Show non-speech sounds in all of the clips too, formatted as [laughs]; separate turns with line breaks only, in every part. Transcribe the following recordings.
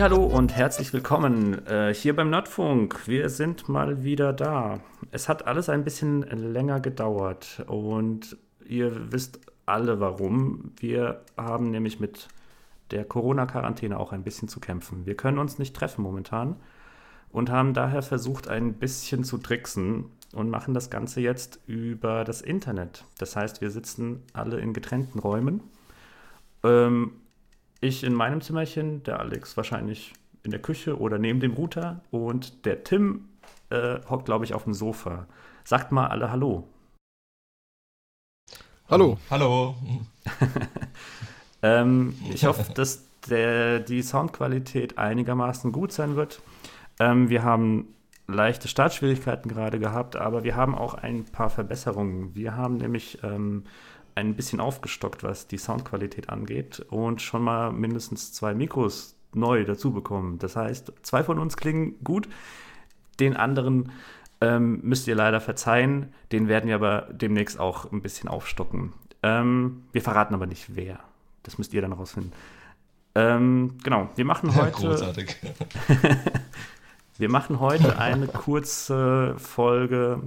Hallo und herzlich willkommen äh, hier beim Nordfunk. Wir sind mal wieder da. Es hat alles ein bisschen länger gedauert und ihr wisst alle warum. Wir haben nämlich mit der Corona-Quarantäne auch ein bisschen zu kämpfen. Wir können uns nicht treffen momentan und haben daher versucht, ein bisschen zu tricksen und machen das Ganze jetzt über das Internet. Das heißt, wir sitzen alle in getrennten Räumen. Ähm, ich in meinem Zimmerchen, der Alex wahrscheinlich in der Küche oder neben dem Router und der Tim äh, hockt, glaube ich, auf dem Sofa. Sagt mal alle Hallo.
Hallo.
Hallo. [laughs]
ähm, ich hoffe, dass der, die Soundqualität einigermaßen gut sein wird. Ähm, wir haben leichte Startschwierigkeiten gerade gehabt, aber wir haben auch ein paar Verbesserungen. Wir haben nämlich ähm, ein bisschen aufgestockt, was die Soundqualität angeht und schon mal mindestens zwei Mikros neu dazu bekommen. Das heißt, zwei von uns klingen gut, den anderen ähm, müsst ihr leider verzeihen. Den werden wir aber demnächst auch ein bisschen aufstocken. Ähm, wir verraten aber nicht wer. Das müsst ihr dann rausfinden. Ähm, genau, wir machen [laughs] heute. Großartig. [laughs] wir machen heute eine kurze Folge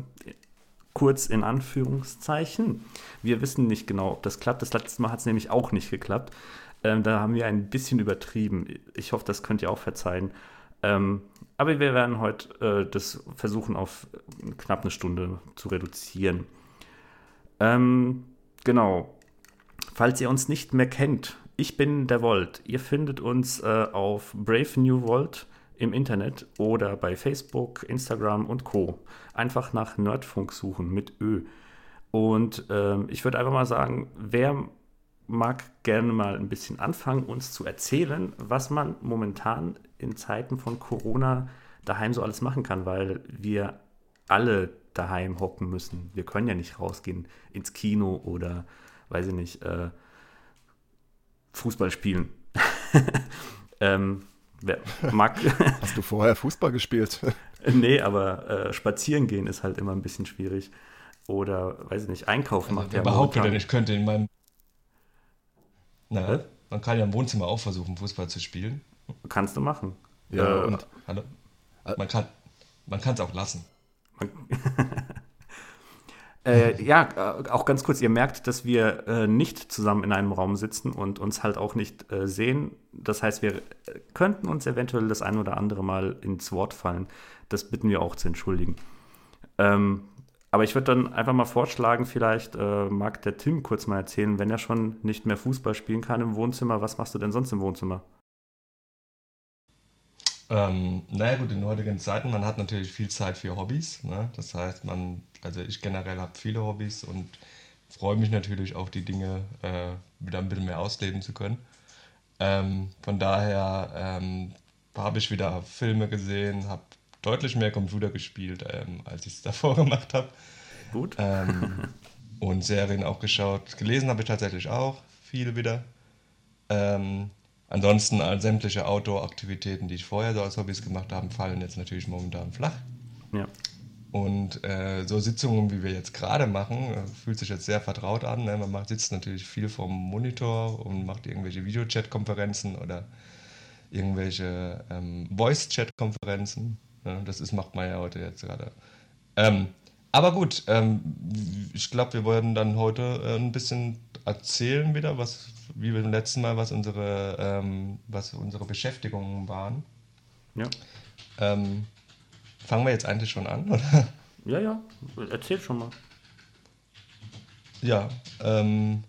kurz in Anführungszeichen. Wir wissen nicht genau, ob das klappt. Das letzte Mal hat es nämlich auch nicht geklappt. Ähm, da haben wir ein bisschen übertrieben. Ich hoffe, das könnt ihr auch verzeihen. Ähm, aber wir werden heute äh, das versuchen, auf knapp eine Stunde zu reduzieren. Ähm, genau. Falls ihr uns nicht mehr kennt, ich bin der Volt. Ihr findet uns äh, auf Brave New Volt im Internet oder bei Facebook, Instagram und Co. Einfach nach Nerdfunk suchen mit Ö. Und ähm, ich würde einfach mal sagen, wer mag gerne mal ein bisschen anfangen, uns zu erzählen, was man momentan in Zeiten von Corona daheim so alles machen kann, weil wir alle daheim hocken müssen. Wir können ja nicht rausgehen ins Kino oder, weiß ich nicht, äh, Fußball spielen. [laughs] ähm, Wer mag. [laughs]
Hast du vorher Fußball gespielt?
nee, aber äh, spazieren gehen ist halt immer ein bisschen schwierig. Oder, weiß ich nicht, einkaufen also, macht
ja behauptet denn, ich könnte in meinem. Na, man kann ja im Wohnzimmer auch versuchen, Fußball zu spielen.
Kannst du machen.
Ja, äh, und. Hallo? Man kann es auch lassen. [laughs]
Äh, ja, äh, auch ganz kurz, ihr merkt, dass wir äh, nicht zusammen in einem Raum sitzen und uns halt auch nicht äh, sehen. Das heißt, wir äh, könnten uns eventuell das ein oder andere Mal ins Wort fallen. Das bitten wir auch zu entschuldigen. Ähm, aber ich würde dann einfach mal vorschlagen, vielleicht äh, mag der Tim kurz mal erzählen, wenn er schon nicht mehr Fußball spielen kann im Wohnzimmer, was machst du denn sonst im Wohnzimmer?
Ähm, naja gut, in heutigen Zeiten, man hat natürlich viel Zeit für Hobbys. Ne? Das heißt, man, also ich generell habe viele Hobbys und freue mich natürlich auch die Dinge äh, wieder ein bisschen mehr ausleben zu können. Ähm, von daher ähm, habe ich wieder Filme gesehen, habe deutlich mehr Computer gespielt, ähm, als ich es [laughs] davor gemacht habe.
Gut.
Ähm, [laughs] und Serien auch geschaut. Gelesen habe ich tatsächlich auch viele wieder. Ansonsten all sämtliche Outdoor-Aktivitäten, die ich vorher so als Hobbys gemacht habe, fallen jetzt natürlich momentan flach.
Ja.
Und äh, so Sitzungen, wie wir jetzt gerade machen, äh, fühlt sich jetzt sehr vertraut an. Ne? Man macht, sitzt natürlich viel vorm Monitor und macht irgendwelche Videochat-Konferenzen oder irgendwelche ähm, Voice-Chat-Konferenzen. Ne? Das ist, macht man ja heute jetzt gerade. Ähm, aber gut, ähm, ich glaube, wir wollen dann heute äh, ein bisschen erzählen wieder, was wie beim letzten Mal, was unsere, ähm, was unsere Beschäftigungen waren.
Ja.
Ähm, fangen wir jetzt eigentlich schon an, [laughs] oder?
Ja, ja, erzähl schon mal.
Ja, ähm,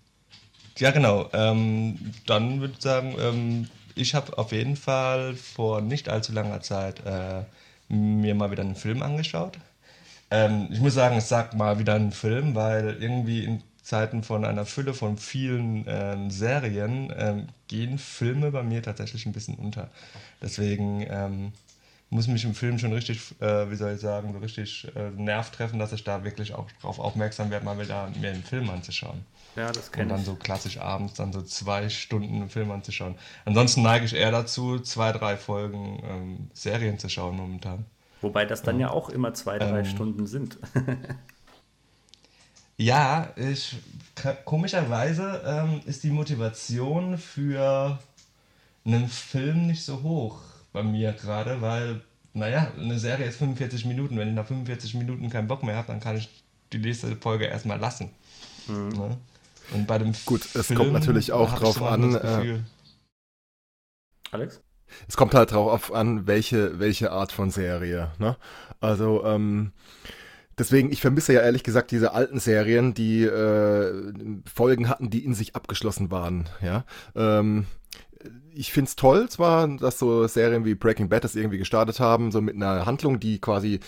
ja genau. Ähm, dann würde ich sagen, ähm, ich habe auf jeden Fall vor nicht allzu langer Zeit äh, mir mal wieder einen Film angeschaut. Ähm, ich muss sagen, es sagt mal wieder einen Film, weil irgendwie in Zeiten von einer Fülle von vielen ähm, Serien ähm, gehen Filme bei mir tatsächlich ein bisschen unter. Deswegen ähm, muss mich im Film schon richtig, äh, wie soll ich sagen, so richtig äh, Nerv treffen, dass ich da wirklich auch darauf aufmerksam werde, mal wieder mir einen Film anzuschauen.
Ja, das kenne
ich. Und dann so klassisch abends dann so zwei Stunden einen Film anzuschauen. Ansonsten neige ich eher dazu, zwei, drei Folgen ähm, Serien zu schauen momentan.
Wobei das dann ja, ja auch immer zwei, drei ähm, Stunden sind. [laughs]
Ja, ich, komischerweise ähm, ist die Motivation für einen Film nicht so hoch bei mir gerade, weil, naja, eine Serie ist 45 Minuten. Wenn ich nach 45 Minuten keinen Bock mehr habe, dann kann ich die nächste Folge erstmal lassen. Mhm. Ne? Und bei dem
Gut, es Film kommt natürlich auch drauf an. Äh,
Alex?
Es kommt halt drauf an, welche, welche Art von Serie. Ne? Also, ähm, Deswegen, ich vermisse ja ehrlich gesagt diese alten Serien, die äh, Folgen hatten, die in sich abgeschlossen waren. Ja, ähm, ich find's toll zwar, dass so Serien wie Breaking Bad das irgendwie gestartet haben, so mit einer Handlung, die quasi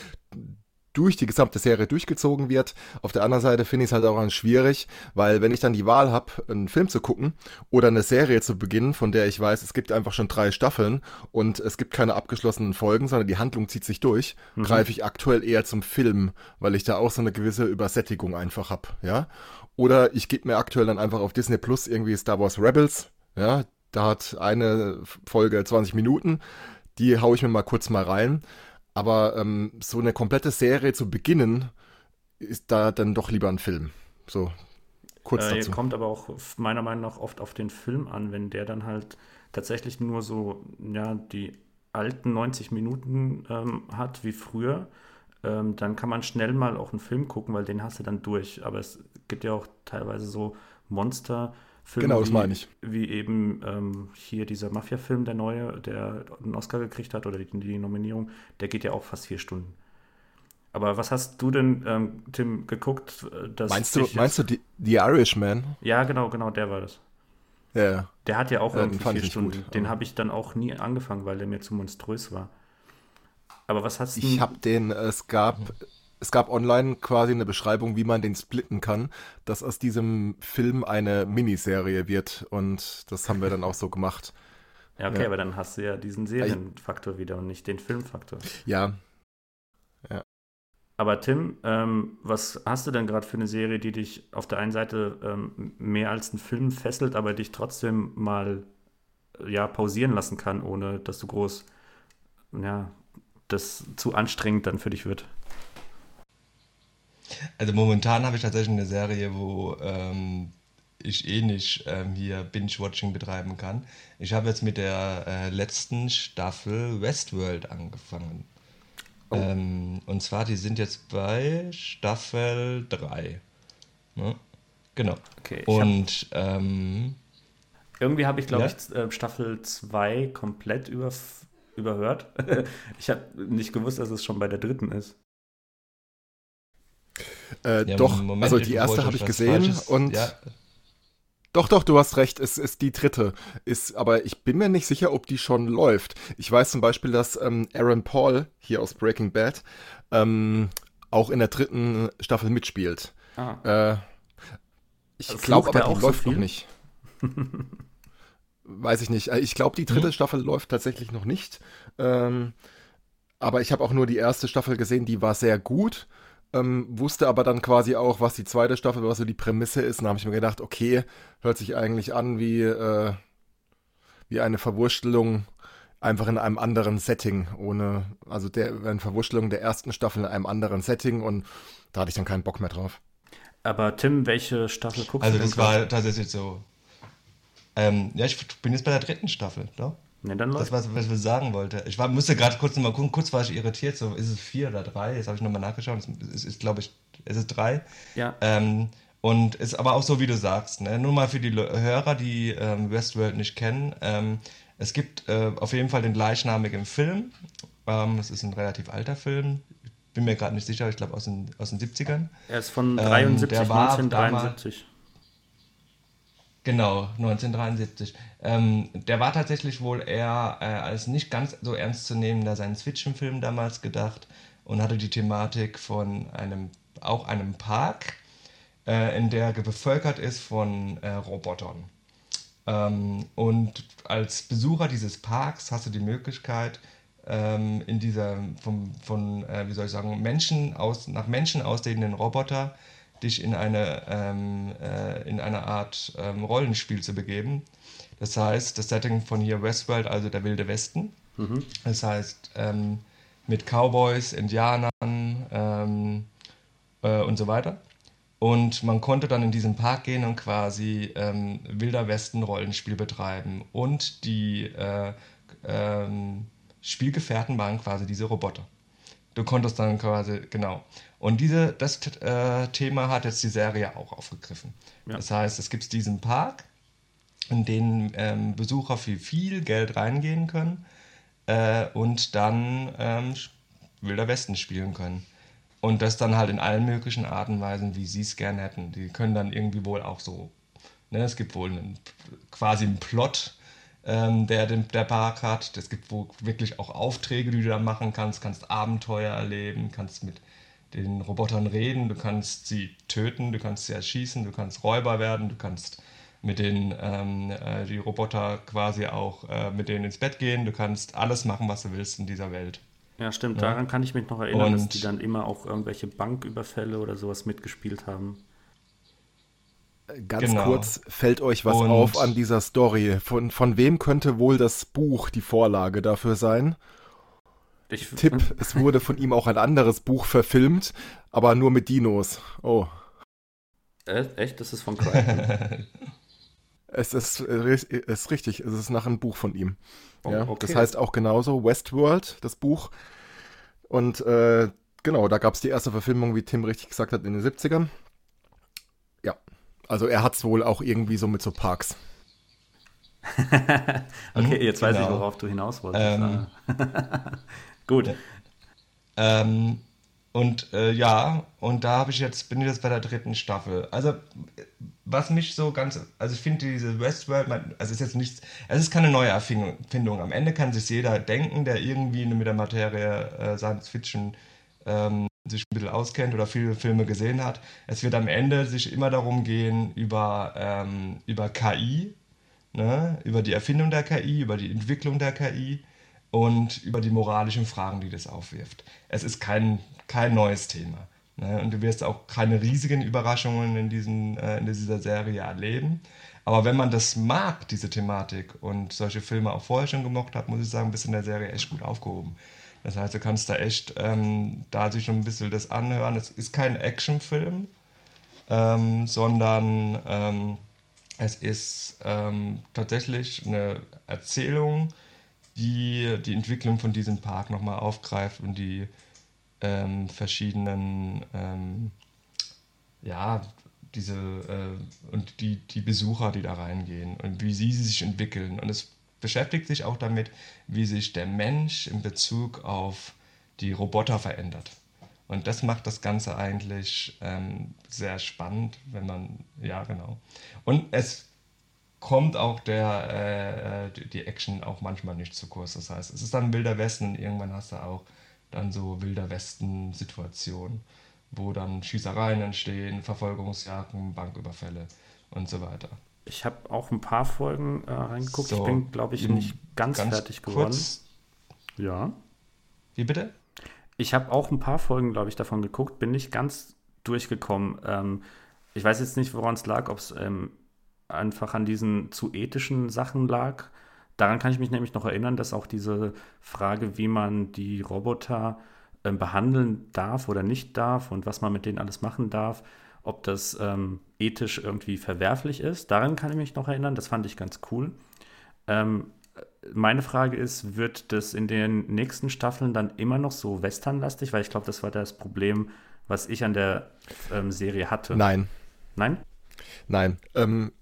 durch die gesamte Serie durchgezogen wird. Auf der anderen Seite finde ich es halt auch schwierig, weil wenn ich dann die Wahl habe, einen Film zu gucken oder eine Serie zu beginnen, von der ich weiß, es gibt einfach schon drei Staffeln und es gibt keine abgeschlossenen Folgen, sondern die Handlung zieht sich durch, mhm. greife ich aktuell eher zum Film, weil ich da auch so eine gewisse Übersättigung einfach habe, ja. Oder ich gebe mir aktuell dann einfach auf Disney Plus irgendwie Star Wars Rebels, ja. Da hat eine Folge 20 Minuten, die haue ich mir mal kurz mal rein. Aber ähm, so eine komplette Serie zu beginnen, ist da dann doch lieber ein Film. So, kurz
äh, dazu. Kommt aber auch meiner Meinung nach oft auf den Film an, wenn der dann halt tatsächlich nur so, ja, die alten 90 Minuten ähm, hat wie früher, ähm, dann kann man schnell mal auch einen Film gucken, weil den hast du dann durch. Aber es gibt ja auch teilweise so Monster,
Film genau, das meine ich.
Wie eben ähm, hier dieser Mafia-Film, der neue, der einen Oscar gekriegt hat oder die, die, Nominierung, der geht ja auch fast vier Stunden. Aber was hast du denn, ähm, Tim, geguckt?
Dass meinst du, meinst du die, The Irishman?
Ja, genau, genau, der war das.
Ja.
Der hat ja auch ja, irgendwie vier Stunden. Gut, den habe ich dann auch nie angefangen, weil der mir zu monströs war. Aber was hast
du? Ich habe den, es gab es gab online quasi eine Beschreibung, wie man den splitten kann, dass aus diesem Film eine Miniserie wird. Und das haben wir dann auch so gemacht. [laughs]
Ja, okay, ja. aber dann hast du ja diesen Serienfaktor wieder und nicht den Filmfaktor.
Ja.
ja. Aber Tim, ähm, was hast du denn gerade für eine Serie, die dich auf der einen Seite ähm, mehr als ein Film fesselt, aber dich trotzdem mal ja, pausieren lassen kann, ohne dass du groß, ja, das zu anstrengend dann für dich wird?
Also momentan habe ich tatsächlich eine Serie, wo ähm, ich eh nicht ähm, hier Binge-Watching betreiben kann. Ich habe jetzt mit der äh, letzten Staffel Westworld angefangen. Oh. Ähm, und zwar, die sind jetzt bei Staffel 3. Ne? Genau.
Okay,
und hab, ähm,
irgendwie habe ich, glaube ja? ich, äh, Staffel 2 komplett über, überhört. [laughs] ich habe nicht gewusst, dass es schon bei der dritten ist.
Äh, ja, doch, Moment, also die erste habe ich gesehen Falsches, und ja. doch, doch, du hast recht, es ist die dritte. Ist, aber ich bin mir nicht sicher, ob die schon läuft. Ich weiß zum Beispiel, dass ähm, Aaron Paul hier aus Breaking Bad ähm, auch in der dritten Staffel mitspielt. Ah. Äh, ich also glaube aber, die läuft so noch nicht. Weiß ich nicht. Äh, ich glaube, die dritte hm? Staffel läuft tatsächlich noch nicht. Ähm, aber ich habe auch nur die erste Staffel gesehen, die war sehr gut. Ähm, wusste aber dann quasi auch, was die zweite Staffel, was so die Prämisse ist. Und da habe ich mir gedacht, okay, hört sich eigentlich an wie, äh, wie eine Verwurstelung einfach in einem anderen Setting, ohne, also der, eine Verwurschtelung der ersten Staffel in einem anderen Setting und da hatte ich dann keinen Bock mehr drauf.
Aber Tim, welche Staffel guckst
also du? Also das war tatsächlich so. Ähm, ja, ich bin jetzt bei der dritten Staffel, ne?
Nee, dann.
Das, was, was ich sagen wollte. Ich war, musste gerade kurz nochmal gucken, kurz war ich irritiert, so ist es vier oder drei? Jetzt habe ich nochmal nachgeschaut. Es ist, ist glaube ich, es ist drei.
Ja.
Ähm, und ist aber auch so, wie du sagst. Ne? Nur mal für die Hörer, die ähm, Westworld nicht kennen. Ähm, es gibt äh, auf jeden Fall den gleichnamigen Film. Ähm, es ist ein relativ alter Film. Bin mir gerade nicht sicher, ich glaube aus den, aus den 70ern.
Er ist von 73, ähm, der war 1973.
Genau, 1973. Ähm, der war tatsächlich wohl eher äh, als nicht ganz so ernst zu nehmender Science-Fiction-Film damals gedacht und hatte die Thematik von einem, auch einem Park, äh, in der bevölkert ist von äh, Robotern. Ähm, und als Besucher dieses Parks hast du die Möglichkeit, ähm, in dieser vom, von, äh, wie soll ich sagen, Menschen aus, nach Menschen ausdehnenden Roboter dich in eine, ähm, äh, in eine Art ähm, Rollenspiel zu begeben. Das heißt, das Setting von hier Westworld, also der Wilde Westen. Mhm. Das heißt, ähm, mit Cowboys, Indianern ähm, äh, und so weiter. Und man konnte dann in diesen Park gehen und quasi ähm, Wilder Westen Rollenspiel betreiben. Und die äh, ähm, Spielgefährten waren quasi diese Roboter. Du konntest dann quasi, genau. Und diese, das äh, Thema hat jetzt die Serie auch aufgegriffen. Ja. Das heißt, es gibt diesen Park, in den ähm, Besucher für viel Geld reingehen können äh, und dann ähm, Wilder Westen spielen können. Und das dann halt in allen möglichen Arten und Weisen, wie sie es gerne hätten. Die können dann irgendwie wohl auch so, ne, es gibt wohl einen, quasi einen Plot, ähm, der den, der Park hat. Es gibt wohl wirklich auch Aufträge, die du da machen kannst, kannst Abenteuer erleben, kannst mit den Robotern reden, du kannst sie töten, du kannst sie erschießen, du kannst Räuber werden, du kannst mit den ähm, äh, die Roboter quasi auch äh, mit denen ins Bett gehen, du kannst alles machen, was du willst in dieser Welt.
Ja, stimmt. Ja. Daran kann ich mich noch erinnern, und dass die dann immer auch irgendwelche Banküberfälle oder sowas mitgespielt haben.
Ganz genau. kurz, fällt euch was und auf an dieser Story? Von, von wem könnte wohl das Buch die Vorlage dafür sein? Ich, Tipp, [laughs] es wurde von ihm auch ein anderes Buch verfilmt, aber nur mit Dinos. Oh.
Äh, echt? Das ist von Crichton? [laughs]
es ist, es ist richtig, es ist nach einem Buch von ihm. Oh, ja, okay. Das heißt auch genauso Westworld, das Buch. Und äh, genau, da gab es die erste Verfilmung, wie Tim richtig gesagt hat, in den 70ern. Ja, also er hat es wohl auch irgendwie so mit so Parks. [laughs]
okay, jetzt genau. weiß ich, genau. worauf du hinaus wolltest. Ähm, [laughs] Gut.
Ähm, und äh, ja, und da habe ich jetzt, bin ich jetzt bei der dritten Staffel. Also, was mich so ganz, also ich finde diese Westworld, also es ist jetzt nichts, es ist keine neue Erfindung. Am Ende kann sich jeder denken, der irgendwie mit der Materie äh, Science Fiction ähm, sich ein bisschen auskennt oder viele Filme gesehen hat. Es wird am Ende sich immer darum gehen, über, ähm, über KI, ne? über die Erfindung der KI, über die Entwicklung der KI und über die moralischen Fragen, die das aufwirft. Es ist kein, kein neues Thema. Ne? Und du wirst auch keine riesigen Überraschungen in, diesen, äh, in dieser Serie erleben. Aber wenn man das mag, diese Thematik, und solche Filme auch vorher schon gemocht hat, muss ich sagen, bist du in der Serie echt gut aufgehoben. Das heißt, du kannst da echt ähm, da sich schon ein bisschen das anhören. Es ist kein Actionfilm, ähm, sondern ähm, es ist ähm, tatsächlich eine Erzählung, die die Entwicklung von diesem Park nochmal aufgreift und die ähm, verschiedenen, ähm, ja, diese äh, und die, die Besucher, die da reingehen und wie sie sich entwickeln. Und es beschäftigt sich auch damit, wie sich der Mensch in Bezug auf die Roboter verändert. Und das macht das Ganze eigentlich ähm, sehr spannend, wenn man, ja, genau. Und es kommt auch der, äh, die Action auch manchmal nicht zu kurz. Das heißt, es ist dann Wilder Westen und irgendwann hast du auch dann so Wilder Westen-Situationen, wo dann Schießereien entstehen, Verfolgungsjagden, Banküberfälle und so weiter.
Ich habe auch ein paar Folgen äh, reingeguckt. So, ich bin, glaube ich, nicht ganz, ganz fertig geworden. Kurz. Ja.
Wie bitte?
Ich habe auch ein paar Folgen, glaube ich, davon geguckt, bin nicht ganz durchgekommen. Ähm, ich weiß jetzt nicht, woran es lag, ob es ähm, einfach an diesen zu ethischen Sachen lag. Daran kann ich mich nämlich noch erinnern, dass auch diese Frage, wie man die Roboter äh, behandeln darf oder nicht darf und was man mit denen alles machen darf, ob das ähm, ethisch irgendwie verwerflich ist. Daran kann ich mich noch erinnern, das fand ich ganz cool. Ähm, meine Frage ist, wird das in den nächsten Staffeln dann immer noch so westernlastig? Weil ich glaube, das war das Problem, was ich an der ähm, Serie hatte.
Nein.
Nein?
Nein. Ähm,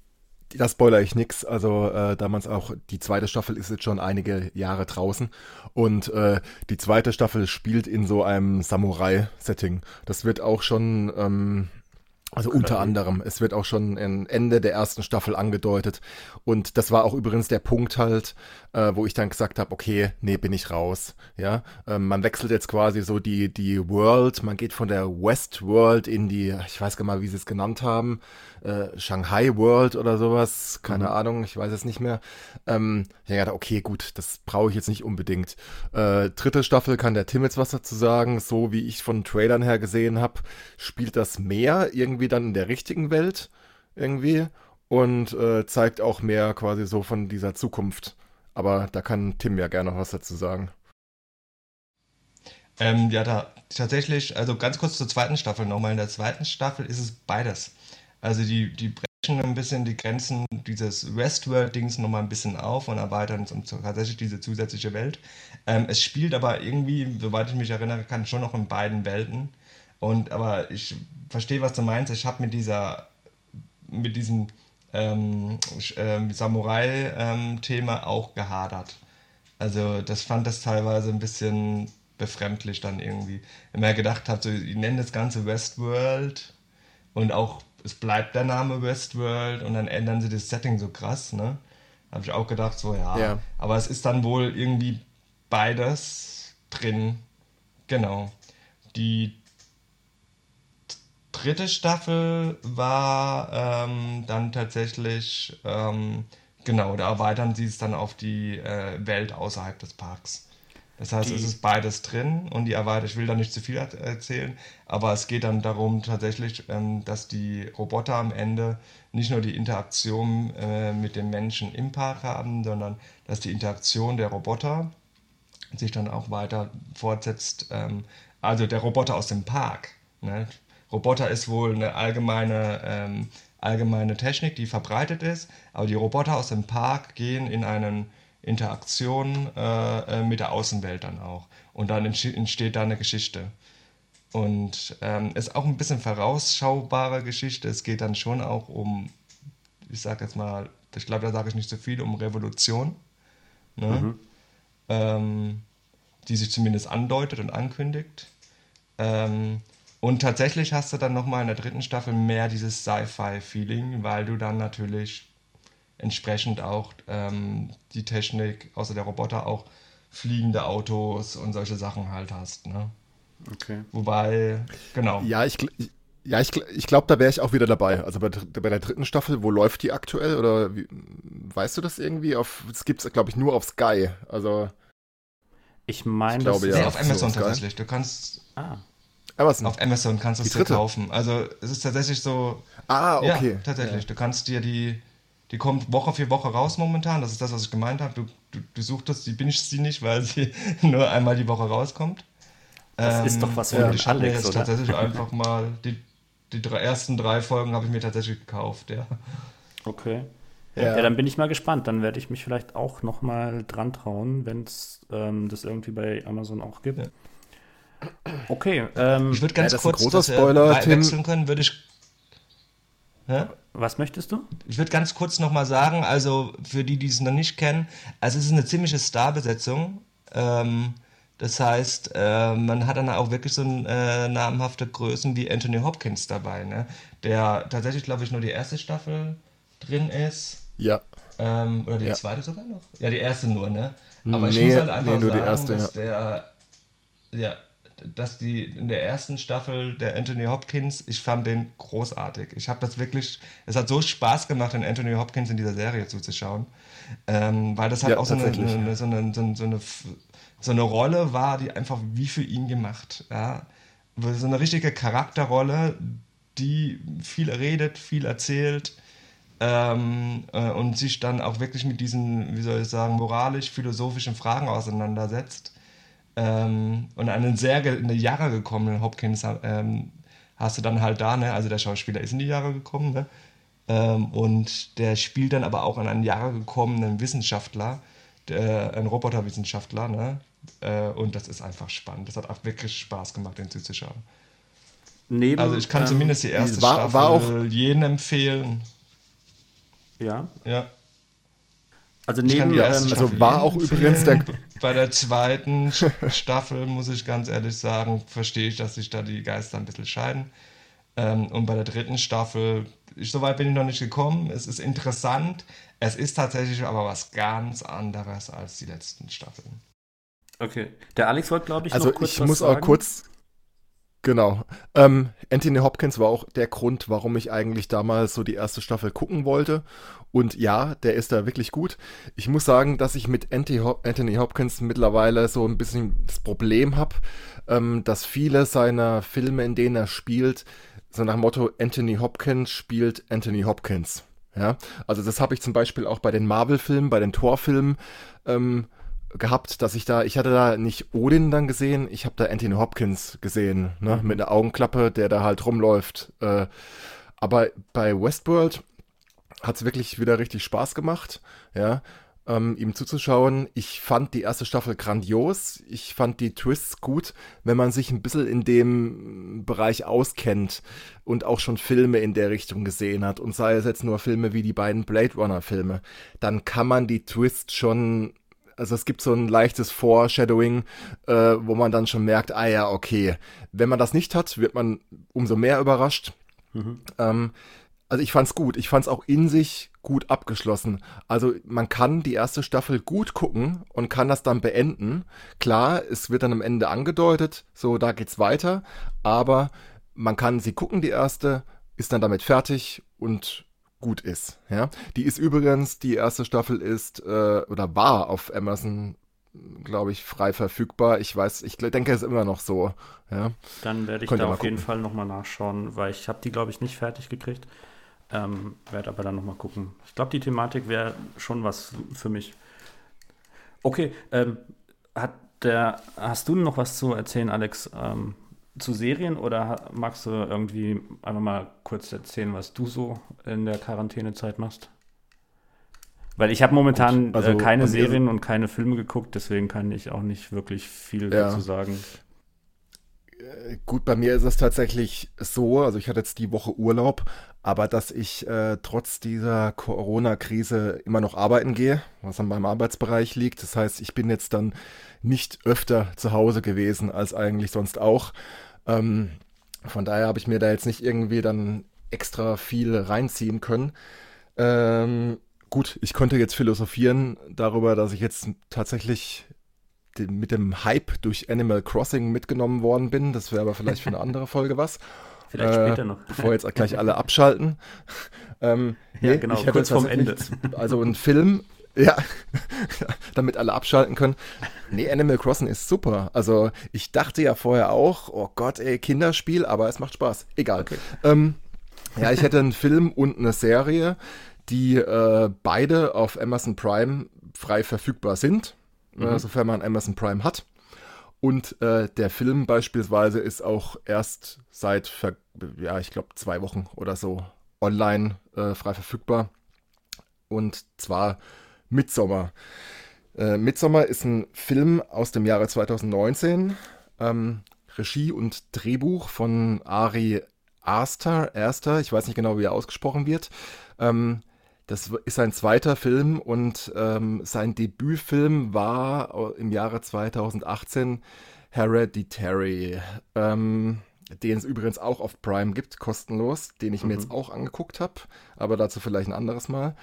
da spoiler ich nix. Also äh, damals auch die zweite Staffel ist jetzt schon einige Jahre draußen und äh, die zweite Staffel spielt in so einem Samurai-Setting. Das wird auch schon ähm, also okay. unter anderem, es wird auch schon Ende der ersten Staffel angedeutet. Und das war auch übrigens der Punkt halt, äh, wo ich dann gesagt habe, okay, nee, bin ich raus. Ja, ähm, man wechselt jetzt quasi so die, die World, man geht von der West World in die, ich weiß gar nicht mal, wie sie es genannt haben, äh, Shanghai World oder sowas, keine mhm. Ahnung, ich weiß es nicht mehr. Ähm, ich dachte, okay, gut, das brauche ich jetzt nicht unbedingt. Äh, dritte Staffel kann der Tim jetzt was dazu sagen. So wie ich von Trailern her gesehen habe, spielt das mehr irgendwie irgendwie dann in der richtigen Welt irgendwie und äh, zeigt auch mehr quasi so von dieser Zukunft. Aber da kann Tim ja gerne noch was dazu sagen.
Ähm, ja, da tatsächlich, also ganz kurz zur zweiten Staffel nochmal. In der zweiten Staffel ist es beides. Also die, die brechen ein bisschen die Grenzen dieses Westworld-Dings nochmal ein bisschen auf und erweitern um tatsächlich diese zusätzliche Welt. Ähm, es spielt aber irgendwie, soweit ich mich erinnern kann, schon noch in beiden Welten. Und aber ich verstehe, was du meinst. Ich habe mit dieser, mit diesem ähm, äh, Samurai-Thema ähm, auch gehadert. Also das fand das teilweise ein bisschen befremdlich dann irgendwie. Wenn man gedacht hat, so, ich nenne das Ganze Westworld und auch es bleibt der Name Westworld und dann ändern sie das Setting so krass, ne? Habe ich auch gedacht, so ja. ja. Aber es ist dann wohl irgendwie beides drin. Genau. Die dritte Staffel war ähm, dann tatsächlich, ähm, genau, da erweitern sie es dann auf die äh, Welt außerhalb des Parks. Das heißt, die, es ist beides drin und die erweitert, ich will da nicht zu viel erzählen, aber es geht dann darum tatsächlich, ähm, dass die Roboter am Ende nicht nur die Interaktion äh, mit den Menschen im Park haben, sondern dass die Interaktion der Roboter sich dann auch weiter fortsetzt. Ähm, also der Roboter aus dem Park. Ne? Roboter ist wohl eine allgemeine, ähm, allgemeine Technik, die verbreitet ist, aber die Roboter aus dem Park gehen in eine Interaktion äh, äh mit der Außenwelt dann auch. Und dann entsteht da eine Geschichte. Und ähm, ist auch ein bisschen vorausschaubare Geschichte. Es geht dann schon auch um, ich sag jetzt mal, ich glaube, da sage ich nicht so viel, um Revolution. Ne? Mhm. Ähm, die sich zumindest andeutet und ankündigt. Ähm, und tatsächlich hast du dann nochmal in der dritten Staffel mehr dieses Sci-Fi-Feeling, weil du dann natürlich entsprechend auch ähm, die Technik, außer der Roboter, auch fliegende Autos und solche Sachen halt hast. Ne?
Okay.
Wobei, genau.
Ja, ich, ja, ich, ich glaube, da wäre ich auch wieder dabei. Also bei, bei, der dritten Staffel, wo läuft die aktuell? Oder wie, weißt du das irgendwie? Auf, das gibt es, glaube ich, nur auf Sky. Also.
Ich meine, ich glaube,
ja. Auf Amazon so tatsächlich. Du kannst.
Ah.
Amazon. Auf Amazon kannst du es dir kaufen. Also es ist tatsächlich so.
Ah, okay.
Ja, tatsächlich. Ja. Du kannst dir die, die kommt Woche für Woche raus momentan. Das ist das, was ich gemeint habe. Du, du, du suchtest, die bingest sie nicht, weil sie [laughs] nur einmal die Woche rauskommt.
Das ähm, ist doch was für ja.
Ich jetzt oder? tatsächlich [laughs] einfach mal die, die drei, ersten drei Folgen habe ich mir tatsächlich gekauft, ja.
Okay. Ja. ja. dann bin ich mal gespannt. Dann werde ich mich vielleicht auch noch mal dran trauen, wenn es ähm, das irgendwie bei Amazon auch gibt. Ja. Okay. Ähm,
ich würde ganz
ja,
kurz
ein großer Spoiler,
Tim. wechseln können, würde ich.
Ja? Was möchtest du?
Ich würde ganz kurz nochmal sagen, also für die, die es noch nicht kennen, also es ist eine ziemliche Starbesetzung. Ähm, das heißt, äh, man hat dann auch wirklich so äh, namhafte Größen wie Anthony Hopkins dabei, ne? der tatsächlich, glaube ich, nur die erste Staffel drin ist.
Ja.
Ähm, oder die ja. zweite sogar noch? Ja, die erste nur, ne? Aber
ich nee, muss halt einfach nee, sagen, erste,
dass ja. der ja, dass die in der ersten Staffel der Anthony Hopkins, ich fand den großartig. Ich habe das wirklich, es hat so Spaß gemacht, den Anthony Hopkins in dieser Serie zuzuschauen, ähm, weil das halt ja, auch so eine, eine, so, eine, so, eine, so eine Rolle war, die einfach wie für ihn gemacht. Ja? So eine richtige Charakterrolle, die viel redet, viel erzählt. Ähm, äh, und sich dann auch wirklich mit diesen, wie soll ich sagen, moralisch-philosophischen Fragen auseinandersetzt ähm, und einen sehr in die Jahre gekommenen Hopkins ähm, hast du dann halt da, ne? also der Schauspieler ist in die Jahre gekommen, ne? Ähm, und der spielt dann aber auch an einen Jahre gekommenen Wissenschaftler, der, ein Roboterwissenschaftler, ne? Äh, und das ist einfach spannend. Das hat auch wirklich Spaß gemacht, den zuzuschauen. Neben, also ich kann ähm, zumindest die erste
war,
Staffel
war auch,
jedem empfehlen.
Ja.
Ja.
Also neben,
ähm, also war auch übrigens der [laughs]
bei der zweiten Staffel muss ich ganz ehrlich sagen, verstehe ich, dass sich da die Geister ein bisschen scheiden. Ähm, und bei der dritten Staffel, ich, so weit bin ich noch nicht gekommen. Es ist interessant. Es ist tatsächlich aber was ganz anderes als die letzten Staffeln.
Okay. Der Alex wollte, glaube ich,
also
noch kurz
ich muss sagen. auch kurz Genau. Ähm, Anthony Hopkins war auch der Grund, warum ich eigentlich damals so die erste Staffel gucken wollte. Und ja, der ist da wirklich gut. Ich muss sagen, dass ich mit Anthony Hopkins mittlerweile so ein bisschen das Problem habe, ähm, dass viele seiner Filme, in denen er spielt, so nach dem Motto Anthony Hopkins spielt Anthony Hopkins. Ja, also das habe ich zum Beispiel auch bei den Marvel-Filmen, bei den Thor-Filmen. Ähm, gehabt, dass ich da, ich hatte da nicht Odin dann gesehen, ich habe da Anthony Hopkins gesehen, ne, mit einer Augenklappe, der da halt rumläuft. Äh, aber bei Westworld hat es wirklich wieder richtig Spaß gemacht, ja, ähm, ihm zuzuschauen. Ich fand die erste Staffel grandios. Ich fand die Twists gut, wenn man sich ein bisschen in dem Bereich auskennt und auch schon Filme in der Richtung gesehen hat und sei es jetzt nur Filme wie die beiden Blade Runner Filme, dann kann man die Twists schon also es gibt so ein leichtes Foreshadowing, äh, wo man dann schon merkt, ah ja, okay. Wenn man das nicht hat, wird man umso mehr überrascht. Mhm. Ähm, also ich fand's gut. Ich fand's auch in sich gut abgeschlossen. Also man kann die erste Staffel gut gucken und kann das dann beenden. Klar, es wird dann am Ende angedeutet, so da geht's weiter, aber man kann sie gucken, die erste, ist dann damit fertig und gut ist. Ja, die ist übrigens, die erste Staffel ist äh, oder war auf Amazon, glaube ich, frei verfügbar. Ich weiß, ich denke, es ist immer noch so. Ja.
Dann werde ich Könnt da auf jeden Fall nochmal nachschauen, weil ich habe die, glaube ich, nicht fertig gekriegt. Ähm, werde aber dann nochmal gucken. Ich glaube, die Thematik wäre schon was für mich. Okay, ähm, hat der, hast du noch was zu erzählen, Alex? Ähm, zu Serien oder magst du irgendwie einfach mal kurz erzählen, was du so in der Quarantänezeit machst? Weil ich habe momentan also, äh, keine Serien und keine Filme geguckt, deswegen kann ich auch nicht wirklich viel ja. dazu sagen.
Äh, gut, bei mir ist es tatsächlich so, also ich hatte jetzt die Woche Urlaub, aber dass ich äh, trotz dieser Corona-Krise immer noch arbeiten gehe, was an meinem Arbeitsbereich liegt. Das heißt, ich bin jetzt dann nicht öfter zu Hause gewesen als eigentlich sonst auch. Ähm, von daher habe ich mir da jetzt nicht irgendwie dann extra viel reinziehen können. Ähm, gut, ich konnte jetzt philosophieren darüber, dass ich jetzt tatsächlich mit dem Hype durch Animal Crossing mitgenommen worden bin. Das wäre aber vielleicht für eine [laughs] andere Folge was.
Vielleicht äh, später noch.
Bevor jetzt gleich alle abschalten. [laughs]
ähm, ja, nee, genau, ich kurz vorm Ende. [laughs]
Also ein Film, ja, damit alle abschalten können. Nee, Animal Crossing ist super. Also ich dachte ja vorher auch, oh Gott, ey, Kinderspiel, aber es macht Spaß. Egal. Okay. Ähm, ja, ich hätte einen Film und eine Serie, die äh, beide auf Amazon Prime frei verfügbar sind, mhm. sofern man Amazon Prime hat. Und äh, der Film beispielsweise ist auch erst seit, ja, ich glaube, zwei Wochen oder so online äh, frei verfügbar. Und zwar Midsommar. Äh, Midsommar ist ein Film aus dem Jahre 2019. Ähm, Regie und Drehbuch von Ari Aster, Erster, ich weiß nicht genau, wie er ausgesprochen wird. Ähm, das ist sein zweiter Film und ähm, sein Debütfilm war im Jahre 2018 Hereditary, ähm, den es übrigens auch auf Prime gibt, kostenlos, den ich mhm. mir jetzt auch angeguckt habe, aber dazu vielleicht ein anderes Mal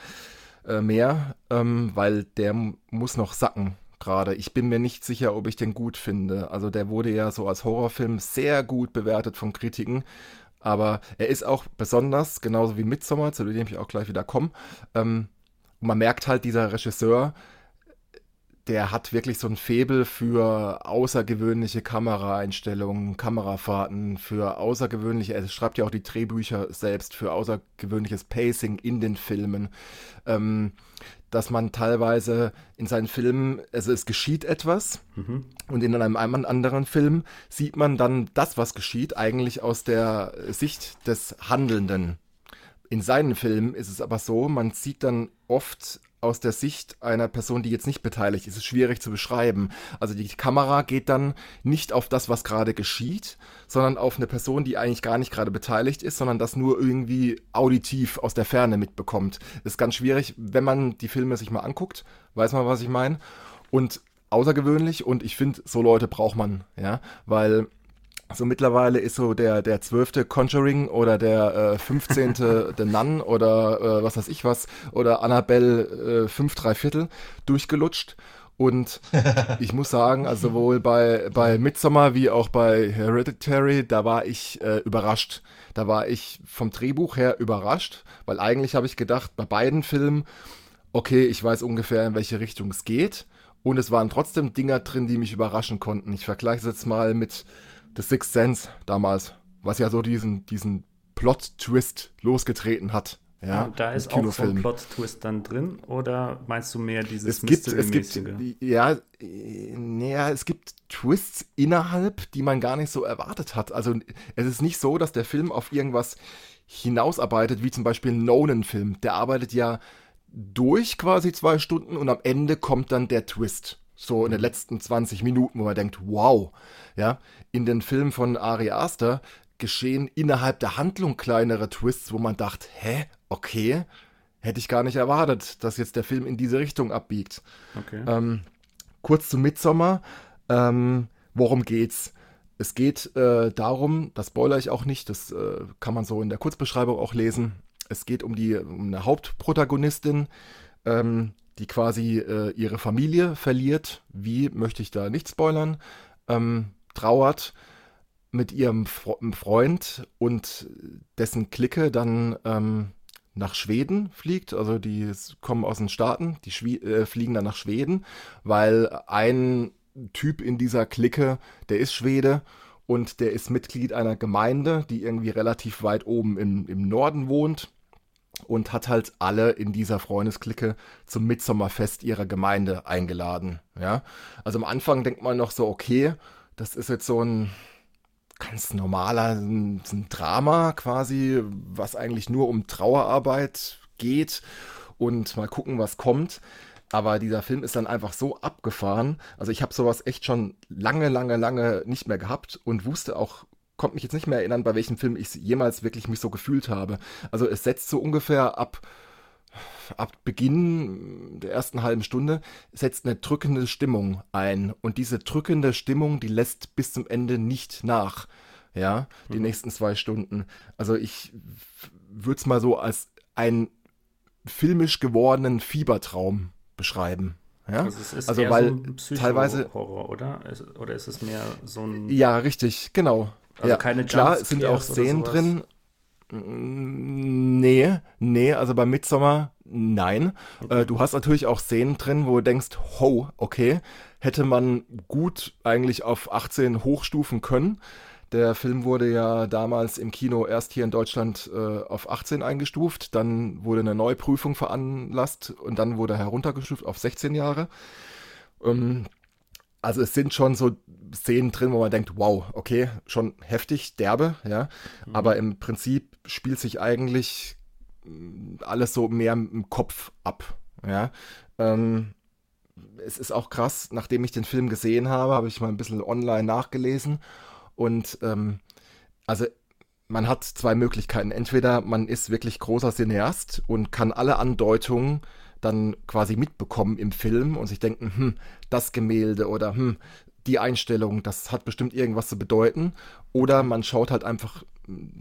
äh, mehr, ähm, weil der muss noch sacken gerade. Ich bin mir nicht sicher, ob ich den gut finde. Also der wurde ja so als Horrorfilm sehr gut bewertet von Kritiken. Aber er ist auch besonders, genauso wie Midsommar, zu dem ich auch gleich wieder komme. Ähm, man merkt halt, dieser Regisseur, der hat wirklich so ein Febel für außergewöhnliche Kameraeinstellungen, Kamerafahrten, für außergewöhnliche, er schreibt ja auch die Drehbücher selbst, für außergewöhnliches Pacing in den Filmen. Ähm, dass man teilweise in seinen Filmen, also es geschieht etwas mhm. und in einem, einem anderen Film sieht man dann das, was geschieht, eigentlich aus der Sicht des Handelnden. In seinen Filmen ist es aber so, man sieht dann oft aus der Sicht einer Person, die jetzt nicht beteiligt ist, ist schwierig zu beschreiben. Also die Kamera geht dann nicht auf das, was gerade geschieht, sondern auf eine Person, die eigentlich gar nicht gerade beteiligt ist, sondern das nur irgendwie auditiv aus der Ferne mitbekommt. Das ist ganz schwierig, wenn man die Filme sich mal anguckt, weiß man, was ich meine. Und außergewöhnlich und ich finde, so Leute braucht man, ja, weil so mittlerweile ist so der der zwölfte Conjuring oder der äh, 15. [laughs] The Nun oder äh, was weiß ich was oder Annabelle äh, 5 3 Viertel durchgelutscht und [laughs] ich muss sagen, also sowohl bei, bei Midsommar wie auch bei Hereditary, da war ich äh, überrascht. Da war ich vom Drehbuch her überrascht, weil eigentlich habe ich gedacht, bei beiden Filmen, okay, ich weiß ungefähr, in welche Richtung es geht. Und es waren trotzdem Dinger drin, die mich überraschen konnten. Ich vergleiche es jetzt mal mit The Sixth Sense damals, was ja so diesen, diesen Plot-Twist losgetreten hat. Ja,
ah, da ist auch so ein Plot-Twist dann drin oder meinst du mehr dieses
es gibt, es gibt, ja, naja, es gibt Twists innerhalb, die man gar nicht so erwartet hat. Also es ist nicht so, dass der Film auf irgendwas hinausarbeitet, wie zum Beispiel ein Nolan-Film. Der arbeitet ja durch quasi zwei Stunden und am Ende kommt dann der Twist. So in den letzten 20 Minuten, wo man denkt, wow. Ja, in den Filmen von Ari Aster geschehen innerhalb der Handlung kleinere Twists, wo man dachte, hä, okay, hätte ich gar nicht erwartet, dass jetzt der Film in diese Richtung abbiegt. Okay. Ähm, kurz zu Midsommer. Ähm, worum geht's? Es geht äh, darum, das spoiler ich auch nicht, das äh, kann man so in der Kurzbeschreibung auch lesen. Es geht um die um eine Hauptprotagonistin, ähm, die quasi äh, ihre Familie verliert. Wie möchte ich da nicht spoilern? Ähm, trauert mit ihrem Freund und dessen Clique dann ähm, nach Schweden fliegt. Also die kommen aus den Staaten, die Schwie äh, fliegen dann nach Schweden, weil ein Typ in dieser Clique, der ist Schwede und der ist Mitglied einer Gemeinde, die irgendwie relativ weit oben im, im Norden wohnt und hat halt alle in dieser Freundesklicke zum Mitsommerfest ihrer Gemeinde eingeladen. Ja, also am Anfang denkt man noch so, okay, das ist jetzt so ein ganz normaler ein, ein Drama quasi, was eigentlich nur um Trauerarbeit geht und mal gucken, was kommt. Aber dieser Film ist dann einfach so abgefahren. Also ich habe sowas echt schon lange, lange, lange nicht mehr gehabt und wusste auch, konnte mich jetzt nicht mehr erinnern, bei welchem Film ich jemals wirklich mich so gefühlt habe. Also es setzt so ungefähr ab ab Beginn der ersten halben Stunde setzt eine drückende Stimmung ein. Und diese drückende Stimmung, die lässt bis zum Ende nicht nach. Ja, die mhm. nächsten zwei Stunden. Also ich würde es mal so als einen filmisch gewordenen Fiebertraum beschreiben. Ja? Also,
es ist also weil so ein teilweise Horror, oder? Oder ist es mehr so ein
Ja, richtig, genau.
Also
ja.
keine
Klar, es sind auch Szenen drin, Nee, nee, also bei Midsommar nein. Okay. Äh, du hast natürlich auch Szenen drin, wo du denkst, ho, okay, hätte man gut eigentlich auf 18 hochstufen können. Der Film wurde ja damals im Kino erst hier in Deutschland äh, auf 18 eingestuft, dann wurde eine Neuprüfung veranlasst und dann wurde er heruntergestuft auf 16 Jahre. Ähm, also es sind schon so Szenen drin, wo man denkt, wow, okay, schon heftig, derbe, ja. Mhm. Aber im Prinzip spielt sich eigentlich mm, alles so mehr im Kopf ab, ja. Ähm, es ist auch krass, nachdem ich den Film gesehen habe, habe ich mal ein bisschen online nachgelesen und ähm, also man hat zwei Möglichkeiten. Entweder man ist wirklich großer Cineast und kann alle Andeutungen dann quasi mitbekommen im Film und sich denken, hm, das Gemälde oder hm, die Einstellung, das hat bestimmt irgendwas zu bedeuten. Oder man schaut halt einfach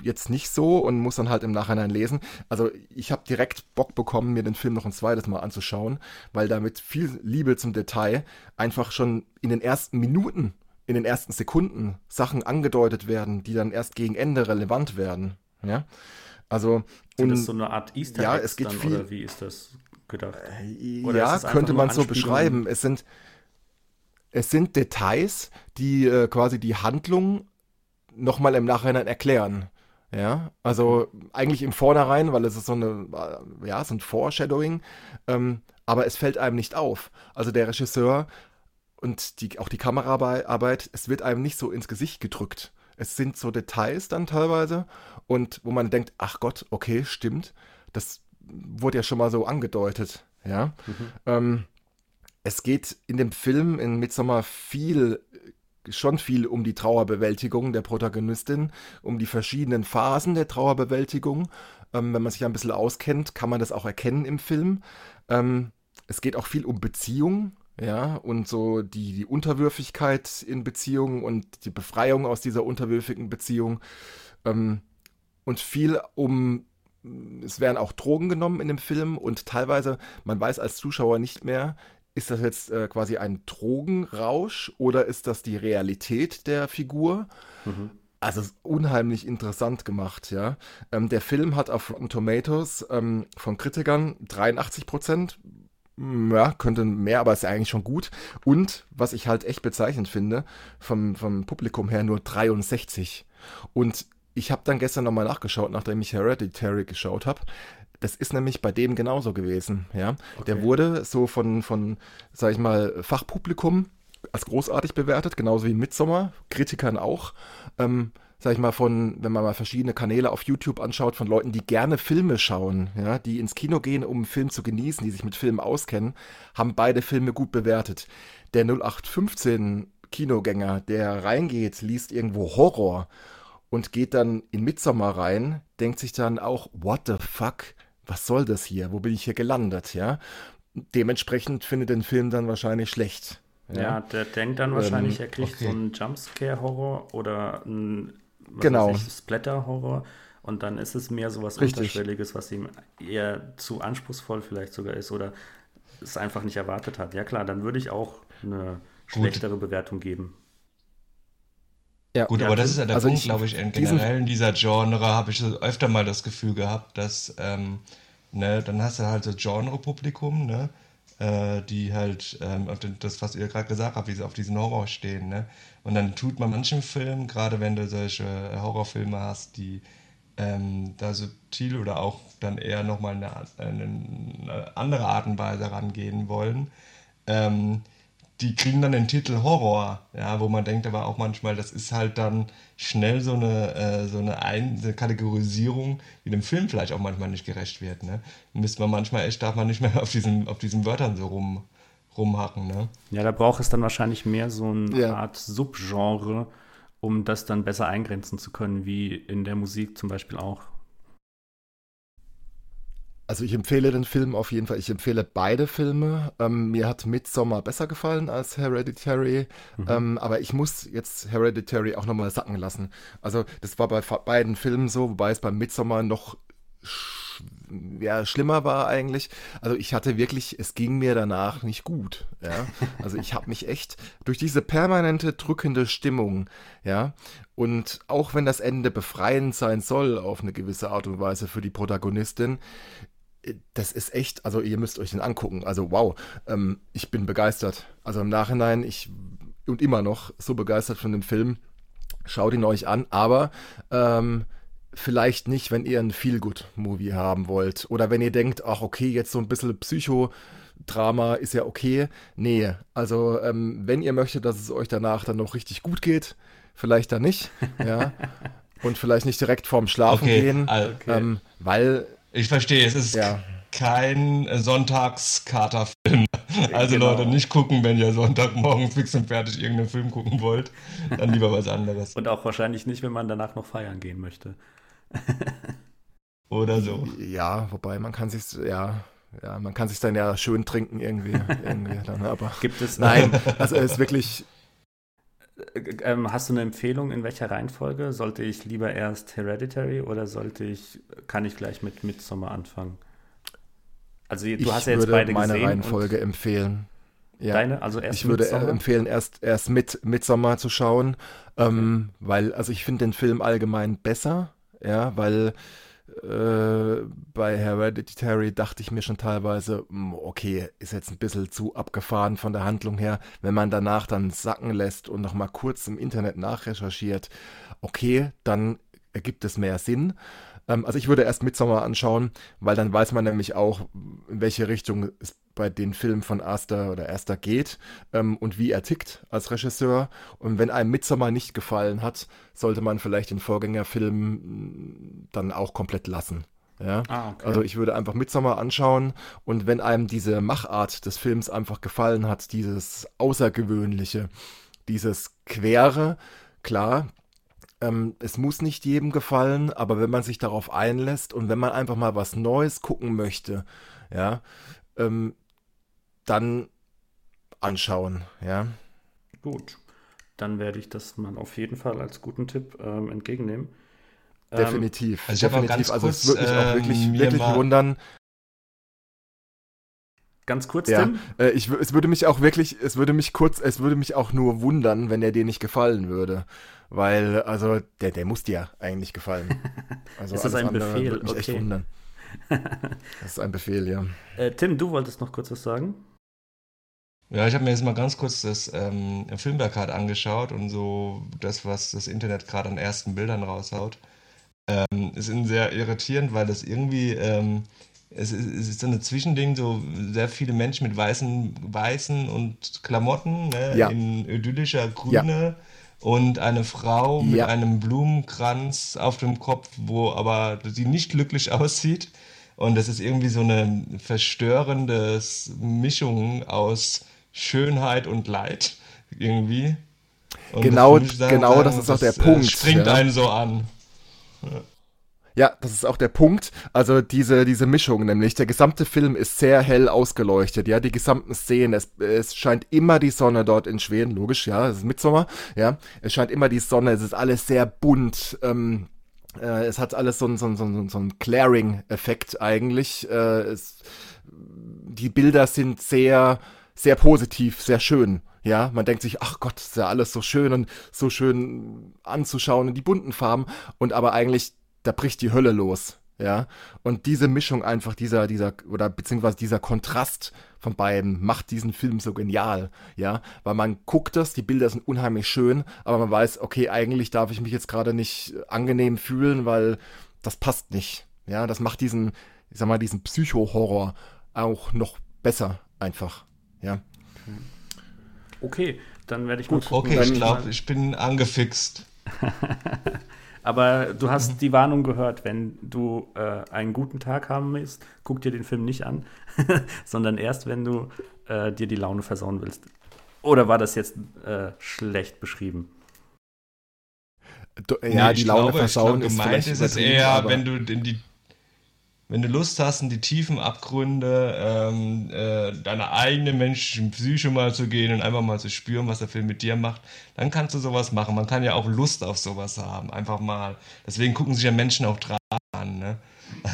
jetzt nicht so und muss dann halt im Nachhinein lesen. Also ich habe direkt Bock bekommen, mir den Film noch ein zweites Mal anzuschauen, weil da mit viel Liebe zum Detail einfach schon in den ersten Minuten, in den ersten Sekunden Sachen angedeutet werden, die dann erst gegen Ende relevant werden. Ja. Also
und, das so eine Art Easter
ja, es geht
dann,
viel,
oder wie ist das? Gedacht.
Äh, Oder ja, könnte man so beschreiben. Es sind, es sind Details, die äh, quasi die Handlung nochmal im Nachhinein erklären. Ja, also eigentlich im Vornherein, weil es ist so eine, äh, ja, so ein Foreshadowing, ähm, aber es fällt einem nicht auf. Also der Regisseur und die, auch die Kameraarbeit, es wird einem nicht so ins Gesicht gedrückt. Es sind so Details dann teilweise und wo man denkt, ach Gott, okay, stimmt, das wurde ja schon mal so angedeutet, ja. Mhm. Ähm, es geht in dem Film in Midsommar viel, schon viel um die Trauerbewältigung der Protagonistin, um die verschiedenen Phasen der Trauerbewältigung. Ähm, wenn man sich ein bisschen auskennt, kann man das auch erkennen im Film. Ähm, es geht auch viel um Beziehungen, ja, und so die, die Unterwürfigkeit in Beziehungen und die Befreiung aus dieser unterwürfigen Beziehung. Ähm, und viel um es werden auch Drogen genommen in dem Film und teilweise, man weiß als Zuschauer nicht mehr, ist das jetzt äh, quasi ein Drogenrausch oder ist das die Realität der Figur? Mhm. Also unheimlich interessant gemacht, ja. Ähm, der Film hat auf Rotten Tomatoes ähm, von Kritikern 83 Prozent. Ja, könnte mehr, aber ist ja eigentlich schon gut. Und was ich halt echt bezeichnend finde, vom, vom Publikum her nur 63. Und ich habe dann gestern nochmal nachgeschaut, nachdem ich Hereditary geschaut habe. Das ist nämlich bei dem genauso gewesen. Ja? Okay. Der wurde so von, von, sag ich mal, Fachpublikum als großartig bewertet, genauso wie Midsommar, Kritikern auch. Ähm, sag ich mal, von, wenn man mal verschiedene Kanäle auf YouTube anschaut, von Leuten, die gerne Filme schauen, ja, die ins Kino gehen, um einen Film zu genießen, die sich mit Filmen auskennen, haben beide Filme gut bewertet. Der 0815 Kinogänger, der reingeht, liest irgendwo Horror und geht dann in Midsommar rein, denkt sich dann auch, what the fuck? Was soll das hier? Wo bin ich hier gelandet? Ja, dementsprechend findet den Film dann wahrscheinlich schlecht.
Ja, ja der denkt dann wahrscheinlich, ähm, er kriegt okay. so einen Jumpscare-Horror oder einen
genau.
Splatter-Horror. Und dann ist es mehr so was Unterschwelliges, was ihm eher zu anspruchsvoll vielleicht sogar ist oder es einfach nicht erwartet hat. Ja klar, dann würde ich auch eine schlechtere Gut. Bewertung geben.
Ja. Gut, ja, aber das ist ja der also Punkt, glaube ich, in generell in dieser Genre habe ich öfter mal das Gefühl gehabt, dass, ähm, ne, dann hast du halt so Genre-Publikum, ne, äh, die halt ähm, auf den, das, was ihr gerade gesagt habt, wie sie auf diesen Horror stehen, ne, und dann tut man manchen Filmen, gerade wenn du solche Horrorfilme hast, die ähm, da subtil oder auch dann eher nochmal eine, eine andere Art und Weise rangehen wollen, ähm, die kriegen dann den Titel Horror, ja, wo man denkt aber auch manchmal, das ist halt dann schnell so eine, äh, so eine, Ein eine Kategorisierung, die dem Film vielleicht auch manchmal nicht gerecht wird. Ne? Müsste man manchmal echt, darf man nicht mehr [laughs] auf diesen, auf diesen Wörtern so rum, rumhacken. Ne?
Ja, da braucht es dann wahrscheinlich mehr so eine ja. Art Subgenre, um das dann besser eingrenzen zu können, wie in der Musik zum Beispiel auch.
Also ich empfehle den Film auf jeden Fall. Ich empfehle beide Filme. Ähm, mir hat Midsommar besser gefallen als Hereditary. Mhm. Ähm, aber ich muss jetzt Hereditary auch nochmal sacken lassen. Also das war bei beiden Filmen so, wobei es beim Midsommar noch sch ja, schlimmer war eigentlich. Also ich hatte wirklich, es ging mir danach nicht gut. Ja? [laughs] Also ich habe mich echt durch diese permanente drückende Stimmung, ja, und auch wenn das Ende befreiend sein soll auf eine gewisse Art und Weise für die Protagonistin, das ist echt, also ihr müsst euch den angucken. Also wow, ähm, ich bin begeistert. Also im Nachhinein, ich und immer noch so begeistert von dem Film. Schaut ihn euch an, aber ähm, vielleicht nicht, wenn ihr einen Feel-Good-Movie haben wollt. Oder wenn ihr denkt, ach okay, jetzt so ein bisschen Psychodrama ist ja okay. Nee, also ähm, wenn ihr möchtet, dass es euch danach dann noch richtig gut geht, vielleicht dann nicht, ja. [laughs] Und vielleicht nicht direkt vorm Schlafen okay, gehen, okay. Ähm, weil
ich verstehe, es ist ja. kein Sonntagskaterfilm. [laughs] Also genau. Leute, nicht gucken, wenn ihr Sonntagmorgen fix und fertig irgendeinen Film gucken wollt. Dann lieber was anderes.
Und auch wahrscheinlich nicht, wenn man danach noch feiern gehen möchte.
Oder so.
Ja, wobei man kann sich ja, ja, man kann sich dann ja schön trinken irgendwie, irgendwie dann, aber
gibt es [laughs]
nein, also es ist wirklich
hast du eine Empfehlung, in welcher Reihenfolge? Sollte ich lieber erst Hereditary oder sollte ich, kann ich gleich mit Midsommar anfangen?
Also du ich hast ja jetzt beide meine gesehen. Reihenfolge empfehlen. Ja. Deine, also erst ich würde Midsommar? empfehlen, erst, erst mit Midsommar zu schauen, ähm, okay. weil, also ich finde den Film allgemein besser, ja, weil äh, bei Hereditary dachte ich mir schon teilweise, hm, okay, ist jetzt ein bisschen zu abgefahren von der Handlung her. Wenn man danach dann sacken lässt und nochmal kurz im Internet nachrecherchiert, okay, dann ergibt es mehr Sinn. Ähm, also ich würde erst Midsommar anschauen, weil dann weiß man nämlich auch, in welche Richtung es bei den Filmen von Aster oder Erster geht ähm, und wie er tickt als Regisseur. Und wenn einem Midsommar nicht gefallen hat, sollte man vielleicht den Vorgängerfilm mm, dann auch komplett lassen. Ja? Ah, okay. Also ich würde einfach Midsommar anschauen und wenn einem diese Machart des Films einfach gefallen hat, dieses Außergewöhnliche, dieses Quere, klar, ähm, es muss nicht jedem gefallen, aber wenn man sich darauf einlässt und wenn man einfach mal was Neues gucken möchte, ja, ähm, dann anschauen, ja.
Gut, dann werde ich das mal auf jeden Fall als guten Tipp ähm, entgegennehmen.
Ähm, definitiv, also definitiv. also es würde mich auch wirklich, ähm, wirklich wundern,
Ganz kurz,
ja, Tim? Äh, ich, es würde mich auch wirklich, es würde mich kurz, es würde mich auch nur wundern, wenn er dir nicht gefallen würde. Weil, also, der, der muss dir eigentlich gefallen. [laughs]
Also ist das ein Befehl? Würde mich okay. echt wundern. [laughs]
Das ist ein Befehl, ja.
Äh, Tim, du wolltest noch kurz was sagen?
Ja, ich habe mir jetzt mal ganz kurz das ähm, Filmplakat angeschaut und so das, was das Internet gerade an ersten Bildern raushaut. Ähm, ist sehr irritierend, weil das irgendwie ähm, es ist, es ist so ein Zwischending, so sehr viele Menschen mit weißen, weißen und Klamotten, ne,
Ja.
in idyllischer Grüne und eine Frau mit
Ja.
einem Blumenkranz auf dem Kopf, wo aber sie nicht glücklich [laughs] aussieht. Und das ist irgendwie so eine verstörende Mischung aus Schönheit und Leid irgendwie. Und
Genau-
muss ich
genau das ist auch der
äh,
Punkt,
springt
ja.
einen so an.
Ja, das ist auch der Punkt. Also diese, diese Mischung, nämlich der gesamte Film ist sehr hell ausgeleuchtet, ja, die gesamten Szenen, es, es scheint immer die Sonne dort in Schweden, logisch, ja, es ist Mitsommer, ja, es scheint immer die Sonne, es ist alles sehr bunt, ähm, äh, es hat alles so einen so einen- so einen- so einen Claring-Effekt eigentlich, äh, es, die Bilder sind sehr, sehr positiv, sehr schön. Ja, man denkt sich, ach Gott, ist ja alles so schön und so schön anzuschauen in die bunten Farben. Und aber eigentlich, da bricht die Hölle los. Ja, und diese Mischung einfach, dieser, dieser, oder beziehungsweise dieser Kontrast von beiden macht diesen Film so genial. Ja, weil man guckt das, die Bilder sind unheimlich schön, aber man weiß, okay, eigentlich darf ich mich jetzt gerade nicht angenehm fühlen, weil das passt nicht. Ja, das macht diesen, ich sag mal, diesen Psycho-Horror auch noch besser einfach. Ja.
Okay, dann werde ich mal
Okay,
gucken,
ich
wenn
glaube,
mal-
ich bin angefixt. [laughs]
Aber du hast die Warnung gehört, wenn du äh, einen guten Tag haben willst, guck dir den Film nicht an, [laughs] sondern erst, wenn du äh, dir die Laune versauen willst. Oder war das jetzt äh, schlecht beschrieben?
Do, ja,
Nee,
die Laune
glaube,
versauen
ich
ist
glaube, gemeint
vielleicht
ist es eher,
aber-
wenn du in die wenn du Lust hast, in die tiefen Abgründe ähm, äh, deiner eigenen menschlichen Psyche mal zu gehen und einfach mal zu spüren, was der Film mit dir macht, dann kannst du sowas machen. Man kann ja auch Lust auf sowas haben, einfach mal. Deswegen gucken sich ja Menschen auch Dramen an. Ne?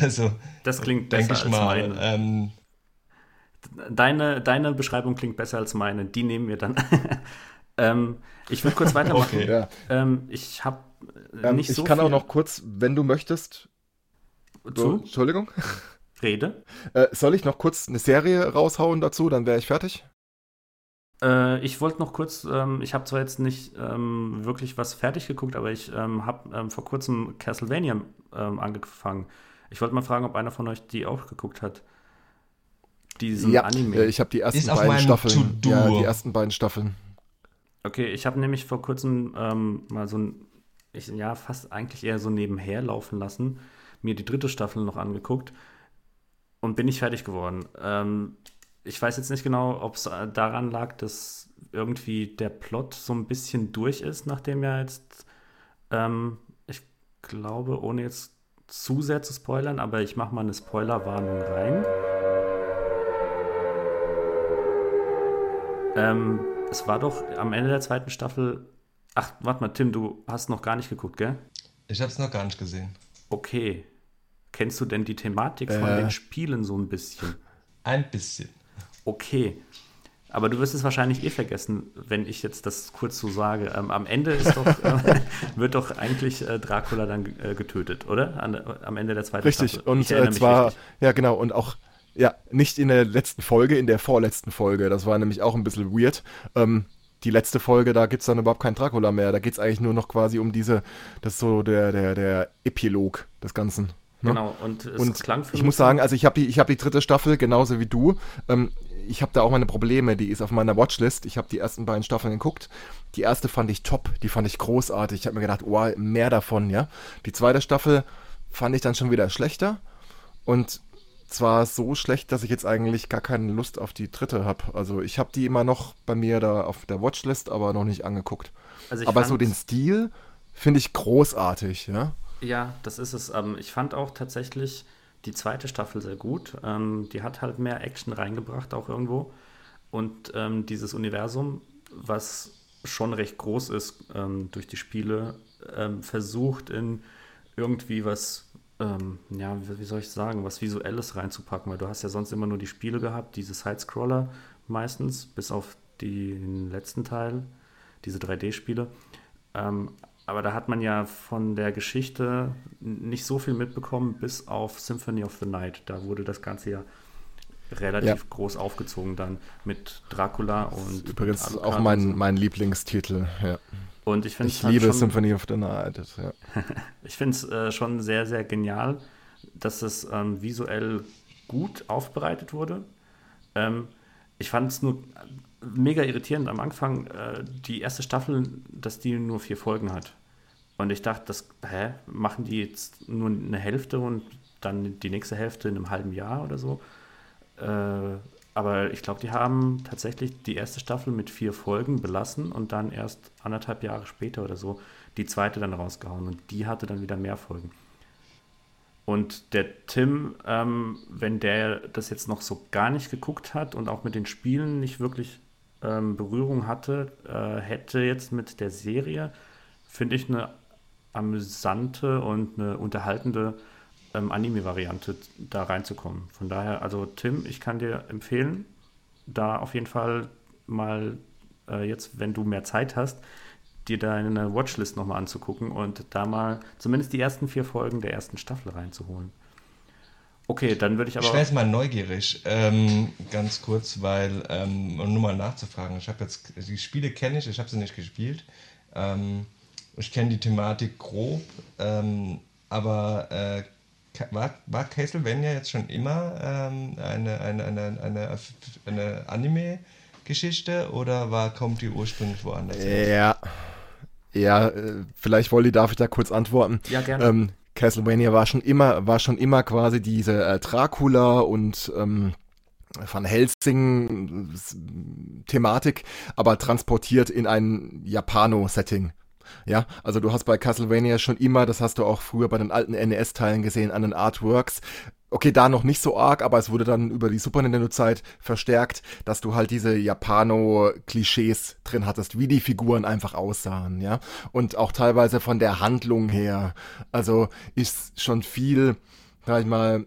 Also
Das klingt
denke
besser
ich
als
mal.
meine.
Ähm,
Deine, deine Beschreibung klingt besser als meine. Die nehmen wir dann. [laughs] ähm, ich würde kurz weitermachen.
Okay.
Ja.
Ähm, ich habe
Ähm,
nicht
ich
so
kann
viel
auch noch kurz, wenn du möchtest,
zu
Entschuldigung,
Rede.
äh, soll ich noch kurz eine Serie raushauen dazu, dann wäre ich fertig?
Äh, ich wollte noch kurz, ähm, ich habe zwar jetzt nicht ähm, wirklich was fertig geguckt, aber ich ähm, habe ähm, vor kurzem Castlevania ähm, angefangen. Ich wollte mal fragen, ob einer von euch die auch geguckt hat. Diesen Anime.
äh, ich habe die ersten
Ist
beiden Staffeln. Ja, die ersten beiden Staffeln.
Okay, ich habe nämlich vor kurzem ähm, mal so ein, ich, ja, fast eigentlich eher so nebenher laufen lassen, mir die dritte Staffel noch angeguckt und bin nicht fertig geworden. Ähm, ich weiß jetzt nicht genau, ob es äh, daran lag, dass irgendwie der Plot so ein bisschen durch ist, nachdem ja jetzt, ähm, ich glaube, ohne jetzt zu sehr zu spoilern, aber ich mache mal eine Spoilerwarnung rein. Ähm, es war doch am Ende der zweiten Staffel. Ach, warte mal, Tim, du hast noch gar nicht geguckt, gell?
ich habe es noch gar nicht gesehen.
Okay. Kennst du denn die Thematik von
Äh.
den Spielen so ein bisschen?
Ein bisschen.
Okay. Aber du wirst es wahrscheinlich eh vergessen, wenn ich jetzt das kurz so sage. Ähm, am Ende ist doch, [laughs] äh, wird doch eigentlich äh, Dracula dann äh, getötet, oder? An, am Ende der zweiten
Richtig.
Staffel.
Und
Ich erinnere
äh,
mich
zwar,
richtig.
ja genau, und auch, ja, nicht in der letzten Folge, in der vorletzten Folge. Das war nämlich auch ein bisschen weird. Ähm, die letzte Folge, da gibt's dann überhaupt keinen Dracula mehr. Da geht's eigentlich nur noch quasi um diese, das ist so der, der, der Epilog des Ganzen. Ne?
Genau, und es
Und
klang für
ich muss sagen, also ich habe die, ich hab die dritte Staffel genauso wie du. Ähm, ich habe da auch meine Probleme, die ist auf meiner Watchlist. Ich habe die ersten beiden Staffeln geguckt. Die erste fand ich top, die fand ich großartig. Ich habe mir gedacht, oh, mehr davon, ja. Die zweite Staffel fand ich dann schon wieder schlechter. Und zwar so schlecht, dass ich jetzt eigentlich gar keine Lust auf die dritte habe. Also ich habe die immer noch bei mir da auf der Watchlist, aber noch nicht angeguckt.
Also
aber so den Stil finde ich großartig, ja.
Ja, das ist es. Ähm, ich fand auch tatsächlich die zweite Staffel sehr gut. Ähm, die hat halt mehr Action reingebracht, auch irgendwo. Und ähm, dieses Universum, was schon recht groß ist durch die Spiele, versucht in irgendwie was, ja, wie, soll ich sagen, was Visuelles reinzupacken, weil du hast ja sonst immer nur die Spiele gehabt, diese Sidescroller meistens, bis auf den letzten Teil, diese 3D-Spiele. Ähm, aber da hat man ja von der Geschichte nicht so viel mitbekommen, bis auf Symphony of the Night. Da wurde das Ganze ja relativ
Ja.
groß aufgezogen dann mit Dracula und
Übrigens
Alucard
auch mein, mein Lieblingstitel, ja.
Und ich finde
Ich liebe Symphony of the Night. Ja. [laughs]
Ich finde es äh, schon sehr, sehr genial, dass es ähm, visuell gut aufbereitet wurde. Ähm, ich fand es nur mega irritierend am Anfang, äh, die erste Staffel, dass die nur vier Folgen hat. Und ich dachte, das, hä, machen die jetzt nur eine Hälfte und dann die nächste Hälfte in einem halben Jahr oder so? Äh, aber ich glaube, die haben tatsächlich die erste Staffel mit vier Folgen belassen und dann erst anderthalb Jahre später oder so die zweite dann rausgehauen. Und die hatte dann wieder mehr Folgen. Und der Tim, ähm, wenn der das jetzt noch so gar nicht geguckt hat und auch mit den Spielen nicht wirklich ähm, Berührung hatte, äh, hätte jetzt mit der Serie, finde ich, eine amüsante und eine unterhaltende ähm, Anime-Variante da reinzukommen. Von daher, also Tim, ich kann dir empfehlen, da auf jeden Fall mal äh, jetzt, wenn du mehr Zeit hast, dir deine Watchlist nochmal anzugucken und da mal zumindest die ersten vier Folgen der ersten Staffel reinzuholen. Okay, dann würde ich aber.
Ich wäre jetzt mal neugierig, ähm, ganz kurz, weil, ähm, um nur mal nachzufragen, ich habe jetzt, die Spiele kenne ich, ich habe sie nicht gespielt. Ähm, ich kenne die Thematik grob, ähm, aber äh, war, war Castlevania jetzt schon immer ähm, eine, eine, eine, eine, eine Anime-Geschichte oder war, kommt die ursprünglich woanders?
Ja. Ja, äh, vielleicht Wolli, darf ich da kurz antworten?
Ja, gerne.
Castlevania war schon immer, war schon immer quasi diese äh, Dracula und ähm, Van Helsing Thematik, aber transportiert in ein Japano-Setting. Ja, also du hast bei Castlevania schon immer, das hast du auch früher bei den alten NES-Teilen gesehen, an den Artworks, okay, da noch nicht so arg, aber es wurde dann über die Super Nintendo-Zeit verstärkt, dass du halt diese Japano-Klischees drin hattest, wie die Figuren einfach aussahen, ja. Und auch teilweise von der Handlung her. Also ist schon viel, sag ich mal,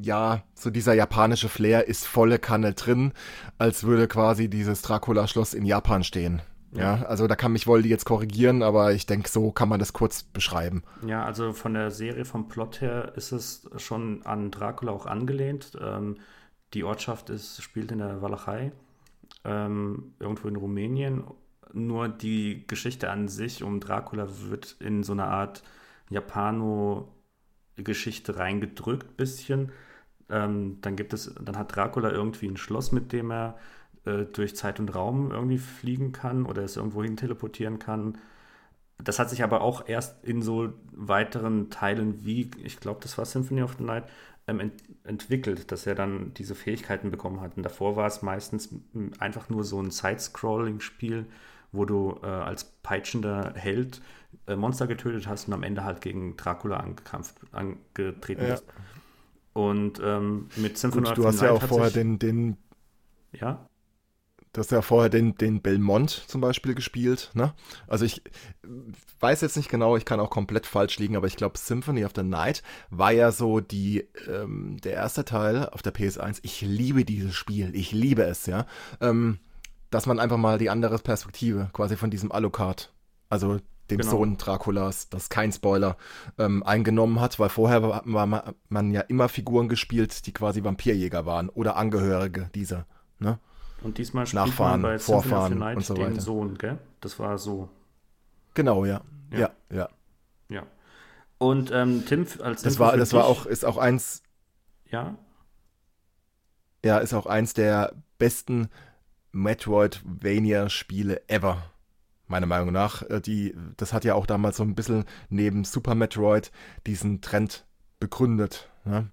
ja, so dieser japanische Flair ist volle Kanne drin, als würde quasi dieses Dracula-Schloss in Japan stehen. Ja, also da kann mich Woldi jetzt korrigieren, aber ich denke, so kann man das kurz beschreiben.
Ja, also von der Serie, vom Plot her ist es schon an Dracula auch angelehnt. Ähm, die Ortschaft ist, spielt in der Walachei, ähm, irgendwo in Rumänien. Nur die Geschichte an sich um Dracula wird in so eine Art Japano-Geschichte reingedrückt, bisschen. Ähm, dann gibt es, dann hat Dracula irgendwie ein Schloss, mit dem er äh, durch Zeit und Raum irgendwie fliegen kann oder es irgendwo hin teleportieren kann. Das hat sich aber auch erst in so weiteren Teilen wie, ich glaube, das war Symphony of the Night, ähm, ent entwickelt, dass er dann diese Fähigkeiten bekommen hat. Und davor war es meistens einfach nur so ein Side-Scrolling-Spiel, wo du äh, als peitschender Held äh, Monster getötet hast und am Ende halt gegen Dracula angekämpft, angetreten ja. bist. Und ähm, mit
Symphony Gut, of the Night. Du hast ja auch vorher den, den.
Ja?
Du hast ja vorher den, den Belmont zum Beispiel gespielt. Ne? Also ich weiß jetzt nicht genau, ich kann auch komplett falsch liegen, aber ich glaube Symphony of the Night war ja so die ähm, der erste Teil auf der PS1. Ich liebe dieses Spiel, ich liebe es, ja. Ähm, dass man einfach mal die andere Perspektive quasi von diesem Alucard, also dem genau. Sohn Draculas, das ist kein Spoiler, ähm, eingenommen hat, weil vorher war, war man ja immer Figuren gespielt, die quasi Vampirjäger waren oder Angehörige dieser. Ne?
Und diesmal spielt
Nachfahren,
man bei
Vorfahren
Night
und so
den
weiter.
Sohn, gell? Das war so.
Genau, ja. Ja, ja. Ja.
ja. Und ähm, Tim als
Das war, das war auch, ist auch eins.
Ja.
Ja, ist auch eins der besten Metroidvania-Spiele ever. Meiner Meinung nach. Äh, die, das hat ja auch damals so ein bisschen neben Super Metroid diesen Trend begründet. Ne?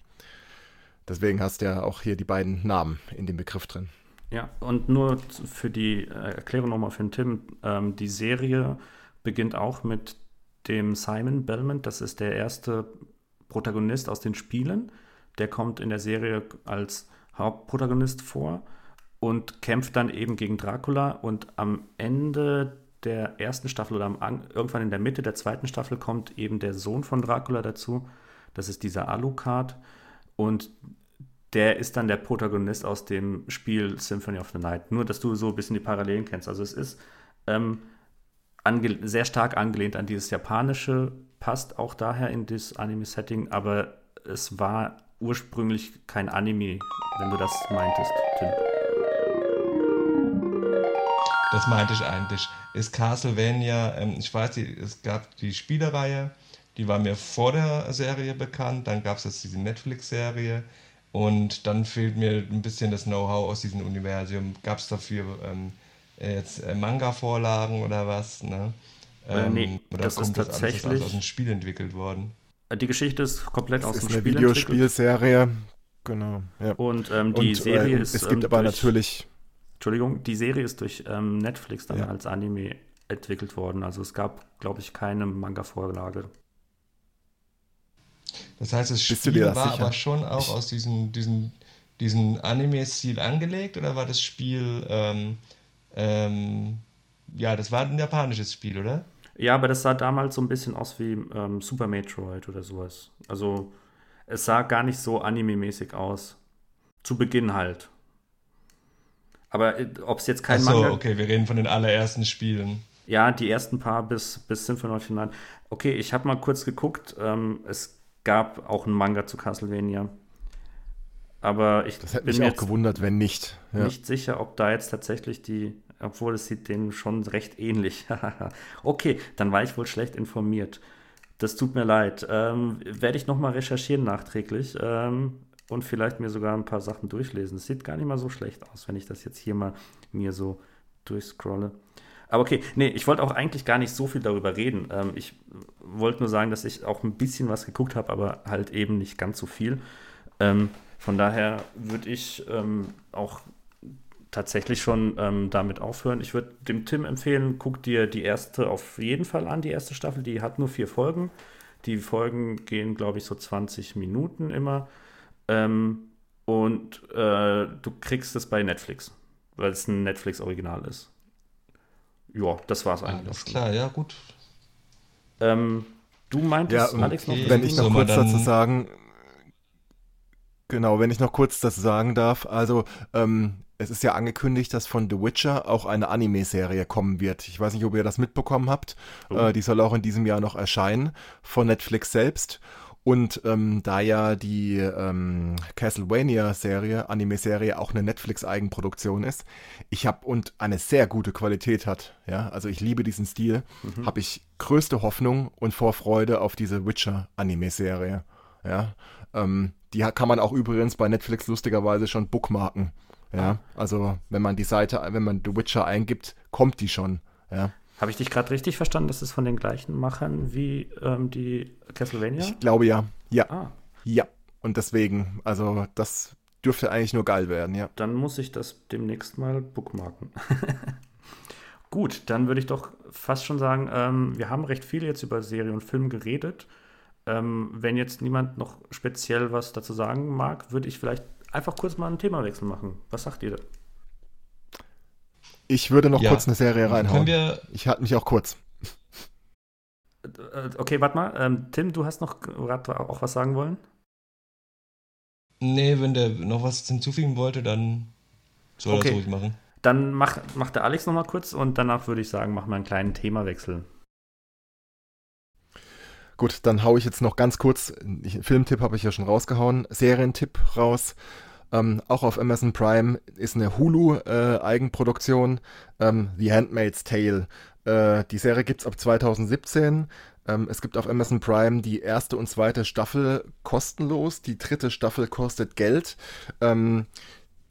Deswegen hast du ja auch hier die beiden Namen in dem Begriff drin.
Ja, und nur für die äh, Erklärung nochmal für den Tim. Ähm, die Serie beginnt auch mit dem Simon Belmont. Das ist der erste Protagonist aus den Spielen. Der kommt in der Serie als Hauptprotagonist vor und kämpft dann eben gegen Dracula. Und am Ende der ersten Staffel oder am, irgendwann in der Mitte der zweiten Staffel kommt eben der Sohn von Dracula dazu. Das ist dieser Alucard. Und der ist dann der Protagonist aus dem Spiel Symphony of the Night. Nur, dass du so ein bisschen die Parallelen kennst. Also es ist ähm, sehr stark angelehnt an dieses Japanische, passt auch daher in das Anime-Setting, aber es war ursprünglich kein Anime, wenn du das meintest, Tim.
Das meinte ich eigentlich. Ist Castlevania, ähm, ich weiß, es gab die Spielereihe, die war mir vor der Serie bekannt, dann gab es jetzt diese Netflix-Serie, Und dann fehlt mir ein bisschen das Know-how aus diesem Universum. Gab es dafür ähm, jetzt äh, Manga-Vorlagen oder was? Ne?
Äh,
Ähm,
nee,
oder
das
kommt
ist
das alles, ist alles
tatsächlich-
aus dem Spiel entwickelt worden?
Die Geschichte ist komplett
Das
aus
ist
dem
eine
Spiel entwickelt.
Videospielserie. Genau. Ja.
Und ähm, die
Und,
Serie
äh,
ist.
es gibt
ähm,
aber
durch,
natürlich.
Entschuldigung, die Serie ist durch ähm, Netflix dann
Ja.
als Anime entwickelt worden. Also es gab, glaube ich, keine Manga-Vorlage.
Das heißt, das
Bist
Spiel
das
war
sicher?
aber schon auch aus diesem, diesem, diesem Anime-Stil angelegt oder war das Spiel, ähm, ähm, ja, das war ein japanisches Spiel, oder?
Ja, aber das sah damals so ein bisschen aus wie ähm, Super Metroid oder sowas. Also es sah gar nicht so anime-mäßig aus. Zu Beginn halt. Aber äh, ob es jetzt kein
Ach so,
Manga...
okay, wir reden von den allerersten Spielen.
Ja, die ersten paar bis, bis Symphony of the Night. Okay, ich habe mal kurz geguckt. Ähm, es gab auch einen Manga zu Castlevania. Aber ich
Das hätte
bin
mich auch gewundert, wenn nicht. Ja.
nicht sicher, ob da jetzt tatsächlich die, obwohl es sieht denen schon recht ähnlich. [laughs] okay, dann war ich wohl schlecht informiert. Das tut mir leid. Ähm, Werde ich nochmal recherchieren nachträglich ähm, und vielleicht mir sogar ein paar Sachen durchlesen. Es sieht gar nicht mal so schlecht aus, wenn ich das jetzt hier mal mir so durchscrolle. Aber okay, nee, ich wollte auch eigentlich gar nicht so viel darüber reden. Ähm, ich wollte nur sagen, dass ich auch ein bisschen was geguckt habe, aber halt eben nicht ganz so viel. Ähm, von daher würde ich ähm, auch tatsächlich schon ähm, damit aufhören. Ich würde dem Tim empfehlen, guck dir die erste auf jeden Fall an, die erste Staffel. Die hat nur vier Folgen. Die Folgen gehen, glaube ich, so 20 Minuten immer. Ähm, und äh, du kriegst es bei Netflix, weil es ein Netflix-Original ist. Ja, das war's eigentlich.
Alles klar, ja, gut.
Ähm, du meintest,
Ja,
Alex, noch?
okay.
Wenn ich noch kurz dazu sagen, genau, wenn ich noch kurz das sagen darf, also ähm, es ist ja angekündigt, dass von The Witcher auch eine Anime-Serie kommen wird. Ich weiß nicht, ob ihr das mitbekommen habt.
Oh.
Äh, die soll auch in diesem Jahr noch erscheinen von Netflix selbst. Und ähm, da ja die ähm, Castlevania-Serie, Anime-Serie, auch eine Netflix-Eigenproduktion ist, ich habe und eine sehr gute Qualität hat, ja, also ich liebe diesen Stil, habe ich größte Hoffnung und Vorfreude auf diese Witcher-Anime-Serie, ja. Ähm, die kann man auch übrigens bei Netflix lustigerweise schon bookmarken, ja. Also wenn man die Seite, wenn man The Witcher eingibt, kommt die schon, ja.
Habe ich dich gerade richtig verstanden, dass es von den gleichen Machern wie ähm, die Castlevania?
Ich glaube ja, ja,
ah,
ja. Und deswegen, also das dürfte eigentlich nur geil werden, ja.
dann muss ich das demnächst mal bookmarken. [laughs] Gut, dann würde ich doch fast schon sagen, ähm, wir haben recht viel jetzt über Serie und Film geredet. Ähm, wenn jetzt niemand noch speziell was dazu sagen mag, würde ich vielleicht einfach kurz mal einen Themawechsel machen. Was sagt ihr da?
Ich würde noch
Ja.
kurz eine Serie reinhauen.
Können wir,
Ich halte mich auch kurz.
Äh, Okay, warte mal. Ähm, Tim, du hast noch gerade auch was sagen wollen?
nee, wenn der noch was hinzufügen wollte, dann soll er
Okay.
das ruhig machen.
Dann mach, macht der Alex noch mal kurz und danach würde ich sagen, machen wir einen kleinen Themawechsel.
Gut, dann hau ich jetzt noch ganz kurz, Filmtipp habe ich ja schon rausgehauen, Serientipp raus. Ähm, auch auf Amazon Prime ist eine Hulu-Eigenproduktion, ähm, The Handmaid's Tale. Äh, die Serie gibt's ab 2017. Ähm, es gibt auf Amazon Prime die erste und zweite Staffel kostenlos. Die dritte Staffel kostet Geld. Ähm,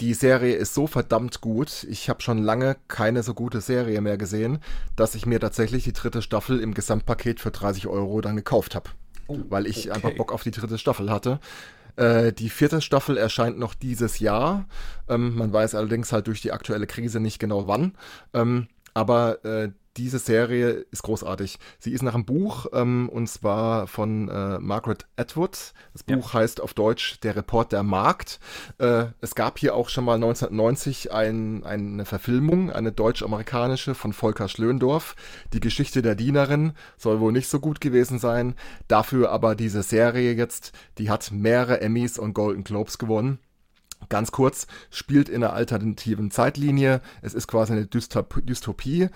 die Serie ist so verdammt gut. Ich habe schon lange keine so gute Serie mehr gesehen, dass ich mir tatsächlich die dritte Staffel im Gesamtpaket für 30 Euro dann gekauft habe. weil ich
okay.
einfach Bock auf die dritte Staffel hatte. Äh, die vierte Staffel erscheint noch dieses Jahr. Ähm, man weiß allerdings halt durch die aktuelle Krise nicht genau wann. Ähm, aber äh, diese Serie ist großartig. Sie ist nach einem Buch, ähm, und zwar von äh, Margaret Atwood. Das
Ja.
Buch heißt auf Deutsch Der Report der Markt. Äh, es gab hier auch schon mal 1990 ein, eine Verfilmung, eine deutsch-amerikanische von Volker Schlöndorff. Die Geschichte der Dienerin soll wohl nicht so gut gewesen sein. Dafür aber diese Serie jetzt, die hat mehrere Emmys und Golden Globes gewonnen. Ganz kurz, spielt in einer alternativen Zeitlinie. Es ist quasi eine Dystop Dystopie.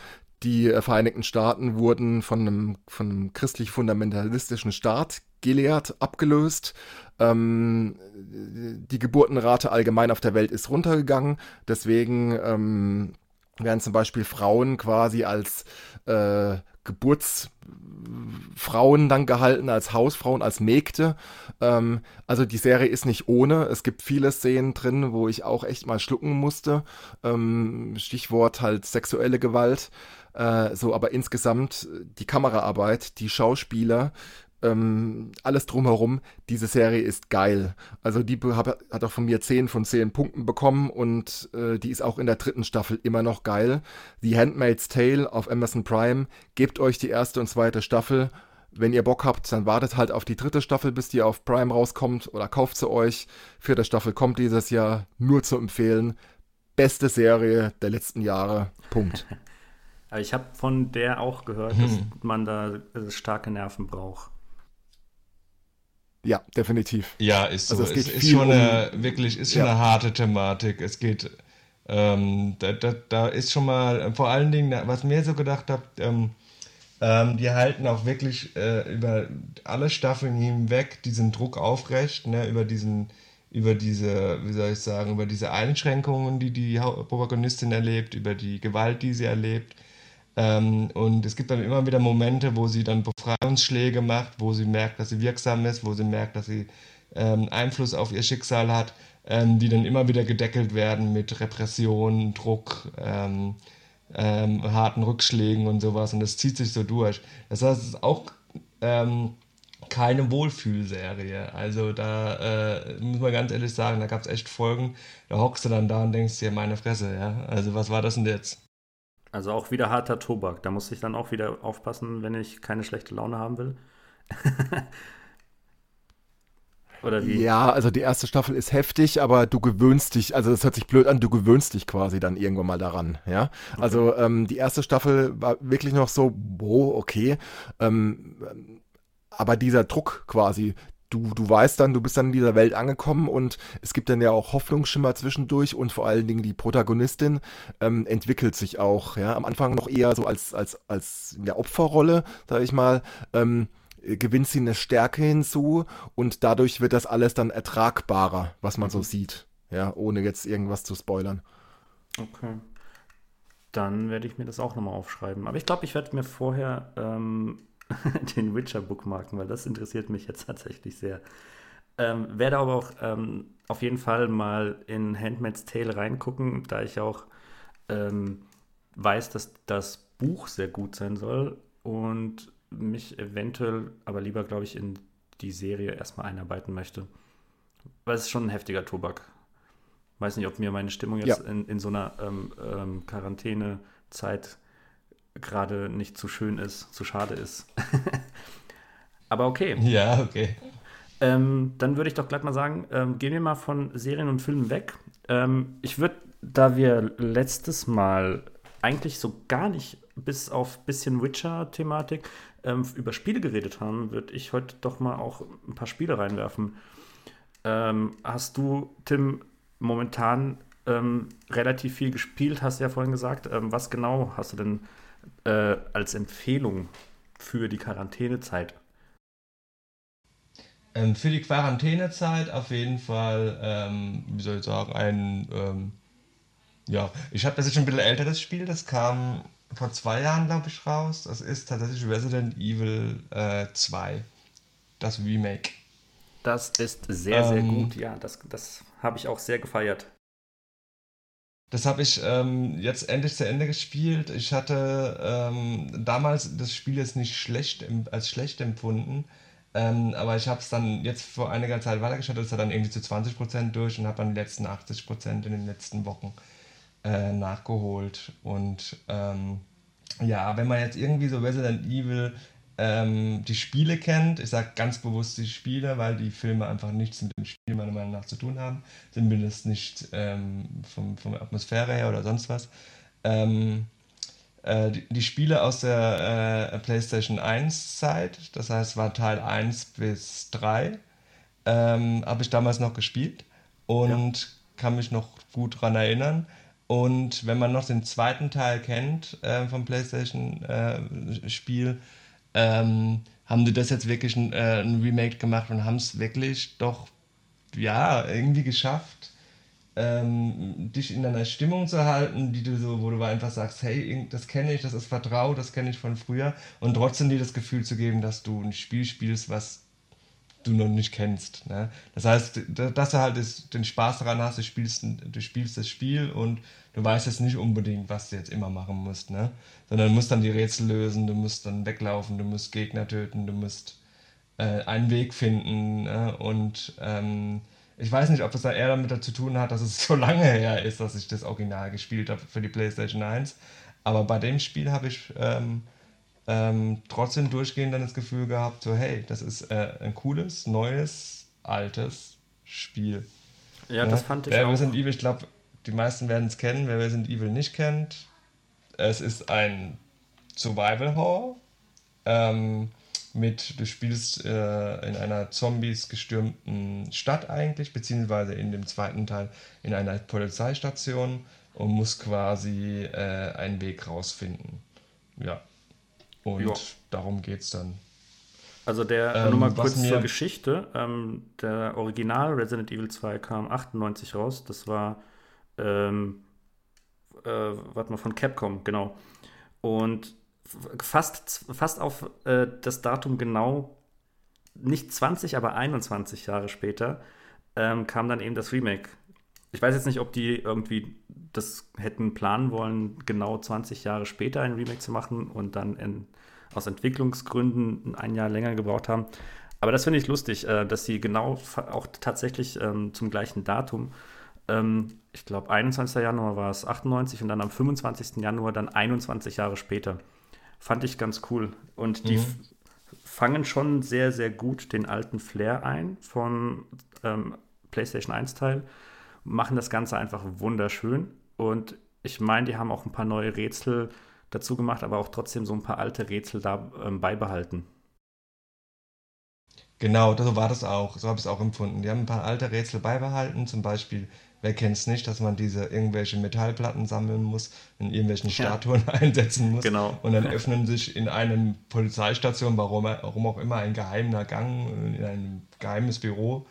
Die äh, Vereinigten Staaten wurden von einem, von einem christlich-fundamentalistischen Staat, Gilead, abgelöst. Ähm, die Geburtenrate allgemein auf der Welt ist runtergegangen. Deswegen ähm, werden zum Beispiel Frauen quasi als äh, Geburtsfrauen dann gehalten, als Hausfrauen, als Mägde. Ähm, also die Serie ist nicht ohne. Es gibt viele Szenen drin, wo ich auch echt mal schlucken musste. Ähm, Stichwort halt sexuelle Gewalt. Äh, so, aber insgesamt die Kameraarbeit, die Schauspieler, ähm, alles drumherum, diese Serie ist geil. Also die hat auch von mir 10 von 10 Punkten bekommen und äh, die ist auch in der dritten Staffel immer noch geil. The Handmaid's Tale auf Amazon Prime, gebt euch die erste und zweite Staffel. Wenn ihr Bock habt, dann wartet halt auf die dritte Staffel, bis die auf Prime rauskommt oder kauft sie euch. Vierte Staffel kommt dieses Jahr, nur zu empfehlen. Beste Serie der letzten Jahre. Punkt. [laughs]
Aber ich habe von der auch gehört, hm. dass man da starke Nerven braucht.
Ja, definitiv.
Ja, ist so. Also es, es ist schon um, eine, wirklich, ist schon ja. eine harte Thematik. Es geht, ähm, da, da, da, ist schon mal, vor allen Dingen, was mir so gedacht habe, ähm, ähm, die halten auch wirklich äh, über alle Staffeln hinweg diesen Druck aufrecht, ne, über diesen, über diese, wie soll ich sagen, über diese Einschränkungen, die die Protagonistin erlebt, über die Gewalt, die sie erlebt. Ähm, und es gibt dann immer wieder Momente, wo sie dann Befreiungsschläge macht, wo sie merkt, dass sie wirksam ist, wo sie merkt, dass sie ähm, Einfluss auf ihr Schicksal hat, ähm, die dann immer wieder gedeckelt werden mit Repression, Druck, ähm, ähm, harten Rückschlägen und sowas. Und das zieht sich so durch. Das heißt, es ist auch ähm, keine Wohlfühlserie. Also da äh, muss man ganz ehrlich sagen, da gab es echt Folgen, da hockst du dann da und denkst dir, meine Fresse, ja. Also was war das denn jetzt?
Also auch wieder harter Tobak. Da muss ich dann auch wieder aufpassen, wenn ich keine schlechte Laune haben will. [laughs]
Oder wie? Ja, also die erste Staffel ist heftig, aber du gewöhnst dich, also das hört sich blöd an, du gewöhnst dich quasi dann irgendwann mal daran, ja. Okay. Also ähm, die erste Staffel war wirklich noch so, boah, okay. Ähm, aber dieser Druck quasi, du, du weißt dann, du bist dann in dieser Welt angekommen und es gibt dann ja auch Hoffnungsschimmer zwischendurch und vor allen Dingen die Protagonistin ähm, entwickelt sich auch, ja, am Anfang noch eher so als, als, als in der Opferrolle, sag ich mal, ähm, gewinnt sie eine Stärke hinzu und dadurch wird das alles dann ertragbarer, was man mhm. so sieht, ja, ohne jetzt irgendwas zu spoilern.
Okay. Dann werde ich mir das auch nochmal aufschreiben. Aber ich glaube, ich werde mir vorher ähm, [laughs] den Witcher bookmarken, weil das interessiert mich jetzt tatsächlich sehr. Ähm, werde aber auch ähm, auf jeden Fall mal in Handmaid's Tale reingucken, da ich auch ähm, weiß, dass das Buch sehr gut sein soll und mich eventuell aber lieber, glaube ich, in die Serie erstmal einarbeiten möchte. Weil es ist schon ein heftiger Tobak. Weiß nicht, ob mir meine Stimmung jetzt ja. in, in so einer ähm, ähm, Quarantänezeit gerade nicht zu schön ist, zu schade ist. [laughs] Aber okay.
Ja, okay.
Ähm, dann würde ich doch gleich mal sagen, ähm, gehen wir mal von Serien und Filmen weg. Ähm, ich würde, da wir letztes Mal eigentlich so gar nicht bis auf ein bisschen Witcher-Thematik ähm, über Spiele geredet haben, würde ich heute doch mal auch ein paar Spiele reinwerfen. Ähm, hast du, Tim, momentan ähm, relativ viel gespielt, hast du ja vorhin gesagt. was genau hast du denn äh, als Empfehlung für die Quarantänezeit?
Ähm, für die Quarantänezeit auf jeden Fall, ähm, wie soll ich sagen, ein, ähm, ja, ich habe, das ist schon ein bisschen älteres Spiel, das kam vor zwei Jahren, glaube ich, raus. Das ist tatsächlich Resident Evil äh, 2, das Remake.
Das ist sehr, sehr ähm, gut, ja, das, das habe ich auch sehr gefeiert.
Das habe ich ähm, jetzt endlich zu Ende gespielt. Ich hatte ähm, damals das Spiel jetzt nicht schlecht als schlecht empfunden, ähm, aber ich habe es dann jetzt vor einiger Zeit weitergeschaltet, ist dann irgendwie zu 20% durch und habe dann die letzten 80% in den letzten Wochen äh, nachgeholt. Und ähm, ja, wenn man jetzt irgendwie so Resident Evil ähm, die Spiele kennt. Ich sage ganz bewusst die Spiele, weil die Filme einfach nichts mit dem Spiel meiner Meinung nach zu tun haben. Zumindest nicht ähm, vom, der Atmosphäre her oder sonst was. Ähm, äh, die, die, Spiele aus der äh, PlayStation 1 Zeit, das heißt war Teil 1 bis 3, ähm, habe ich damals noch gespielt und ja. kann mich noch gut daran erinnern. Und wenn man noch den zweiten Teil kennt äh, vom PlayStation-Spiel, äh, ähm, haben die das jetzt wirklich ein, äh, ein Remake gemacht und haben es wirklich doch, ja, irgendwie geschafft, ähm, dich in einer Stimmung zu halten, die du so, wo du einfach sagst, hey, das kenne ich, das ist vertraut, das kenne ich von früher. Und trotzdem dir das Gefühl zu geben, dass du ein Spiel spielst, was du noch nicht kennst. Ne? Das heißt, dass du halt den Spaß daran hast, du spielst, du spielst das Spiel und du weißt jetzt nicht unbedingt, was du jetzt immer machen musst, ne? sondern du musst dann die Rätsel lösen, du musst dann weglaufen, du musst Gegner töten, du musst äh, einen Weg finden ne? und ähm, ich weiß nicht, ob es da eher damit zu tun hat, dass es [laughs] so lange her ist, dass ich das Original gespielt habe für die PlayStation 1. Aber bei dem Spiel habe ich ähm, ähm, trotzdem durchgehend dann das Gefühl gehabt, so hey, das ist äh, ein cooles, neues, altes Spiel.
Ja, ja? das fand ich
Wer auch. Resident Evil, ich glaube, die meisten werden es kennen. Wer Resident Evil nicht kennt, es ist ein Survival Horror. Ähm, mit, du spielst äh, in einer Zombies gestürmten Stadt eigentlich, beziehungsweise in dem zweiten Teil in einer Polizeistation und musst quasi äh, einen Weg rausfinden. Ja. Und jo. darum geht's dann.
Also der, ähm, nur mal kurz zur Geschichte, ähm, der Original Resident Evil 2 kam 98 raus, das war, ähm, äh, warte mal, von Capcom, genau. Und fast, fast auf äh, das Datum genau, nicht 20, aber 21 Jahre später, ähm, kam dann eben das Remake. Ich weiß jetzt nicht, ob die irgendwie das hätten planen wollen, genau 20 Jahre später ein Remake zu machen und dann in, aus Entwicklungsgründen ein Jahr länger gebraucht haben. Aber das finde ich lustig, äh, dass sie genau auch tatsächlich ähm, zum gleichen Datum, ähm, ich glaube 21. Januar war es 98 und dann am 25. Januar dann 21 Jahre später fand ich ganz cool. Und die mhm. fangen schon sehr, sehr gut den alten Flair ein von ähm, PlayStation 1 Teil, machen das Ganze einfach wunderschön. Und ich meine, die haben auch ein paar neue Rätsel dazu gemacht, aber auch trotzdem so ein paar alte Rätsel da ähm, beibehalten.
Genau, so war das auch. So habe ich es auch empfunden. Die haben ein paar alte Rätsel beibehalten, zum Beispiel wer kennt es nicht, dass man diese irgendwelche Metallplatten sammeln muss, in irgendwelchen Statuen ja. [laughs] einsetzen muss.
Genau.
Und dann öffnen sich in einer Polizeistation, warum, warum auch immer, ein geheimer Gang in ein geheimes Büro.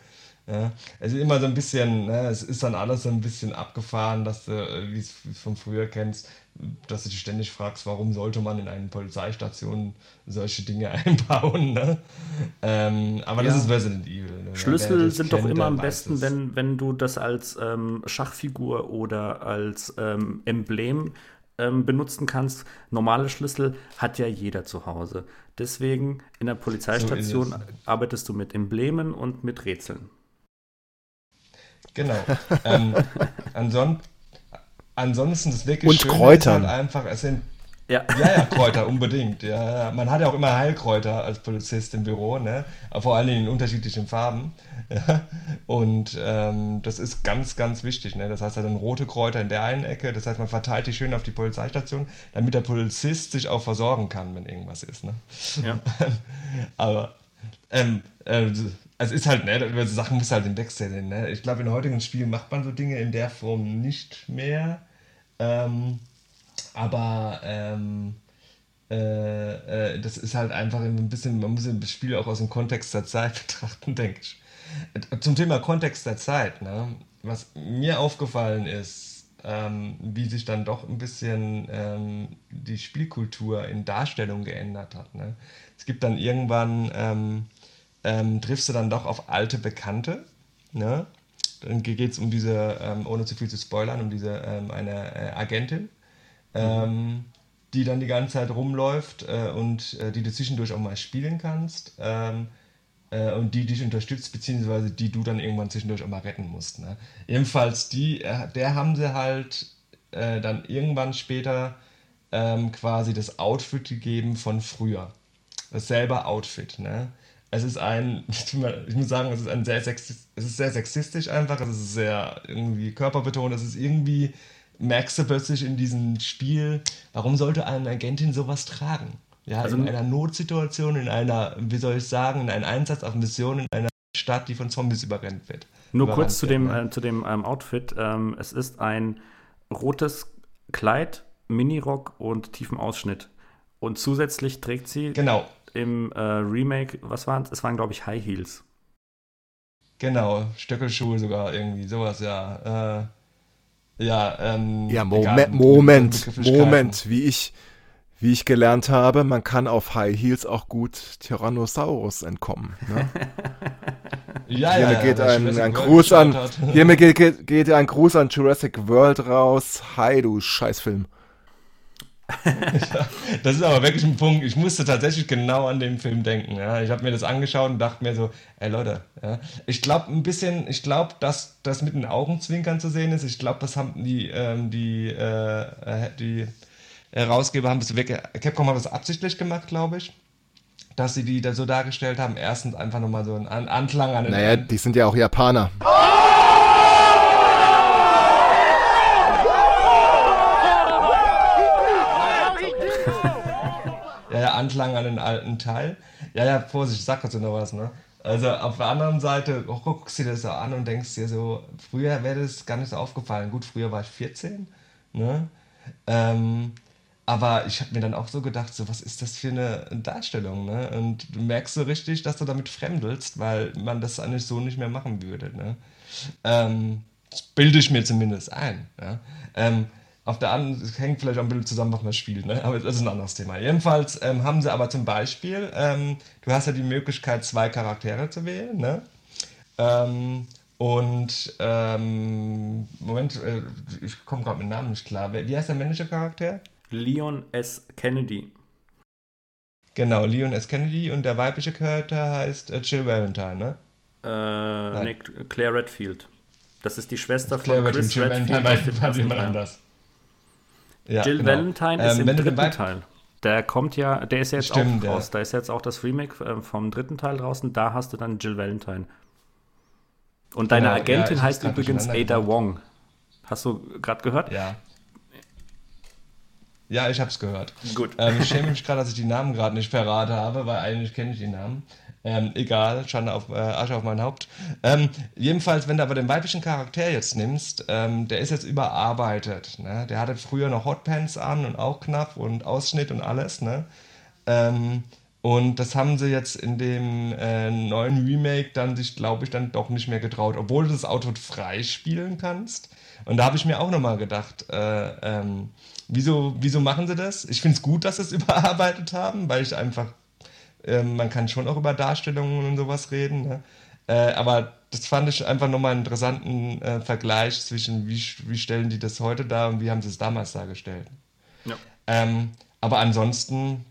Ja, es ist immer so ein bisschen, ne, es ist dann alles so ein bisschen abgefahren, dass du, äh, wie es von früher kennst, dass du dich ständig fragst, warum sollte man in eine Polizeistation solche Dinge [laughs] einbauen. Ne? Ähm, aber ja. das ist Resident Evil.
Ne? Schlüssel sind kennt, doch immer am besten, wenn, wenn du das als ähm, Schachfigur oder als ähm, Emblem ähm, benutzen kannst. Normale Schlüssel hat ja jeder zu Hause. Deswegen in der Polizeistation so arbeitest du mit Emblemen und mit Rätseln.
Genau. ähm, ansonsten ansonsten das wirklich
Und Kräutern.
Halt einfach, es sind ja. ja, ja, Kräuter, unbedingt. Ja, man hat ja auch immer Heilkräuter als Polizist im Büro, ne? vor allem in unterschiedlichen Farben. Ja? Und ähm, das ist ganz, ganz wichtig. Ne? Das heißt, er hat dann rote Kräuter in der einen Ecke, das heißt, man verteilt die schön auf die Polizeistation, damit der Polizist sich auch versorgen kann, wenn irgendwas ist. Ne? Ja. [laughs] Aber ähm, äh, es ist halt, ne, über so Sachen muss halt sehen. Ne? Ich glaube, in heutigen Spielen macht man so Dinge in der Form nicht mehr. Ähm, aber ähm, äh, äh, das ist halt einfach ein bisschen, man muss das Spiel auch aus dem Kontext der Zeit [laughs] betrachten, denke ich. Zum Thema Kontext der Zeit, ne? was mir aufgefallen ist, ähm, wie sich dann doch ein bisschen ähm, die Spielkultur in Darstellung geändert hat. Ne? Es gibt dann irgendwann, ähm, triffst du dann doch auf alte Bekannte, ne? Dann geht es um diese, ähm, ohne zu viel zu spoilern, um diese ähm, eine äh, Agentin, ähm, die dann die ganze Zeit rumläuft äh, und äh, die du zwischendurch auch mal spielen kannst ähm, äh, und die dich unterstützt, beziehungsweise die du dann irgendwann zwischendurch auch mal retten musst. Ne? Ebenfalls die, äh, der haben sie halt äh, dann irgendwann später ähm, quasi das Outfit gegeben von früher. Dasselbe Outfit. Ne? Es ist ein, [laughs] ich muss sagen, es ist ein sehr sexistisch, es ist sehr sexistisch einfach, es ist sehr irgendwie körperbetont, es ist irgendwie, merkst du plötzlich in diesem Spiel, warum sollte eine Agentin sowas tragen? Ja, also in einer Notsituation, in einer, wie soll ich sagen, in einem Einsatz auf Mission in einer Stadt, die von Zombies überrennt wird.
Nur kurz zu dem, äh, zu dem ähm, Outfit. Ähm, es ist ein rotes Kleid, Minirock und tiefen Ausschnitt. Und zusätzlich trägt sie
genau
im äh, Remake, was waren es? Es waren, glaube ich, High Heels.
Genau, Stöckelschuhe sogar irgendwie, sowas, ja. Äh, Ja, ähm,
ja Mo egal, Moment, Moment, wie ich, wie ich gelernt habe, man kann auf High Heels auch gut Tyrannosaurus entkommen. Ne? [laughs] ja, hiermit ja, geht ein, ein Gruß an, hiermit geht, geht, geht ein Gruß an Jurassic World raus. Hi, du Scheißfilm. [laughs]
das ist aber wirklich ein Punkt. Ich musste tatsächlich genau an den Film denken. Ja. Ich habe mir das angeschaut und dachte mir so, ey Leute, ja. ich glaube ein bisschen, ich glaube, dass das mit den Augenzwinkern zu sehen ist. Ich glaube, das haben die, ähm, die, äh, äh die Herausgeber haben das wirklich, Capcom hat das absichtlich gemacht, glaube ich. Dass sie die da so dargestellt haben. Erstens einfach nochmal so ein Anklang an den.
Naja, die sind ja auch Japaner. Oh!
Ja, ja, Anklang an den alten Teil. Ja, ja, Vorsicht, sag dazu noch was, ne? Also auf der anderen Seite oh, guckst du dir das so an und denkst dir so, früher wäre das gar nicht so aufgefallen. Gut, früher war ich 14, ne? Ähm, aber ich habe mir dann auch so gedacht, so was ist das für eine Darstellung, ne? Und du merkst so richtig, dass du damit fremdelst, weil man das eigentlich so nicht mehr machen würde, ne? Ähm, das bilde ich mir zumindest ein, ja? Ähm, auf der anderen, es hängt vielleicht auch ein bisschen zusammen, was man spielt, ne? aber das ist ein anderes Thema. Jedenfalls ähm, haben sie aber zum Beispiel, ähm, du hast ja die Möglichkeit, zwei Charaktere zu wählen. Ne? Ähm, und, ähm, Moment, äh, ich komme gerade mit Namen nicht klar. Wie heißt der männliche Charakter?
Leon S. Kennedy.
Genau, Leon S. Kennedy und der weibliche Charakter heißt äh, Jill Valentine, ne?
Äh, nee, Claire Redfield. Das ist die Schwester Claire von Chris Redfield. Jill
Valentine war jemand anders.
Ja, Jill genau. Valentine ist ähm, im dritten Teil. Der kommt ja, der ist jetzt Stimmt, auch raus. Ja. Da ist jetzt auch das Remake äh, vom dritten Teil draußen. Da hast du dann Jill Valentine. Und deine genau, Agentin ja, heißt übrigens Ada Wong. Hast du gerade gehört?
Ja. Ja, ich hab's gehört.
Gut.
Ähm, ich schäme mich gerade, dass ich die Namen gerade nicht verrate habe, weil eigentlich kenne ich die Namen. Ähm, egal, Schande auf, äh, Asche auf mein Haupt. Ähm, jedenfalls, wenn du aber den weiblichen Charakter jetzt nimmst, ähm, der ist jetzt überarbeitet. Ne? Der hatte früher noch Hotpants an und auch knapp und Ausschnitt und alles. Ne? Ähm, und das haben sie jetzt in dem äh, neuen Remake dann sich, glaube ich, dann doch nicht mehr getraut, obwohl du das Auto frei spielen kannst. Und da habe ich mir auch nochmal gedacht, äh, ähm, wieso, wieso machen sie das? Ich finde es gut, dass sie es [laughs] überarbeitet haben, weil ich einfach ähm, man kann schon auch über Darstellungen und sowas reden. Ne? Äh, aber das fand ich einfach nochmal einen interessanten äh, Vergleich zwischen, wie, wie stellen die das heute dar und wie haben sie es damals dargestellt. Ja. Ähm, aber ansonsten,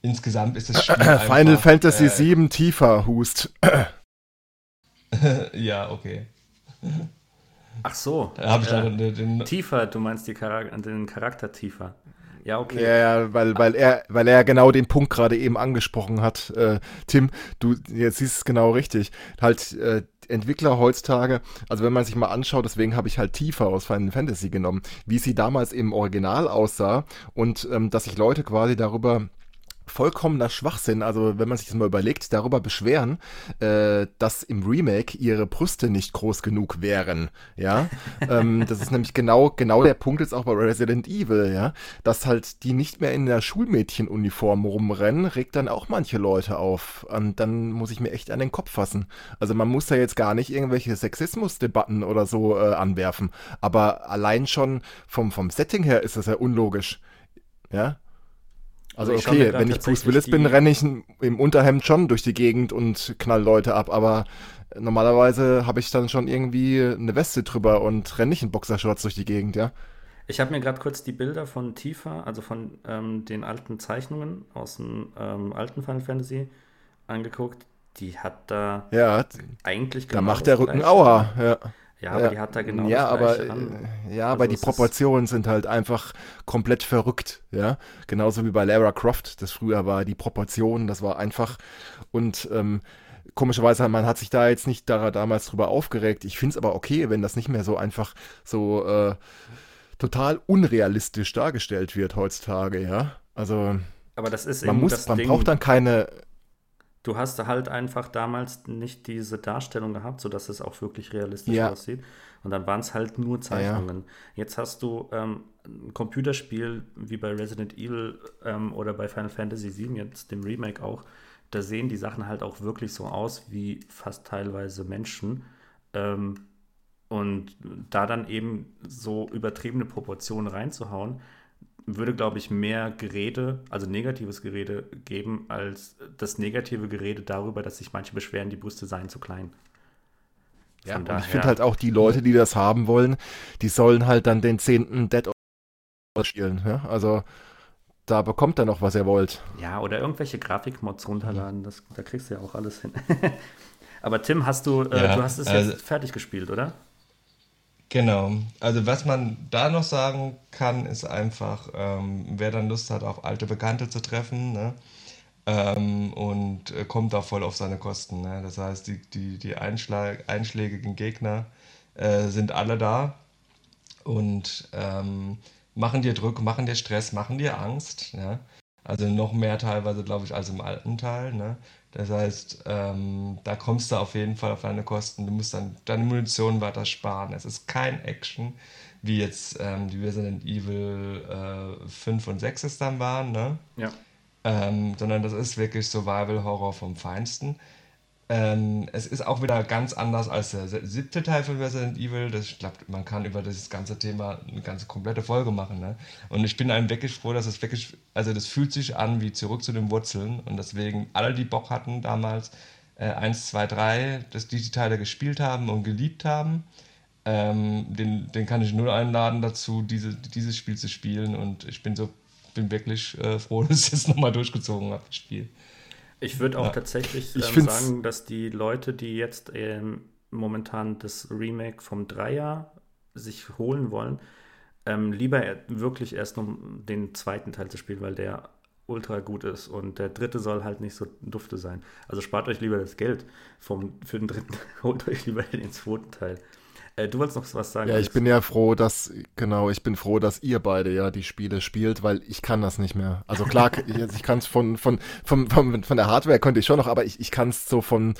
insgesamt ist das Spiel [clears throat]
Final einfach, Fantasy äh, 7 tiefer, Hust. [laughs]
ja, okay.
Ach so.
Da habe ich äh, den, den,
tiefer, du meinst die Charak den Charakter tiefer. Ja, okay.
Ja, weil, weil, er, weil er genau den Punkt gerade eben angesprochen hat. Äh, Tim, du jetzt siehst es genau richtig. Halt, äh, Entwickler heutzutage, also wenn man sich mal anschaut, deswegen habe ich halt tiefer aus Final Fantasy genommen, wie sie damals im Original aussah und ähm, dass sich Leute quasi darüber vollkommener Schwachsinn. Also wenn man sich das mal überlegt, darüber beschweren, äh, dass im Remake ihre Brüste nicht groß genug wären. Ja, [laughs] ähm, das ist nämlich genau genau der Punkt jetzt auch bei Resident Evil. Ja, dass halt die nicht mehr in der Schulmädchenuniform rumrennen, regt dann auch manche Leute auf. Und dann muss ich mir echt an den Kopf fassen. Also man muss da jetzt gar nicht irgendwelche Sexismusdebatten oder so äh, anwerfen, aber allein schon vom vom Setting her ist das ja unlogisch. Ja, also, also okay, wenn ich Bruce Willis bin, renne ich im Unterhemd schon durch die Gegend und knall Leute ab, aber normalerweise habe ich dann schon irgendwie eine Weste drüber und renne nicht in Boxershorts durch die Gegend, ja.
Ich habe mir gerade kurz die Bilder von Tifa, also von ähm, den alten Zeichnungen aus dem ähm, alten Final Fantasy angeguckt. Die hat da
ja,
eigentlich
genau Da macht der Rücken Aua, ja.
Ja, aber die hat da genau
ja, aber. Äh, ja, also aber die Proportionen sind halt einfach komplett verrückt, ja. Genauso wie bei Lara Croft, das früher war, die Proportionen, das war einfach und ähm, komischerweise, man hat sich da jetzt nicht da, damals drüber aufgeregt. Ich finde es aber okay, wenn das nicht mehr so einfach so äh, total unrealistisch dargestellt wird heutzutage, ja. Also
aber das ist
man muss, man Ding. braucht dann keine
du hast halt einfach damals nicht diese Darstellung gehabt, sodass es auch wirklich realistisch ja. aussieht. Und dann waren es halt nur Zeichnungen. Ja. Jetzt hast du ähm, ein Computerspiel wie bei Resident Evil ähm, oder bei Final Fantasy VII, jetzt dem Remake auch. Da sehen die Sachen halt auch wirklich so aus wie fast teilweise Menschen. Ähm, Und da dann eben so übertriebene Proportionen reinzuhauen, würde, glaube ich, mehr Gerede, also negatives Gerede geben, als das negative Gerede darüber, dass sich manche beschweren, die Brüste seien zu klein.
Ja, und ich finde halt auch die Leute, die das haben wollen, die sollen halt dann den zehnten Dead spielen. Ja? Also da bekommt er noch, was er wollt.
Ja, oder irgendwelche Grafikmods runterladen, das, da kriegst du ja auch alles hin. [laughs] Aber Tim, hast du, äh, ja, du hast es also, jetzt fertig gespielt, oder?
Genau. Also was man da noch sagen kann, ist einfach, ähm, wer dann Lust hat, auf alte Bekannte zu treffen, ne? ähm, und äh, kommt da voll auf seine Kosten. Ne? Das heißt, die, die, die einschlägigen Gegner äh, sind alle da und ähm, machen dir Druck, machen dir Stress, machen dir Angst. Ja? Also noch mehr teilweise, glaube ich, als im alten Teil. Ne? Das heißt, ähm, da kommst du auf jeden Fall auf deine Kosten. Du musst dann deine Munition weiter sparen. Es ist kein Action, wie jetzt ähm, die Resident Evil äh, 5 und 6 es dann waren. Ne?
Ja.
Ähm, sondern das ist wirklich Survival-Horror vom Feinsten. Ähm, es ist auch wieder ganz anders als der siebte Teil von Resident Evil. Das, ich glaube, man kann über das ganze Thema eine ganze komplette Folge machen. Ne? Und ich bin einem wirklich froh, dass es wirklich, also das fühlt sich an wie zurück zu den Wurzeln. Und deswegen alle, die Bock hatten damals, äh, 1, 2, 3, dass die die Teile gespielt haben und geliebt haben, ähm, den, den kann ich nur einladen dazu, diese, dieses Spiel zu spielen. Und ich bin so, bin wirklich äh, froh, [laughs] dass ich es nochmal durchgezogen habe, das Spiel.
Ich würde auch ja. tatsächlich ähm, sagen, dass die Leute, die jetzt ähm, momentan das Remake vom Dreier sich holen wollen, ähm, lieber wirklich erst um den zweiten Teil zu spielen, weil der ultra gut ist und der dritte soll halt nicht so dufte sein. Also spart euch lieber das Geld vom, für den dritten, [laughs] holt euch lieber den zweiten Teil. Äh, du wolltest noch was sagen.
Ja, ich bin ja froh, dass, genau, ich bin froh, dass ihr beide ja die Spiele spielt, weil ich kann das nicht mehr. Also klar, [laughs] ich, ich kann es von, von, von, von, von der Hardware konnte ich schon noch, aber ich, ich kann es so von,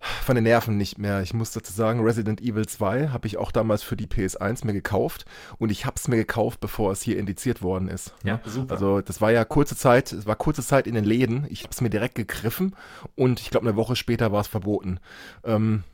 von den Nerven nicht mehr. Ich muss dazu sagen, Resident Evil 2 habe ich auch damals für die PS1 mir gekauft und ich habe es mir gekauft, bevor es hier indiziert worden ist.
Ja, super.
Also das war ja kurze Zeit, es war kurze Zeit in den Läden. Ich habe es mir direkt gegriffen und ich glaube eine Woche später war es verboten. Ähm,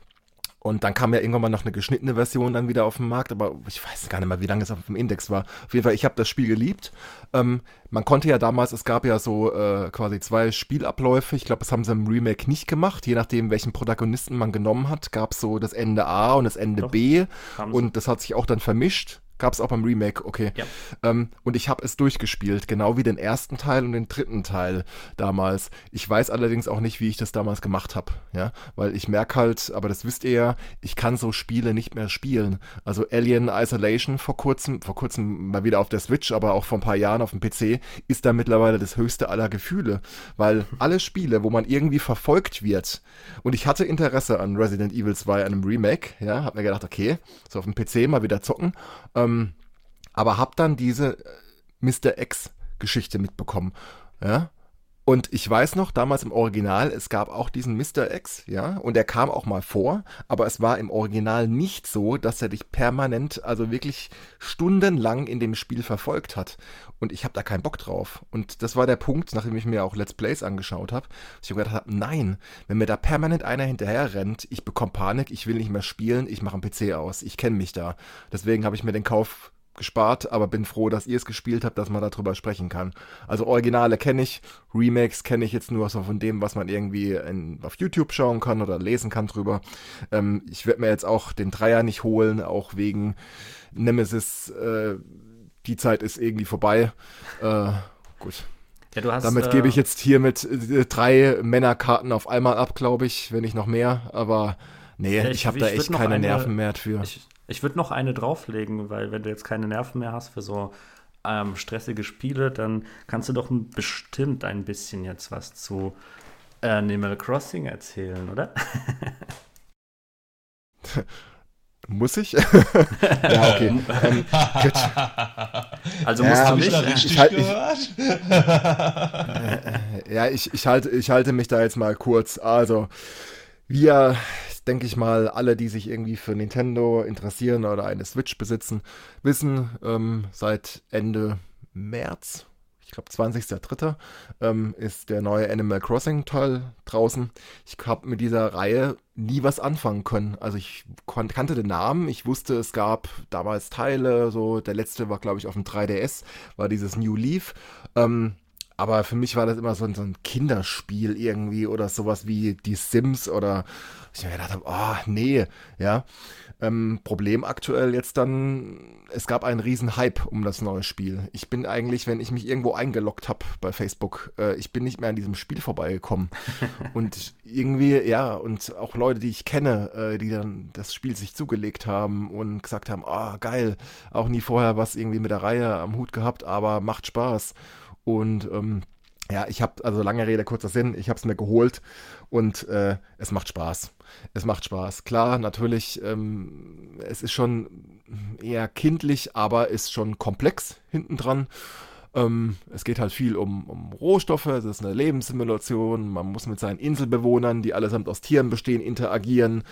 und dann kam ja irgendwann mal noch eine geschnittene Version dann wieder auf den Markt, aber ich weiß gar nicht mehr, wie lange es auf dem Index war. Auf jeden Fall, ich habe das Spiel geliebt. Ähm, man konnte ja damals, es gab ja so äh, quasi zwei Spielabläufe. Ich glaube, das haben sie im Remake nicht gemacht. Je nachdem, welchen Protagonisten man genommen hat, gab es so das Ende A und das Ende Doch, B. Und das hat sich auch dann vermischt. Gab es auch beim Remake, okay. Ja. Ähm, und ich habe es durchgespielt, genau wie den ersten Teil und den dritten Teil damals. Ich weiß allerdings auch nicht, wie ich das damals gemacht habe, ja, weil ich merke halt, aber das wisst ihr ja, ich kann so Spiele nicht mehr spielen. Also Alien Isolation vor kurzem, vor kurzem mal wieder auf der Switch, aber auch vor ein paar Jahren auf dem PC, ist da mittlerweile das höchste aller Gefühle, weil alle Spiele, wo man irgendwie verfolgt wird, und ich hatte Interesse an Resident Evil 2, einem Remake, ja, hab mir gedacht, okay, so auf dem PC mal wieder zocken, ähm, ähm, aber hab dann diese äh, Mr. X-Geschichte mitbekommen. Ja, und ich weiß noch, damals im Original, es gab auch diesen Mr. X, ja, und er kam auch mal vor, aber es war im Original nicht so, dass er dich permanent, also wirklich stundenlang in dem Spiel verfolgt hat. Und ich habe da keinen Bock drauf. Und das war der Punkt, nachdem ich mir auch Let's Plays angeschaut habe, dass ich mir gedacht habe, nein, wenn mir da permanent einer hinterher rennt, ich bekomme Panik, ich will nicht mehr spielen, ich mache einen PC aus, ich kenne mich da. Deswegen habe ich mir den Kauf gespart, aber bin froh, dass ihr es gespielt habt, dass man darüber sprechen kann. Also Originale kenne ich, Remakes kenne ich jetzt nur so von dem, was man irgendwie in, auf YouTube schauen kann oder lesen kann drüber. Ähm, ich werde mir jetzt auch den Dreier nicht holen, auch wegen Nemesis. Äh, die Zeit ist irgendwie vorbei. Äh, gut. Ja, hast, Damit gebe ich äh, jetzt hier mit äh, drei Männerkarten auf einmal ab, glaube ich, wenn nicht noch mehr. Aber nee, ja, ich, ich habe da echt keine eine, Nerven mehr für.
Ich, ich würde noch eine drauflegen, weil wenn du jetzt keine Nerven mehr hast für so ähm, stressige Spiele, dann kannst du doch bestimmt ein bisschen jetzt was zu äh, Animal Crossing erzählen, oder? [laughs]
Muss ich? [laughs] ja, okay. ähm,
also musst ja, du nicht.
Ich, ich, halt, ich, äh, ja, ich, ich, halte, ich halte mich da jetzt mal kurz. Also, wir denke ich mal, alle, die sich irgendwie für Nintendo interessieren oder eine Switch besitzen, wissen, ähm, seit Ende März, ich glaube 20.03. Ähm, ist der neue Animal Crossing Teil draußen. Ich habe mit dieser Reihe nie was anfangen können. Also ich kannte den Namen, ich wusste, es gab damals Teile, so der letzte war glaube ich auf dem 3DS, war dieses New Leaf. Ähm, aber für mich war das immer so ein, so ein, Kinderspiel irgendwie oder sowas wie die Sims oder ich mir gedacht habe, oh nee, ja. Ähm, Problem aktuell jetzt dann, es gab einen riesen Hype um das neue Spiel. Ich bin eigentlich, wenn ich mich irgendwo eingeloggt habe bei Facebook, äh, ich bin nicht mehr an diesem Spiel vorbeigekommen. [laughs] und irgendwie, ja, und auch Leute, die ich kenne, äh, die dann das Spiel sich zugelegt haben und gesagt haben, ah, oh, geil, auch nie vorher was irgendwie mit der Reihe am Hut gehabt, aber macht Spaß. Und ähm, ja, ich habe, also lange Rede, kurzer Sinn, ich habe es mir geholt und äh, es macht Spaß. Es macht Spaß. Klar, natürlich, ähm, es ist schon eher kindlich, aber ist schon komplex hinten dran. Ähm, es geht halt viel um, um Rohstoffe, es ist eine Lebenssimulation, man muss mit seinen Inselbewohnern, die allesamt aus Tieren bestehen, interagieren.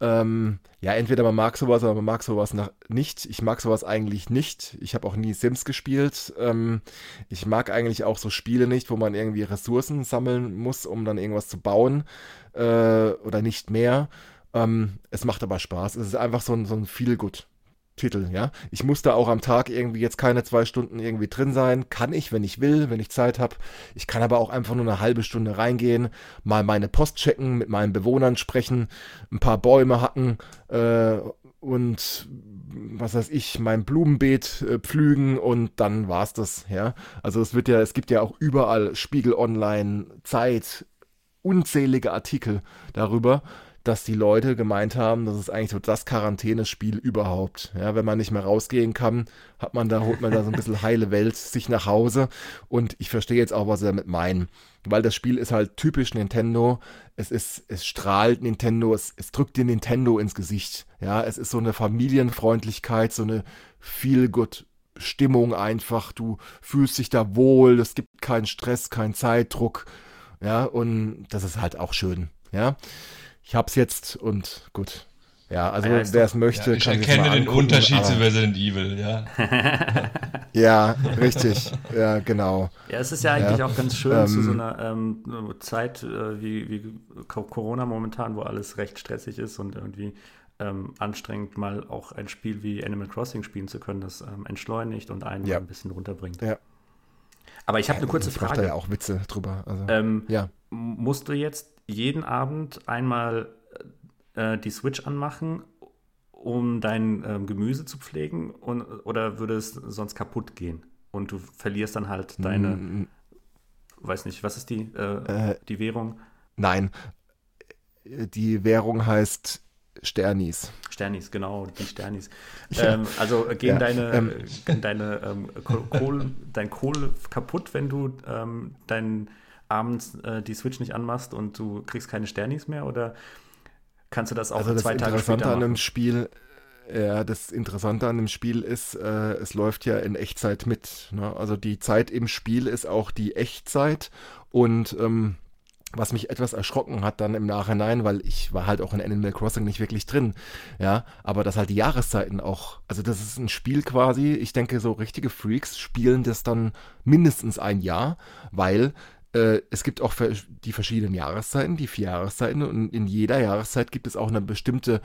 Ähm, ja, entweder man mag sowas oder man mag sowas nach, nicht. Ich mag sowas eigentlich nicht. Ich habe auch nie Sims gespielt. Ähm, ich mag eigentlich auch so Spiele nicht, wo man irgendwie Ressourcen sammeln muss, um dann irgendwas zu bauen äh, oder nicht mehr. Ähm, es macht aber Spaß. Es ist einfach so ein, so ein Feel-Good. Titel, ja. Ich muss da auch am Tag irgendwie jetzt keine zwei Stunden irgendwie drin sein. Kann ich, wenn ich will, wenn ich Zeit habe. Ich kann aber auch einfach nur eine halbe Stunde reingehen, mal meine Post checken, mit meinen Bewohnern sprechen, ein paar Bäume hacken äh, und was weiß ich, mein Blumenbeet äh, pflügen und dann war's das, ja. Also es wird ja, es gibt ja auch überall Spiegel Online, Zeit, unzählige Artikel darüber dass die Leute gemeint haben, das ist eigentlich so das Quarantänespiel überhaupt. Ja, wenn man nicht mehr rausgehen kann, hat man da, holt man da so ein bisschen [laughs] heile Welt sich nach Hause. Und ich verstehe jetzt auch, was sie damit meinen. Weil das Spiel ist halt typisch Nintendo. Es ist, es strahlt Nintendo, es, es drückt dir Nintendo ins Gesicht. Ja, es ist so eine Familienfreundlichkeit, so eine feel good Stimmung einfach. Du fühlst dich da wohl, es gibt keinen Stress, keinen Zeitdruck. Ja, und das ist halt auch schön. Ja ich hab's jetzt und gut. Ja, also ja, wer es möchte,
ja, ich kann erkenne den angucken, Unterschied zu Resident Evil, ja. [laughs]
ja, richtig. Ja, genau.
Ja, es ist ja eigentlich ja. auch ganz schön ähm, zu so einer ähm, Zeit äh, wie, wie Corona momentan, wo alles recht stressig ist und irgendwie ähm, anstrengend, mal auch ein Spiel wie Animal Crossing spielen zu können, das ähm, entschleunigt und einen ja. ein bisschen runterbringt.
Ja.
Aber ich habe eine kurze Frage. Ich
da ja auch Witze drüber. Also,
ähm, ja. Musst du jetzt jeden Abend einmal äh, die Switch anmachen, um dein ähm, Gemüse zu pflegen? Und, oder würde es sonst kaputt gehen? Und du verlierst dann halt deine, mm. weiß nicht, was ist die, äh, äh, die Währung?
Nein, die Währung heißt Sternis.
Sternis, genau, die Sternis. [laughs] Ja. Ähm, also äh, gehen ja, deine, ähm, deine ähm, Kohl, dein Kohl kaputt, wenn du ähm, dein abends äh, die Switch nicht anmachst und du kriegst keine Sternis mehr oder kannst du das auch
also
das zwei
Tage später machen? an dem Spiel ja, das Interessante an dem Spiel ist, äh, es läuft ja in Echtzeit mit. Ne? Also die Zeit im Spiel ist auch die Echtzeit und ähm, was mich etwas erschrocken hat dann im Nachhinein, weil ich war halt auch in Animal Crossing nicht wirklich drin, ja, aber dass halt die Jahreszeiten auch, also das ist ein Spiel quasi, ich denke so richtige Freaks spielen das dann mindestens ein Jahr, weil es gibt auch die verschiedenen Jahreszeiten, die vier Jahreszeiten und in jeder Jahreszeit gibt es auch eine bestimmte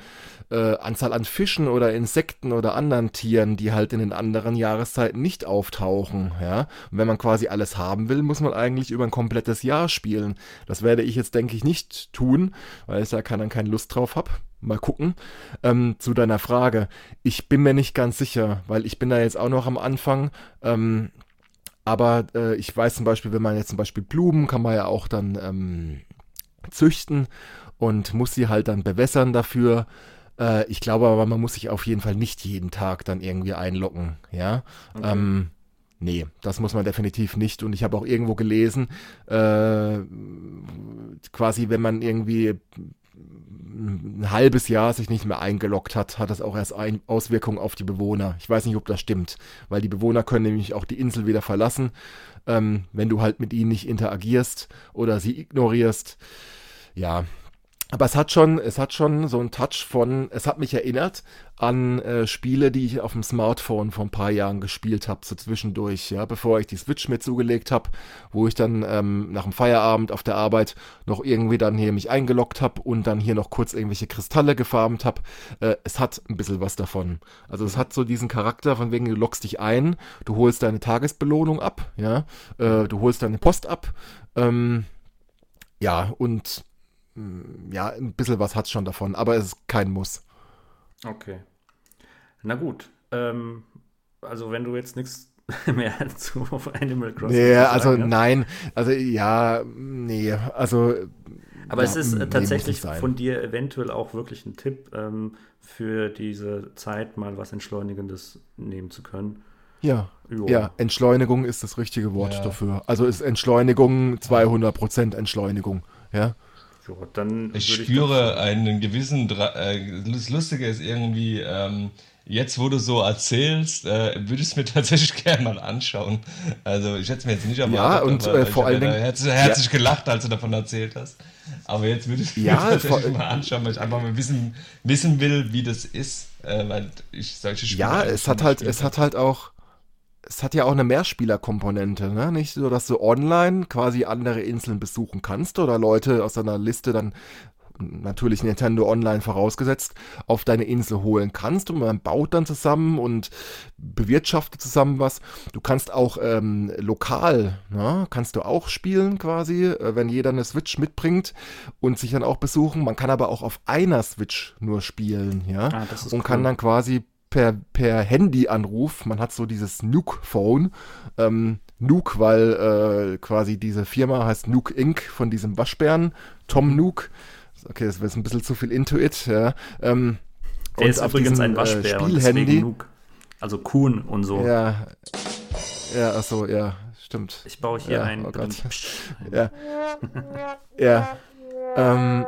äh, Anzahl an Fischen oder Insekten oder anderen Tieren, die halt in den anderen Jahreszeiten nicht auftauchen. Ja? Und wenn man quasi alles haben will, muss man eigentlich über ein komplettes Jahr spielen. Das werde ich jetzt, denke ich, nicht tun, weil ich da dann keine Lust drauf habe. Mal gucken. Ähm, zu deiner Frage. Ich bin mir nicht ganz sicher, weil ich bin da jetzt auch noch am Anfang. Ähm, aber äh, ich weiß zum Beispiel, wenn man jetzt zum Beispiel Blumen, kann man ja auch dann ähm, züchten und muss sie halt dann bewässern dafür. Äh, ich glaube aber, man muss sich auf jeden Fall nicht jeden Tag dann irgendwie einloggen, ja. Okay. Ähm, nee, das muss man definitiv nicht. Und ich habe auch irgendwo gelesen, äh, quasi, wenn man irgendwie ein halbes Jahr sich nicht mehr eingeloggt hat, hat das auch erst ein Auswirkungen auf die Bewohner. Ich weiß nicht, ob das stimmt, weil die Bewohner können nämlich auch die Insel wieder verlassen, ähm, wenn du halt mit ihnen nicht interagierst oder sie ignorierst. Ja, aber es hat schon, es hat schon so einen Touch von, es hat mich erinnert an äh, Spiele, die ich auf dem Smartphone vor ein paar Jahren gespielt habe, so zwischendurch, ja, bevor ich die Switch mir zugelegt habe, wo ich dann ähm, nach dem Feierabend auf der Arbeit noch irgendwie dann hier mich eingeloggt habe und dann hier noch kurz irgendwelche Kristalle gefarmt habe. Äh, es hat ein bisschen was davon. Also es hat so diesen Charakter, von wegen du loggst dich ein, du holst deine Tagesbelohnung ab, ja, äh, du holst deine Post ab, ähm, ja, und ja, ein bisschen was hat es schon davon, aber es ist kein Muss.
Okay. Na gut. Ähm, also wenn du jetzt nichts [laughs] mehr zu Animal Crossing
Nee, also hast. nein. Also ja, nee, also.
Aber ja, es ist nee, tatsächlich von dir eventuell auch wirklich ein Tipp, ähm, für diese Zeit mal was Entschleunigendes nehmen zu können.
Ja, ja, Entschleunigung ist das richtige Wort ja. dafür. Also ist Entschleunigung 200% Entschleunigung, ja.
So, dann ich spüre ich einen gewissen, äh, das Lustige ist irgendwie, ähm, jetzt wo du so erzählst, äh, würde ich es mir [laughs] tatsächlich gerne mal anschauen. Also ich hätte es mir jetzt nicht
erwartet, ja, und aber, äh, vor allen Dingen
herzlich, herzlich ja. gelacht, als du davon erzählt hast. Aber jetzt würde ich
ja, mir [laughs]
tatsächlich mal anschauen, weil ich einfach mal wissen, wissen will, wie das ist, äh, weil ich solche
Spiele Ja, es hat halt, es hat halt auch es hat ja auch eine Mehrspielerkomponente, ne? Nicht so, dass du online quasi andere Inseln besuchen kannst oder Leute aus deiner Liste dann natürlich Nintendo Online vorausgesetzt, auf deine Insel holen kannst und man baut dann zusammen und bewirtschaftet zusammen was. Du kannst auch ähm, lokal, ne, kannst du auch spielen quasi, äh, wenn jeder eine Switch mitbringt und sich dann auch besuchen. Man kann aber auch auf einer Switch nur spielen, ja, ah, und cool. kann dann quasi per, per Handyanruf, man hat so dieses Nuke-Phone, ähm, Nuke, weil äh, quasi diese Firma heißt Nuke Inc. von diesem Waschbären, Tom Nuke. Okay, das wäre ein bisschen zu viel Intuit, ja. Ähm,
Der ist übrigens diesem, ein Waschbär äh. Nuke. Also Kuhn und so.
Ja, ja, achso, ja, stimmt.
Ich baue hier
ja,
ein.
Oh Gott. [laughs] ja. ja. Ähm,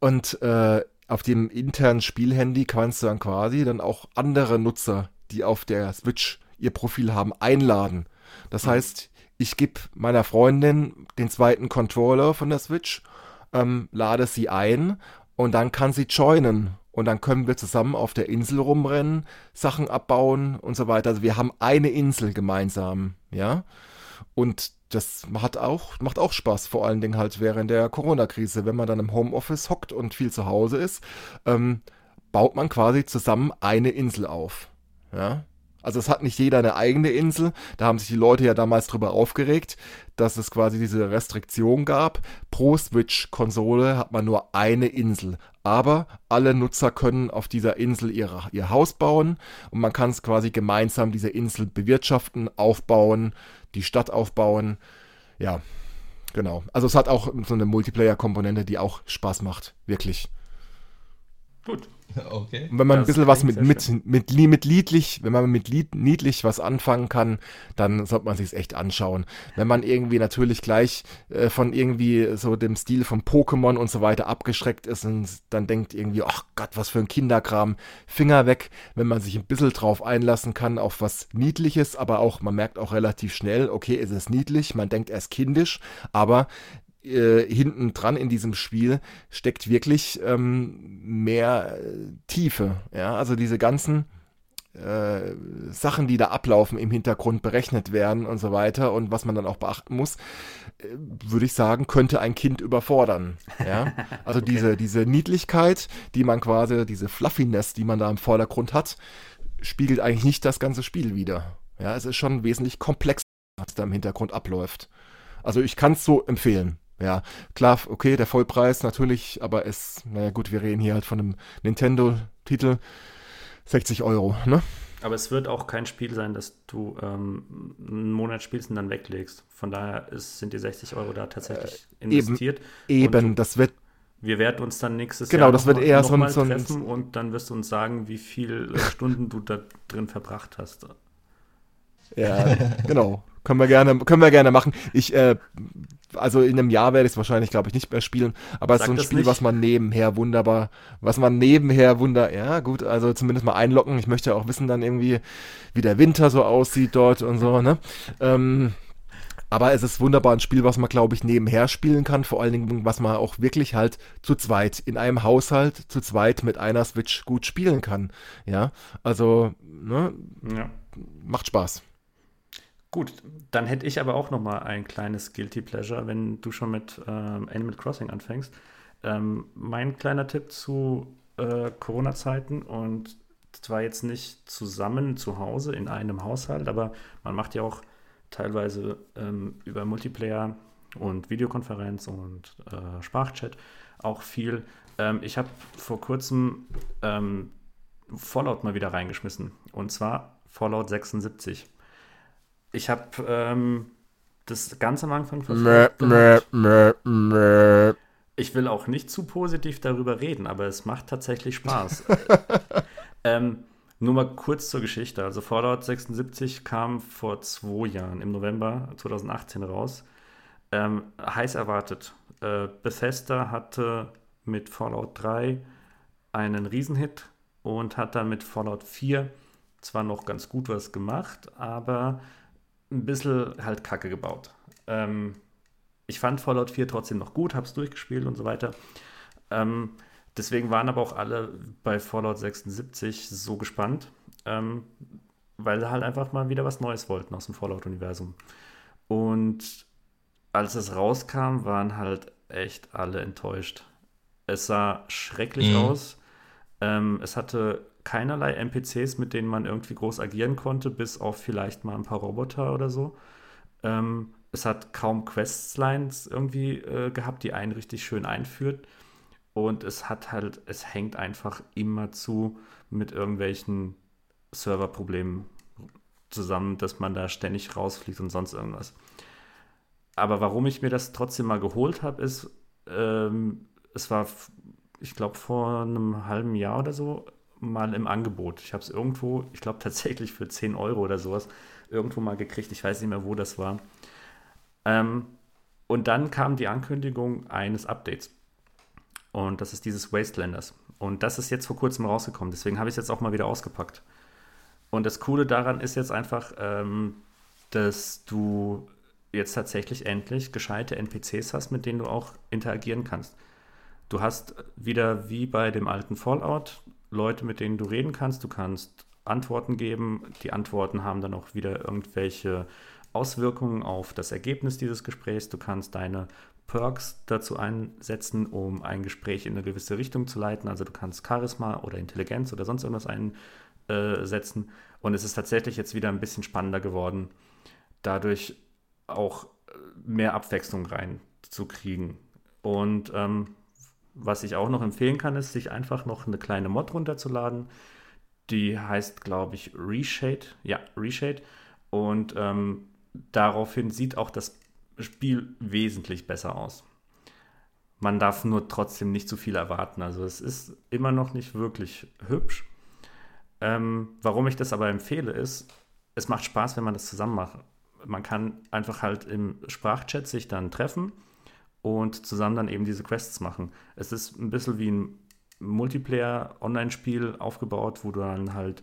und äh, auf dem internen Spielhandy kannst du dann quasi dann auch andere Nutzer, die auf der Switch ihr Profil haben, einladen. Das mhm. heißt, ich gebe meiner Freundin den zweiten Controller von der Switch, ähm, lade sie ein und dann kann sie joinen. Und dann können wir zusammen auf der Insel rumrennen, Sachen abbauen und so weiter. Also wir haben eine Insel gemeinsam, ja. Und das hat auch, macht auch Spaß, vor allen Dingen halt während der Corona-Krise. Wenn man dann im Homeoffice hockt und viel zu Hause ist, ähm, baut man quasi zusammen eine Insel auf. Ja. Also es hat nicht jeder eine eigene Insel. Da haben sich die Leute ja damals drüber aufgeregt, dass es quasi diese Restriktion gab. Pro Switch-Konsole hat man nur eine Insel. Aber alle Nutzer können auf dieser Insel ihre, ihr Haus bauen und man kann es quasi gemeinsam diese Insel bewirtschaften, aufbauen, die Stadt aufbauen. Ja, genau. Also es hat auch so eine Multiplayer-Komponente, die auch Spaß macht, wirklich.
Gut. [laughs]
Okay. Und wenn man das ein bisschen was mit, mit, mit, mit, liedlich, wenn man mit Lied, niedlich was anfangen kann, dann sollte man sich echt anschauen. Wenn man irgendwie natürlich gleich äh, von irgendwie so dem Stil von Pokémon und so weiter abgeschreckt ist und dann denkt irgendwie, ach Gott, was für ein Kinderkram, Finger weg. Wenn man sich ein bisschen drauf einlassen kann auf was Niedliches, aber auch, man merkt auch relativ schnell, okay, es ist niedlich, man denkt erst kindisch, aber äh, hinten dran in diesem Spiel steckt wirklich ähm, mehr äh, Tiefe. Ja, also diese ganzen äh, Sachen, die da ablaufen, im Hintergrund berechnet werden und so weiter und was man dann auch beachten muss, äh, würde ich sagen, könnte ein Kind überfordern. Ja? [laughs] Also okay. diese, diese Niedlichkeit, die man quasi, diese Fluffiness, die man da im Vordergrund hat, spiegelt eigentlich nicht das ganze Spiel wieder. Ja, es ist schon wesentlich komplexer, was da im Hintergrund abläuft. Also ich kann es so empfehlen. Ja, klar, okay, der Vollpreis natürlich, aber es, naja gut, wir reden hier halt von einem Nintendo-Titel. 60 Euro, ne?
Aber es wird auch kein Spiel sein, das du ähm, einen Monat spielst und dann weglegst. Von daher ist, sind die 60 Euro da tatsächlich äh, investiert.
Eben, eben das wird.
Wir werden uns dann nächstes
genau,
Jahr
das wird eher so ein, so
treffen und dann wirst du uns sagen, wie viele Stunden du da drin verbracht hast.
Ja, genau. Können wir gerne, können wir gerne machen. Ich, äh, also in einem Jahr werde ich es wahrscheinlich, glaube ich, nicht mehr spielen. Aber es ist so ein Spiel, nicht. was man nebenher wunderbar, was man nebenher wunder, ja gut, also zumindest mal einlocken. Ich möchte auch wissen dann irgendwie, wie der Winter so aussieht dort und so, ne? Ähm, Aber es ist wunderbar ein Spiel, was man, glaube ich, nebenher spielen kann. Vor allen Dingen, was man auch wirklich halt zu zweit in einem Haushalt zu zweit mit einer Switch gut spielen kann. Ja, also, ne, ja. macht Spaß.
Gut, dann hätte ich aber auch noch mal ein kleines Guilty Pleasure, wenn du schon mit ähm, Animal Crossing anfängst. Ähm, mein kleiner Tipp zu äh, Corona-Zeiten und zwar jetzt nicht zusammen zu Hause in einem Haushalt, aber man macht ja auch teilweise ähm, über Multiplayer und Videokonferenz und äh, Sprachchat auch viel. Ähm, ich habe vor kurzem ähm, Fallout mal wieder reingeschmissen und zwar Fallout 76. Ich habe ähm, das ganz am Anfang verfolgt. Ich will auch nicht zu positiv darüber reden, aber es macht tatsächlich Spaß. [laughs] ähm, nur mal kurz zur Geschichte. Also Fallout 76 kam vor zwei Jahren, im November 2018 raus. Ähm, heiß erwartet. Äh, Bethesda hatte mit Fallout 3 einen Riesenhit und hat dann mit Fallout 4 zwar noch ganz gut was gemacht, aber ein bisschen halt Kacke gebaut. Ähm, ich fand Fallout 4 trotzdem noch gut, habe es durchgespielt und so weiter. Ähm, deswegen waren aber auch alle bei Fallout 76 so gespannt, ähm, weil sie halt einfach mal wieder was Neues wollten aus dem Fallout-Universum. Und als es rauskam, waren halt echt alle enttäuscht. Es sah schrecklich mhm. aus. Ähm, es hatte keinerlei NPCs, mit denen man irgendwie groß agieren konnte, bis auf vielleicht mal ein paar Roboter oder so. Ähm, es hat kaum Questlines irgendwie äh, gehabt, die einen richtig schön einführt. Und es hat halt, es hängt einfach immer zu mit irgendwelchen Serverproblemen zusammen, dass man da ständig rausfliegt und sonst irgendwas. Aber warum ich mir das trotzdem mal geholt habe, ist, ähm, es war, ich glaube, vor einem halben Jahr oder so mal im Angebot. Ich habe es irgendwo, ich glaube [laughs] tatsächlich für 10 Euro oder sowas, irgendwo mal gekriegt. Ich weiß nicht mehr, wo das war. Ähm, und dann kam die Ankündigung eines Updates. Und das ist dieses Wastelanders. Und das ist jetzt vor kurzem rausgekommen. Deswegen habe ich es jetzt auch mal wieder ausgepackt. Und das Coole daran ist jetzt einfach, ähm, dass du jetzt tatsächlich endlich gescheite NPCs hast, mit denen du auch interagieren kannst. Du hast wieder wie bei dem alten Fallout Leute, mit denen du reden kannst. Du kannst Antworten geben. Die Antworten haben dann auch wieder irgendwelche Auswirkungen auf das Ergebnis dieses Gesprächs. Du kannst deine Perks dazu einsetzen, um ein Gespräch in eine gewisse Richtung zu leiten. Also du kannst Charisma oder Intelligenz oder sonst irgendwas einsetzen. Und es ist tatsächlich jetzt wieder ein bisschen spannender geworden, dadurch auch mehr Abwechslung reinzukriegen. Und ähm, was ich auch noch empfehlen kann, ist, sich einfach noch eine kleine Mod runterzuladen. Die heißt, glaube ich, Reshade. Ja, Reshade. Und ähm, daraufhin sieht auch das Spiel wesentlich besser aus. Man darf nur trotzdem nicht zu viel erwarten. Also es ist immer noch nicht wirklich hübsch. Ähm, warum ich das aber empfehle, ist, es macht Spaß, wenn man das zusammen macht. Man kann einfach halt im Sprachchat sich dann treffen und zusammen dann eben diese Quests machen. Es ist ein bisschen wie ein Multiplayer-Online-Spiel aufgebaut, wo du dann halt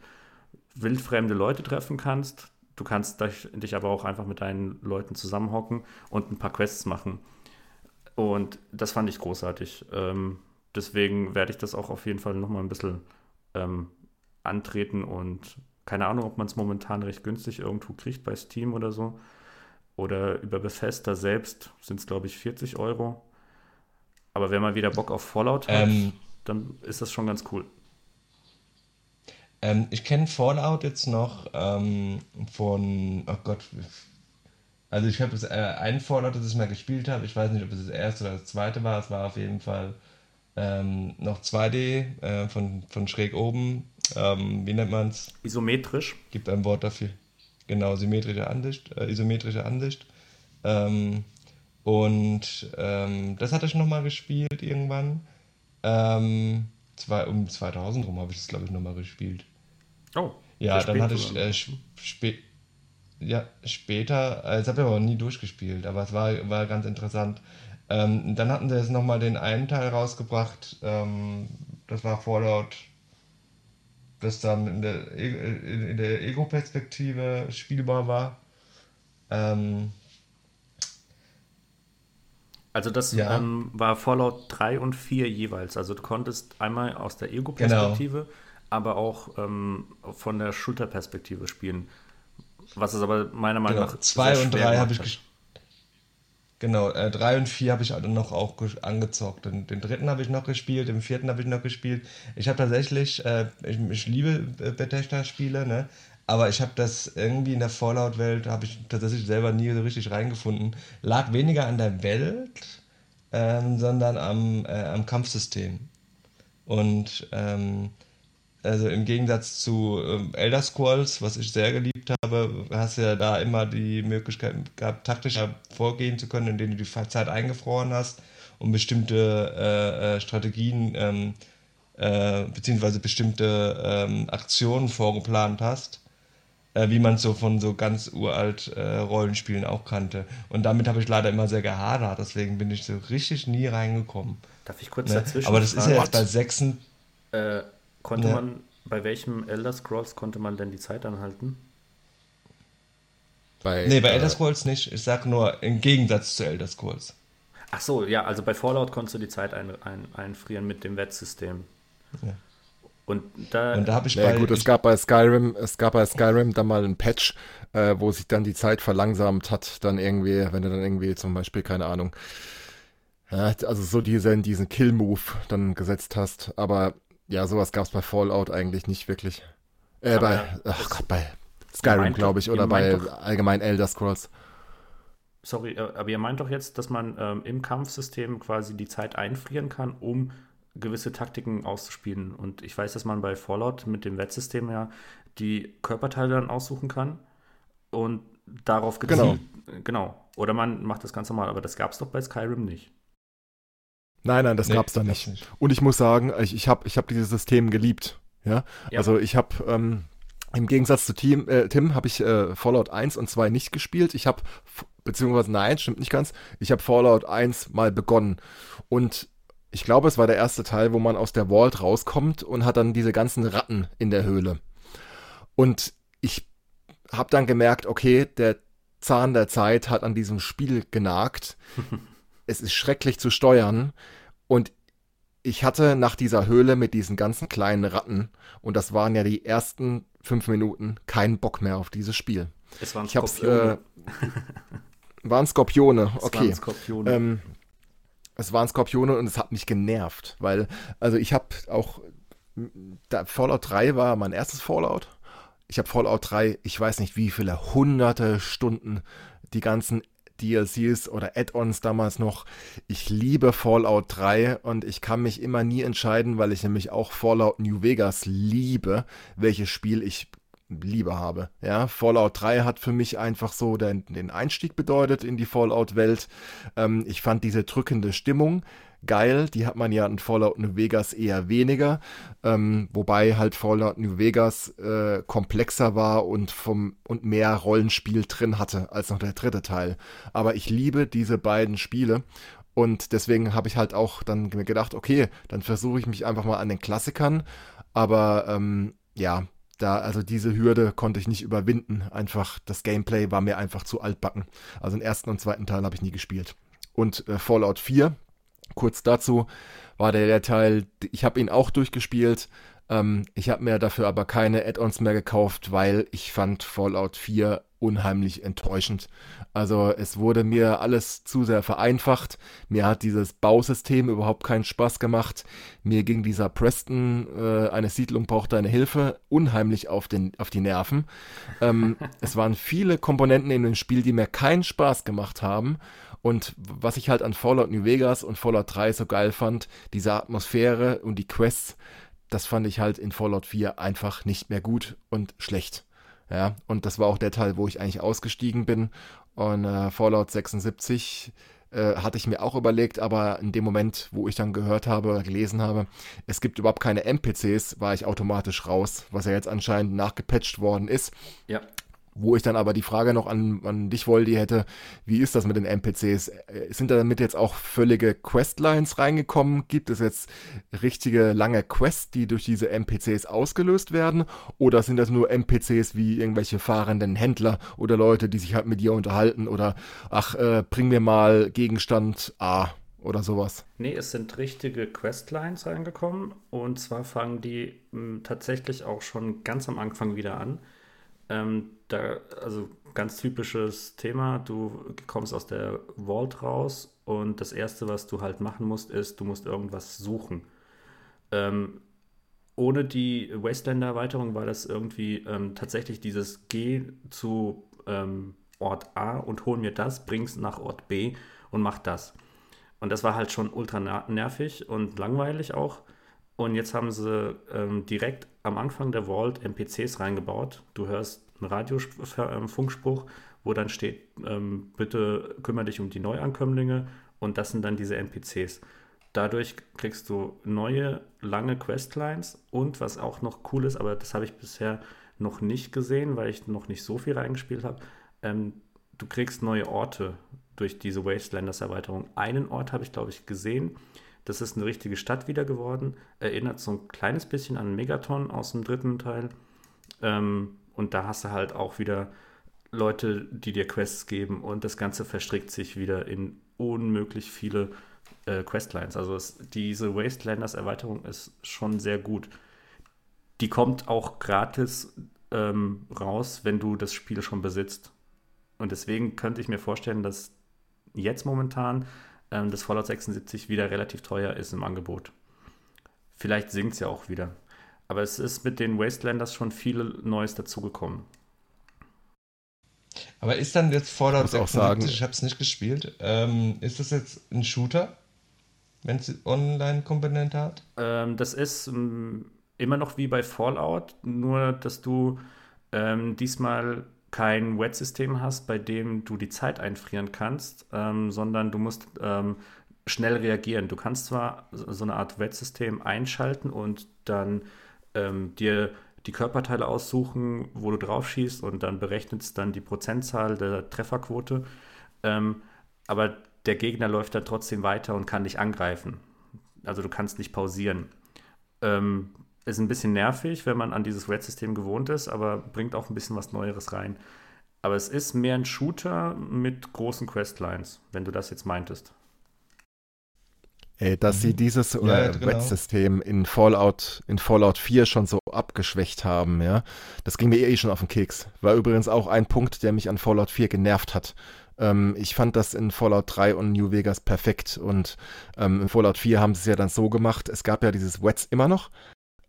wildfremde Leute treffen kannst. Du kannst dich aber auch einfach mit deinen Leuten zusammenhocken und ein paar Quests machen. Und das fand ich großartig. Ähm, deswegen werde ich das auch auf jeden Fall nochmal ein bisschen ähm, antreten und keine Ahnung, ob man es momentan recht günstig irgendwo kriegt bei Steam oder so. Oder über Bethesda selbst sind es, glaube ich, 40 Euro. Aber wenn man wieder Bock auf Fallout hat, ähm, dann ist das schon ganz cool.
Ähm, ich kenne Fallout jetzt noch ähm, von, oh Gott, also ich habe äh, ein Fallout, das ich mal gespielt habe. Ich weiß nicht, ob es das erste oder das zweite war. Es war auf jeden Fall ähm, noch 2D äh, von, von schräg oben. Ähm, wie nennt man es?
Isometrisch.
Gibt ein Wort dafür. Genau, symmetrische Ansicht, äh, isometrische Ansicht. Ähm, und ähm, das hatte ich nochmal gespielt irgendwann. Ähm, zwei, um 2000 rum habe ich das, glaube ich, nochmal gespielt. Oh. Ja, dann hatte ich äh, spä ja, später, äh, das habe ich aber nie durchgespielt, aber es war, war ganz interessant. Ähm, dann hatten sie jetzt nochmal den einen Teil rausgebracht, ähm, das war Fallout das dann in der, in der Ego-Perspektive spielbar war. Ähm,
Also das
Ja.
ähm, war Fallout 3 und 4 jeweils. Also du konntest einmal aus der Ego-Perspektive, aber auch ähm, von der Schulterperspektive spielen. Was es aber meiner Meinung
Genau,
nach
zwei
sehr
und
schwer
drei
gemacht
habe ich
hat.
Genau, äh, drei und vier habe ich also noch auch angezockt. Den, den dritten habe ich noch gespielt, den vierten habe ich noch gespielt. Ich habe tatsächlich, äh, ich, ich liebe äh, Bethesda-Spiele, ne? Aber ich habe das irgendwie in der Fallout-Welt, habe ich tatsächlich selber nie so richtig reingefunden. Lag weniger an der Welt, ähm, sondern am, äh, am Kampfsystem. Und ähm, also im Gegensatz zu ähm, Elder Scrolls, was ich sehr geliebt habe, hast du ja da immer die Möglichkeit gehabt, taktischer vorgehen zu können, indem du die Zeit eingefroren hast und bestimmte äh, äh, Strategien ähm, äh, beziehungsweise bestimmte ähm, Aktionen vorgeplant hast, äh, wie man es so von so ganz uralt äh, Rollenspielen auch kannte. Und damit habe ich leider immer sehr gehadert, deswegen bin ich so richtig nie reingekommen.
Darf ich kurz
Ne?
dazwischen
Aber das ist ja jetzt bei sechsen
Äh, konnte
Ja.
man, bei welchem Elder Scrolls konnte man denn die Zeit anhalten?
Bei,
Nee, bei
äh,
Elder Scrolls nicht. Ich sag nur im Gegensatz zu Elder Scrolls.
Ach so, ja, also bei Fallout konntest du die Zeit ein, ein, einfrieren mit dem Wettsystem.
Ja.
Und da,
Und da habe ich
Ja,
bei.
gut, es gab bei Skyrim, es gab bei Skyrim dann mal einen Patch, äh, wo sich dann die Zeit verlangsamt hat, dann irgendwie, wenn du dann irgendwie zum Beispiel, keine Ahnung, also so diesen, diesen Kill-Move dann gesetzt hast. Aber ja, sowas gab es bei Fallout eigentlich nicht wirklich. Äh,
Aber
bei, ach Gott, bei Skyrim, glaube ich, oder bei
doch-
allgemein Elder Scrolls.
sorry, äh, aber ihr meint doch jetzt, dass man ähm, im Kampfsystem quasi die Zeit einfrieren kann, um gewisse Taktiken auszuspielen. Und ich weiß, dass man bei Fallout mit dem Wettsystem ja die Körperteile dann aussuchen kann und darauf gezielt. Genau. Oder man macht das ganz normal, aber das gab es doch bei Skyrim nicht.
Nein, nein, das
Nee,
gab's da nicht.
nicht.
Und ich muss sagen, ich, ich habe ich hab dieses System geliebt. Ja,
Ja.
also ich habe ähm, im Gegensatz zu Team, äh, Tim habe ich äh, Fallout 1 und 2 nicht gespielt. Ich habe, beziehungsweise nein, stimmt nicht ganz, ich habe Fallout 1 mal begonnen. Und ich glaube, es war der erste Teil, wo man aus der Vault rauskommt und hat dann diese ganzen Ratten in der Höhle. Und ich habe dann gemerkt, okay, der Zahn der Zeit hat an diesem Spiel genagt. [laughs] es ist schrecklich zu steuern. Und ich hatte nach dieser Höhle mit diesen ganzen kleinen Ratten, und das waren ja die ersten fünf Minuten, keinen Bock mehr auf dieses Spiel.
Es waren
hab's,
Skorpione.
äh, [laughs] waren Skorpione,
Es
okay.
waren Skorpione.
Ähm, es waren Skorpione und es hat mich genervt, weil, also ich habe auch, da Fallout 3 war mein erstes Fallout. Ich habe Fallout 3, ich weiß nicht wie viele hunderte Stunden, die ganzen DLCs oder Add-ons damals noch. Ich liebe Fallout 3 und ich kann mich immer nie entscheiden, weil ich nämlich auch Fallout New Vegas liebe, welches Spiel ich Liebe habe. Ja, Fallout 3 hat für mich einfach so den, den Einstieg bedeutet in die Fallout-Welt. Ähm, ich fand diese drückende Stimmung geil. Die hat man ja in Fallout New Vegas eher weniger. Ähm, wobei halt Fallout New Vegas äh, komplexer war und, vom, und mehr Rollenspiel drin hatte als noch der dritte Teil. Aber ich liebe diese beiden Spiele. Und deswegen habe ich halt auch dann gedacht, okay, dann versuche ich mich einfach mal an den Klassikern. Aber ähm, ja, da, also diese Hürde konnte ich nicht überwinden. Einfach, das Gameplay war mir einfach zu altbacken. Also den ersten und zweiten Teil habe ich nie gespielt. Und äh, Fallout 4, kurz dazu, war der, der Teil, ich habe ihn auch durchgespielt. Ähm, ich habe mir dafür aber keine Add-ons mehr gekauft, weil ich fand Fallout 4 unheimlich enttäuschend. Also es wurde mir alles zu sehr vereinfacht. Mir hat dieses Bausystem überhaupt keinen Spaß gemacht. Mir ging dieser Preston, äh, eine Siedlung braucht deine Hilfe, unheimlich auf, den, auf die Nerven. Ähm, [laughs] es waren viele Komponenten in dem Spiel, die mir keinen Spaß gemacht haben. Und was ich halt an Fallout New Vegas und Fallout 3 so geil fand, diese Atmosphäre und die Quests, das fand ich halt in Fallout 4 einfach nicht mehr gut und schlecht. Ja, und das war auch der Teil, wo ich eigentlich ausgestiegen bin. Und äh, Fallout 76 äh, hatte ich mir auch überlegt, aber in dem Moment, wo ich dann gehört habe oder gelesen habe, es gibt überhaupt keine NPCs, war ich automatisch raus, was ja jetzt anscheinend nachgepatcht worden ist.
ja.
Wo ich dann aber die Frage noch an, an dich, Woldi, hätte, wie ist das mit den NPCs? Äh, sind da damit jetzt auch völlige Questlines reingekommen? Gibt es jetzt richtige lange Quests, die durch diese NPCs ausgelöst werden? Oder sind das nur NPCs wie irgendwelche fahrenden Händler oder Leute, die sich halt mit dir unterhalten? Oder, ach, äh, bring mir mal Gegenstand A oder sowas?
Nee, es sind richtige Questlines reingekommen. Und zwar fangen die mh, hm, tatsächlich auch schon ganz am Anfang wieder an ähm, da, also ganz typisches Thema, du kommst aus der Vault raus und das Erste, was du halt machen musst, ist, du musst irgendwas suchen. Ähm, ohne die Wastelander-Erweiterung war das irgendwie ähm, tatsächlich dieses Geh zu ähm, Ort A und hol mir das, bring's nach Ort B und mach das. Und das war halt schon ultra nervig und langweilig auch. Und jetzt haben sie ähm, direkt am Anfang der Vault NPCs reingebaut. Du hörst einen Radiofunkspruch, wo dann steht, ähm, bitte kümmere dich um die Neuankömmlinge und das sind dann diese NPCs. Dadurch kriegst du neue, lange Questlines und was auch noch cool ist, aber das habe ich bisher noch nicht gesehen, weil ich noch nicht so viel reingespielt habe, ähm, du kriegst neue Orte durch diese Wastelanders-Erweiterung. Einen Ort habe ich, glaube ich, gesehen, das ist eine richtige Stadt wieder geworden. Erinnert so ein kleines bisschen an Megaton aus dem dritten Teil. Ähm, und da hast du halt auch wieder Leute, die dir Quests geben und das Ganze verstrickt sich wieder in unmöglich viele äh, Questlines. Also es, diese Wastelanders-Erweiterung ist schon sehr gut. Die kommt auch gratis ähm, raus, wenn du das Spiel schon besitzt. Und deswegen könnte ich mir vorstellen, dass jetzt momentan ähm, das Fallout 76 wieder relativ teuer ist im Angebot. Vielleicht sinkt es ja auch wieder. Aber es ist mit den Wastelanders schon viel Neues dazugekommen.
Aber ist dann jetzt Fallout
ich 76,
ich habe es nicht gespielt, ähm, ist das jetzt ein Shooter, wenn es Online-Komponente hat?
Ähm, das ist ähm, immer noch wie bei Fallout, nur dass du ähm, diesmal kein Wet-System hast, bei dem du die Zeit einfrieren kannst, ähm, sondern du musst ähm, schnell reagieren. Du kannst zwar so eine Art Wet-System einschalten und dann ähm, dir die Körperteile aussuchen, wo du drauf schießt und dann berechnet es dann die Prozentzahl der Trefferquote. Ähm, aber der Gegner läuft dann trotzdem weiter und kann dich angreifen. Also du kannst nicht pausieren. Ähm, ist ein bisschen nervig, wenn man an dieses Red-System gewohnt ist, aber bringt auch ein bisschen was Neueres rein. Aber es ist mehr ein Shooter mit großen Questlines, wenn du das jetzt meintest.
Ey, dass mhm. sie dieses ja, äh, genau. Red-System in Fallout, in Fallout 4 schon so abgeschwächt haben, ja. Das ging mir eh schon auf den Keks. War übrigens auch ein Punkt, der mich an Fallout 4 genervt hat. Ähm, ich fand das in Fallout 3 und New Vegas perfekt und ähm, in Fallout 4 haben sie es ja dann so gemacht, es gab ja dieses Wets immer noch,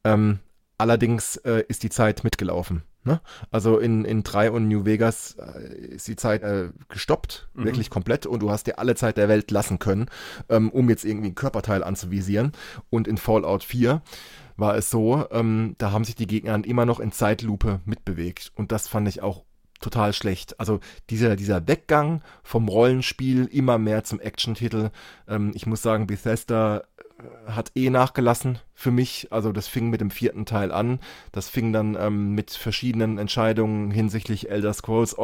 ähm, allerdings äh, ist die Zeit mitgelaufen. Ne? Also in, in 3 und New Vegas äh, ist die Zeit äh, gestoppt, mhm. wirklich komplett, und du hast dir alle Zeit der Welt lassen können, ähm, um jetzt irgendwie ein Körperteil anzuvisieren. Und in Fallout 4 war es so, ähm, da haben sich die Gegner dann immer noch in Zeitlupe mitbewegt. Und das fand ich auch total schlecht. Also dieser, dieser Weggang vom Rollenspiel immer mehr zum Action-Titel. Ähm, ich muss sagen, Bethesda hat eh nachgelassen für mich. Also das fing mit dem vierten Teil an. Das fing dann ähm, mit verschiedenen Entscheidungen hinsichtlich Elder Scrolls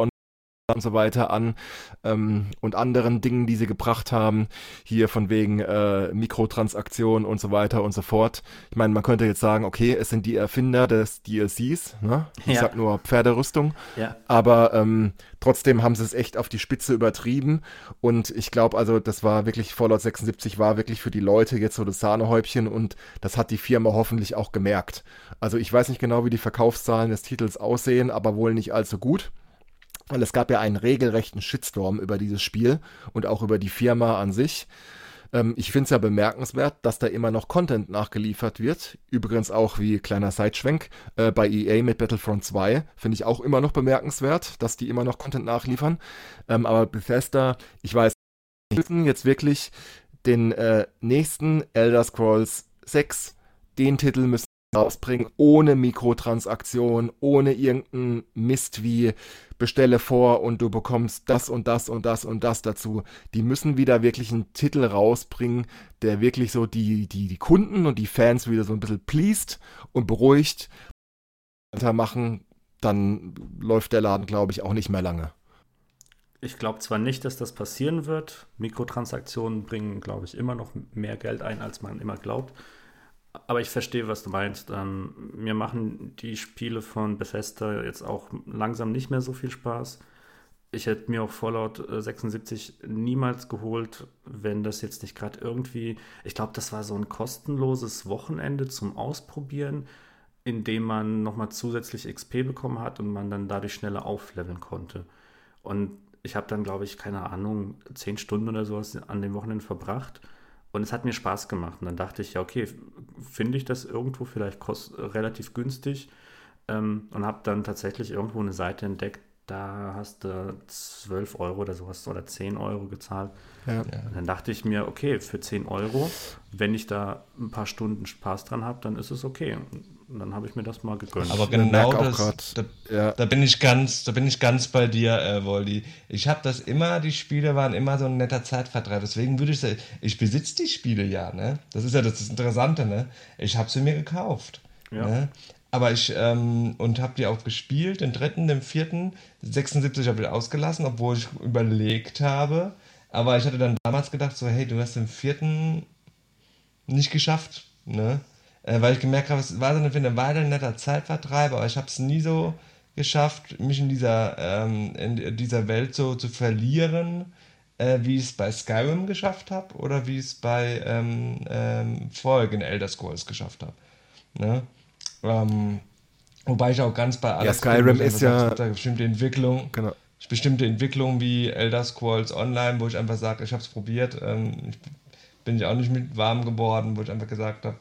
und so weiter an ähm, und anderen Dingen, die sie gebracht haben, hier von wegen äh, Mikrotransaktionen und so weiter und so fort. Ich meine, man könnte jetzt sagen, okay, es sind die Erfinder des DLCs, ne? Ich ja. sag nur Pferderüstung, ja. aber ähm, trotzdem haben sie es echt auf die Spitze übertrieben und ich glaube also, das war wirklich, Fallout 76 war wirklich für die Leute jetzt so das Sahnehäubchen und das hat die Firma hoffentlich auch gemerkt. Also ich weiß nicht genau, wie die Verkaufszahlen des Titels aussehen, aber wohl nicht allzu gut weil es gab ja einen regelrechten Shitstorm über dieses Spiel und auch über die Firma an sich. Ähm, ich finde es ja bemerkenswert, dass da immer noch Content nachgeliefert wird. Übrigens auch wie kleiner Sideschwenk äh, bei EA mit Battlefront 2 finde ich auch immer noch bemerkenswert, dass die immer noch Content nachliefern. Ähm, aber Bethesda, ich weiß nicht, jetzt wirklich den äh, nächsten Elder Scrolls 6, den Titel müssen rausbringen, ohne Mikrotransaktion, ohne irgendeinen Mist wie bestelle vor und du bekommst das und das und das und das dazu. Die müssen wieder wirklich einen Titel rausbringen, der wirklich so die, die, die Kunden und die Fans wieder so ein bisschen pleased und beruhigt machen, dann läuft der Laden, glaube ich, auch nicht mehr lange.
Ich glaube zwar nicht, dass das passieren wird. Mikrotransaktionen bringen, glaube ich, immer noch mehr Geld ein, als man immer glaubt. Aber ich verstehe, was du meinst. Ähm, mir machen die Spiele von Bethesda jetzt auch langsam nicht mehr so viel Spaß. Ich hätte mir auch Fallout 76 äh, niemals geholt, wenn das jetzt nicht gerade irgendwie. Ich glaube, das war so ein kostenloses Wochenende zum Ausprobieren, in dem man nochmal zusätzlich XP bekommen hat und man dann dadurch schneller aufleveln konnte. Und ich habe dann, glaube ich, keine Ahnung, zehn Stunden oder sowas an dem Wochenende verbracht. Und es hat mir Spaß gemacht. Und dann dachte ich, ja, okay, finde ich das irgendwo vielleicht kost relativ günstig. Ähm, und habe dann tatsächlich irgendwo eine Seite entdeckt, da hast du 12 Euro oder sowas oder 10 Euro gezahlt. Ja. Dann dachte ich mir, okay, für 10 Euro, wenn ich da ein paar Stunden Spaß dran habe, dann ist es okay. Und dann habe ich mir das mal gegönnt.
Aber genau das, da, ja. da, bin ich ganz, da bin ich ganz bei dir, äh, Woldi. Ich habe das immer, die Spiele waren immer so ein netter Zeitvertreib. Deswegen würde ich sagen, ich besitze die Spiele ja, ne? Das ist ja das Interessante, ne? Ich habe sie mir gekauft. Ja. Ne? Aber ich, ähm, und habe die auch gespielt, den dritten, den vierten, 76 habe ich ausgelassen, obwohl ich überlegt habe. Aber ich hatte dann damals gedacht, so, hey, du hast den vierten nicht geschafft, ne? Äh, weil ich gemerkt habe, es war so eine, eine Weile ein netter Zeitvertreib, aber ich habe es nie so geschafft, mich in dieser, ähm, in dieser Welt so zu verlieren, äh, wie ich es bei Skyrim geschafft habe oder wie ich es bei ähm, ähm, Folgen Elder Scrolls geschafft habe. Ne? Ähm, wobei ich auch ganz bei
Ja, Skyrim ist ja.
Da bestimmte Entwicklungen. Genau. Bestimmte Entwicklungen wie Elder Scrolls Online, wo ich einfach sage, ich habe es probiert. Ähm, ich bin ja auch nicht mit warm geworden, wo ich einfach gesagt habe,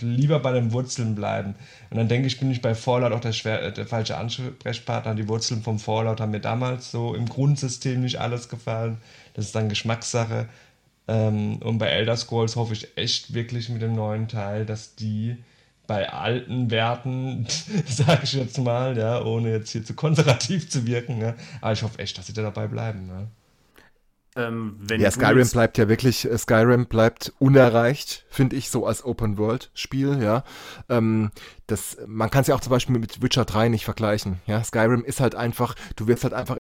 lieber bei den Wurzeln bleiben. Und dann denke ich, bin ich bei Fallout auch der, schwer, der falsche Ansprechpartner. Die Wurzeln vom Fallout haben mir damals so im Grundsystem nicht alles gefallen. Das ist dann Geschmackssache. Ähm, und bei Elder Scrolls hoffe ich echt wirklich mit dem neuen Teil, dass die bei alten Werten, [laughs] sage ich jetzt mal, ja, ohne jetzt hier zu konservativ zu wirken, ja, aber ich hoffe echt, dass sie da dabei bleiben. Ja.
Ähm, ja, Skyrim bleibt ja wirklich, äh, Skyrim bleibt unerreicht, finde ich, so als Open-World-Spiel, ja. Ähm, das, man kann es ja auch zum Beispiel mit Witcher 3 nicht vergleichen, ja. Skyrim ist halt einfach, du wirst halt einfach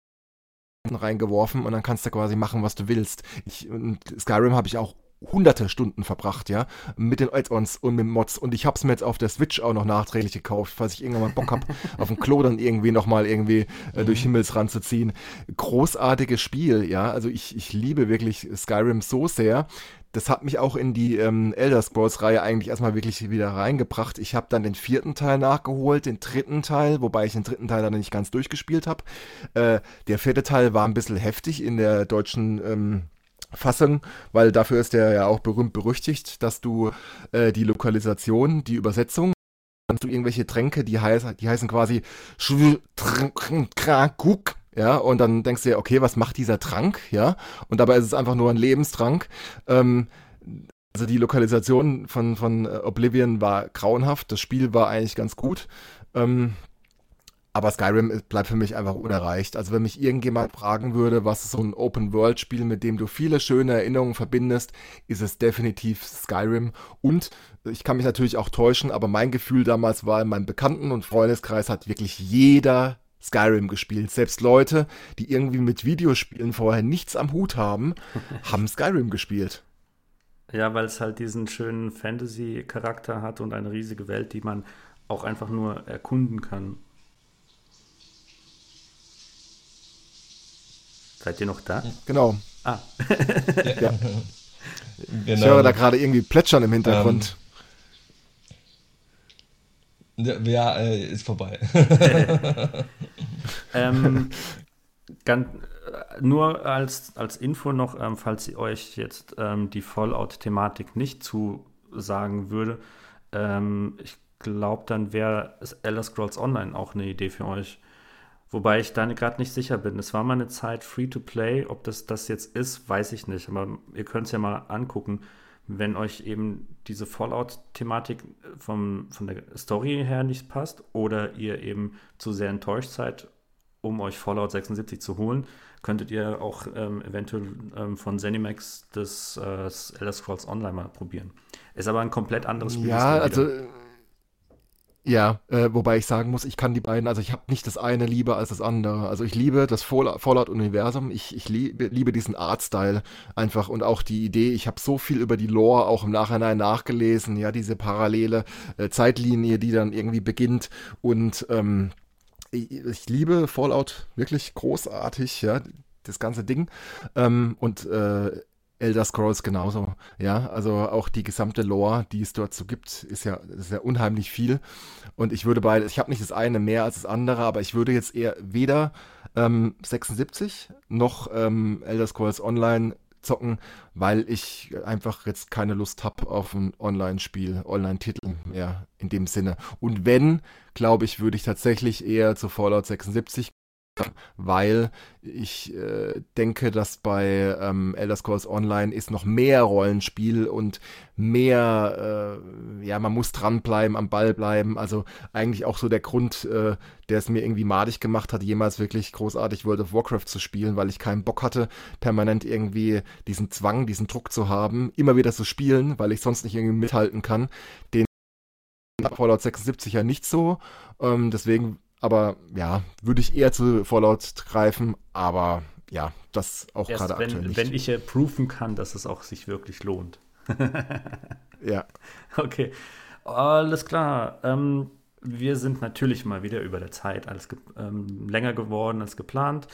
reingeworfen und dann kannst du quasi machen, was du willst. Ich, Skyrim habe ich auch hunderte Stunden verbracht, ja, mit den Add-ons und mit Mods und ich hab's mir jetzt auf der Switch auch noch nachträglich gekauft, falls ich irgendwann mal Bock hab, [laughs] auf dem Klo dann irgendwie nochmal irgendwie äh, durch mhm. Himmelsrand zu ziehen. Großartiges Spiel, ja, also ich, ich liebe wirklich Skyrim so sehr. Das hat mich auch in die ähm, Elder Scrolls-Reihe eigentlich erstmal wirklich wieder reingebracht. Ich habe dann den vierten Teil nachgeholt, den dritten Teil, wobei ich den dritten Teil dann nicht ganz durchgespielt habe. Äh, der vierte Teil war ein bisschen heftig in der deutschen ähm, Fassung, weil dafür ist der ja auch berühmt berüchtigt, dass du äh, die Lokalisation, die Übersetzung, kannst du irgendwelche Tränke, die, heiß, die heißen quasi ja, und dann denkst du dir, okay, was macht dieser Trank, ja, und dabei ist es einfach nur ein Lebenstrank. Ähm, also die Lokalisation von, von Oblivion war grauenhaft, das Spiel war eigentlich ganz gut. Ähm, aber Skyrim bleibt für mich einfach unerreicht. Also wenn mich irgendjemand fragen würde, was ist so ein Open-World-Spiel, mit dem du viele schöne Erinnerungen verbindest, ist es definitiv Skyrim. Und ich kann mich natürlich auch täuschen, aber mein Gefühl damals war, in meinem Bekannten- und Freundeskreis hat wirklich jeder Skyrim gespielt. Selbst Leute, die irgendwie mit Videospielen vorher nichts am Hut haben, [laughs] haben Skyrim gespielt.
Ja, weil es halt diesen schönen Fantasy-Charakter hat und eine riesige Welt, die man auch einfach nur erkunden kann. Seid ihr noch da?
Genau. Ah. [laughs] ja. [laughs] Genau. Ich höre da gerade irgendwie Plätschern im Hintergrund.
Ähm, ja, äh, ist vorbei. [laughs]
ähm, ganz, äh, nur als, als Info noch, ähm, falls ihr euch jetzt ähm, die Fallout-Thematik nicht zusagen würde, ähm, ich glaube, dann wäre Elder Scrolls Online auch eine Idee für euch. Wobei ich da gerade nicht sicher bin. Es war mal eine Zeit Free-to-Play. Ob das das jetzt ist, weiß ich nicht. Aber ihr könnt es ja mal angucken, wenn euch eben diese Fallout-Thematik von der Story her nicht passt oder ihr eben zu sehr enttäuscht seid, um euch Fallout 76 zu holen, könntet ihr auch ähm, eventuell ähm, von Zenimax das äh, Elder Scrolls Online mal probieren. Ist aber ein komplett anderes Spiel.
Ja, also Ja, äh, wobei ich sagen muss, ich kann die beiden, also ich habe nicht das eine lieber als das andere. Also ich liebe das Fallout-Universum, ich, ich liebe, liebe diesen Artstyle einfach und auch die Idee, ich habe so viel über die Lore auch im Nachhinein nachgelesen, ja, diese parallele äh, Zeitlinie, die dann irgendwie beginnt und ähm, ich, ich liebe Fallout wirklich großartig, ja, das ganze Ding. Ähm, und äh, Elder Scrolls genauso. Ja, also auch die gesamte Lore, die es dort so gibt, ist ja, ist ja unheimlich viel. Und ich würde beide, ich habe nicht das eine mehr als das andere, aber ich würde jetzt eher weder ähm, 76 noch ähm, Elder Scrolls Online zocken, weil ich einfach jetzt keine Lust habe auf ein Online-Spiel, Online-Titel mehr in dem Sinne. Und wenn, glaube ich, würde ich tatsächlich eher zu Fallout 76 weil ich äh, denke, dass bei ähm, Elder Scrolls Online ist noch mehr Rollenspiel und mehr, äh, ja, man muss dranbleiben, am Ball bleiben. Also eigentlich auch so der Grund, äh, der es mir irgendwie madig gemacht hat, jemals wirklich großartig World of Warcraft zu spielen, weil ich keinen Bock hatte, permanent irgendwie diesen Zwang, diesen Druck zu haben, immer wieder zu spielen, weil ich sonst nicht irgendwie mithalten kann. Den Fallout 76 ja nicht so. Ähm, deswegen aber ja, würde ich eher zu Fallout greifen, aber ja, das auch gerade aktuell nicht.
Wenn ich ja proofen kann, dass es auch sich wirklich lohnt.
ja. [laughs]
Okay. Alles klar. Ähm, wir sind natürlich mal wieder über der Zeit alles ähm, länger geworden als geplant.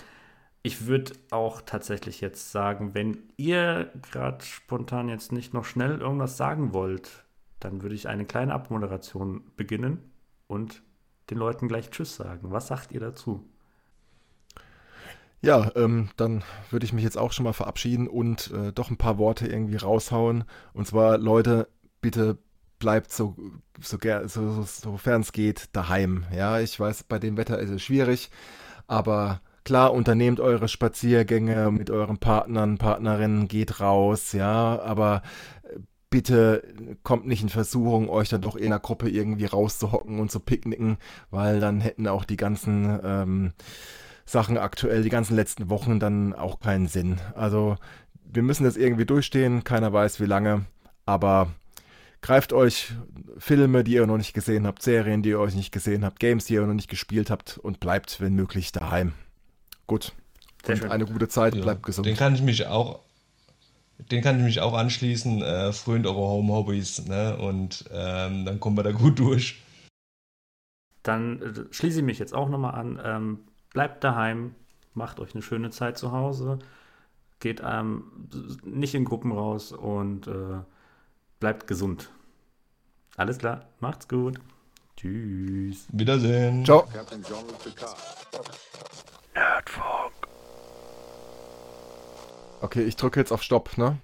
Ich würde auch tatsächlich jetzt sagen, wenn ihr gerade spontan jetzt nicht noch schnell irgendwas sagen wollt, dann würde ich eine kleine Abmoderation beginnen und den Leuten gleich Tschüss sagen. Was sagt ihr dazu?
Ja, ähm, dann würde ich mich jetzt auch schon mal verabschieden und äh, doch ein paar Worte irgendwie raushauen. Und zwar, Leute, bitte bleibt so, so, so, sofern es geht, daheim. Ja, ich weiß, bei dem Wetter ist es schwierig, aber klar, unternehmt eure Spaziergänge mit euren Partnern, Partnerinnen, geht raus, ja, aber bitte kommt nicht in Versuchung, euch dann doch in einer Gruppe irgendwie rauszuhocken und zu picknicken, weil dann hätten auch die ganzen ähm, Sachen aktuell, die ganzen letzten Wochen dann auch keinen Sinn. Also wir müssen das irgendwie durchstehen, keiner weiß wie lange, aber greift euch Filme, die ihr noch nicht gesehen habt, Serien, die ihr euch nicht gesehen habt, Games, die ihr noch nicht gespielt habt und bleibt, wenn möglich, daheim. Gut. und eine gute Zeit, ja, bleibt gesund.
Den kann ich mich auch den kann ich mich auch anschließen. Äh, frönt eure Home-Hobbys ne? und ähm, dann kommen wir da gut durch.
Dann äh, schließe ich mich jetzt auch nochmal an. Ähm, bleibt daheim, macht euch eine schöne Zeit zu Hause, geht ähm, nicht in Gruppen raus und äh, bleibt gesund. Alles klar, macht's gut. Tschüss.
Wiedersehen.
Ciao. Okay, ich drücke jetzt auf Stopp, ne?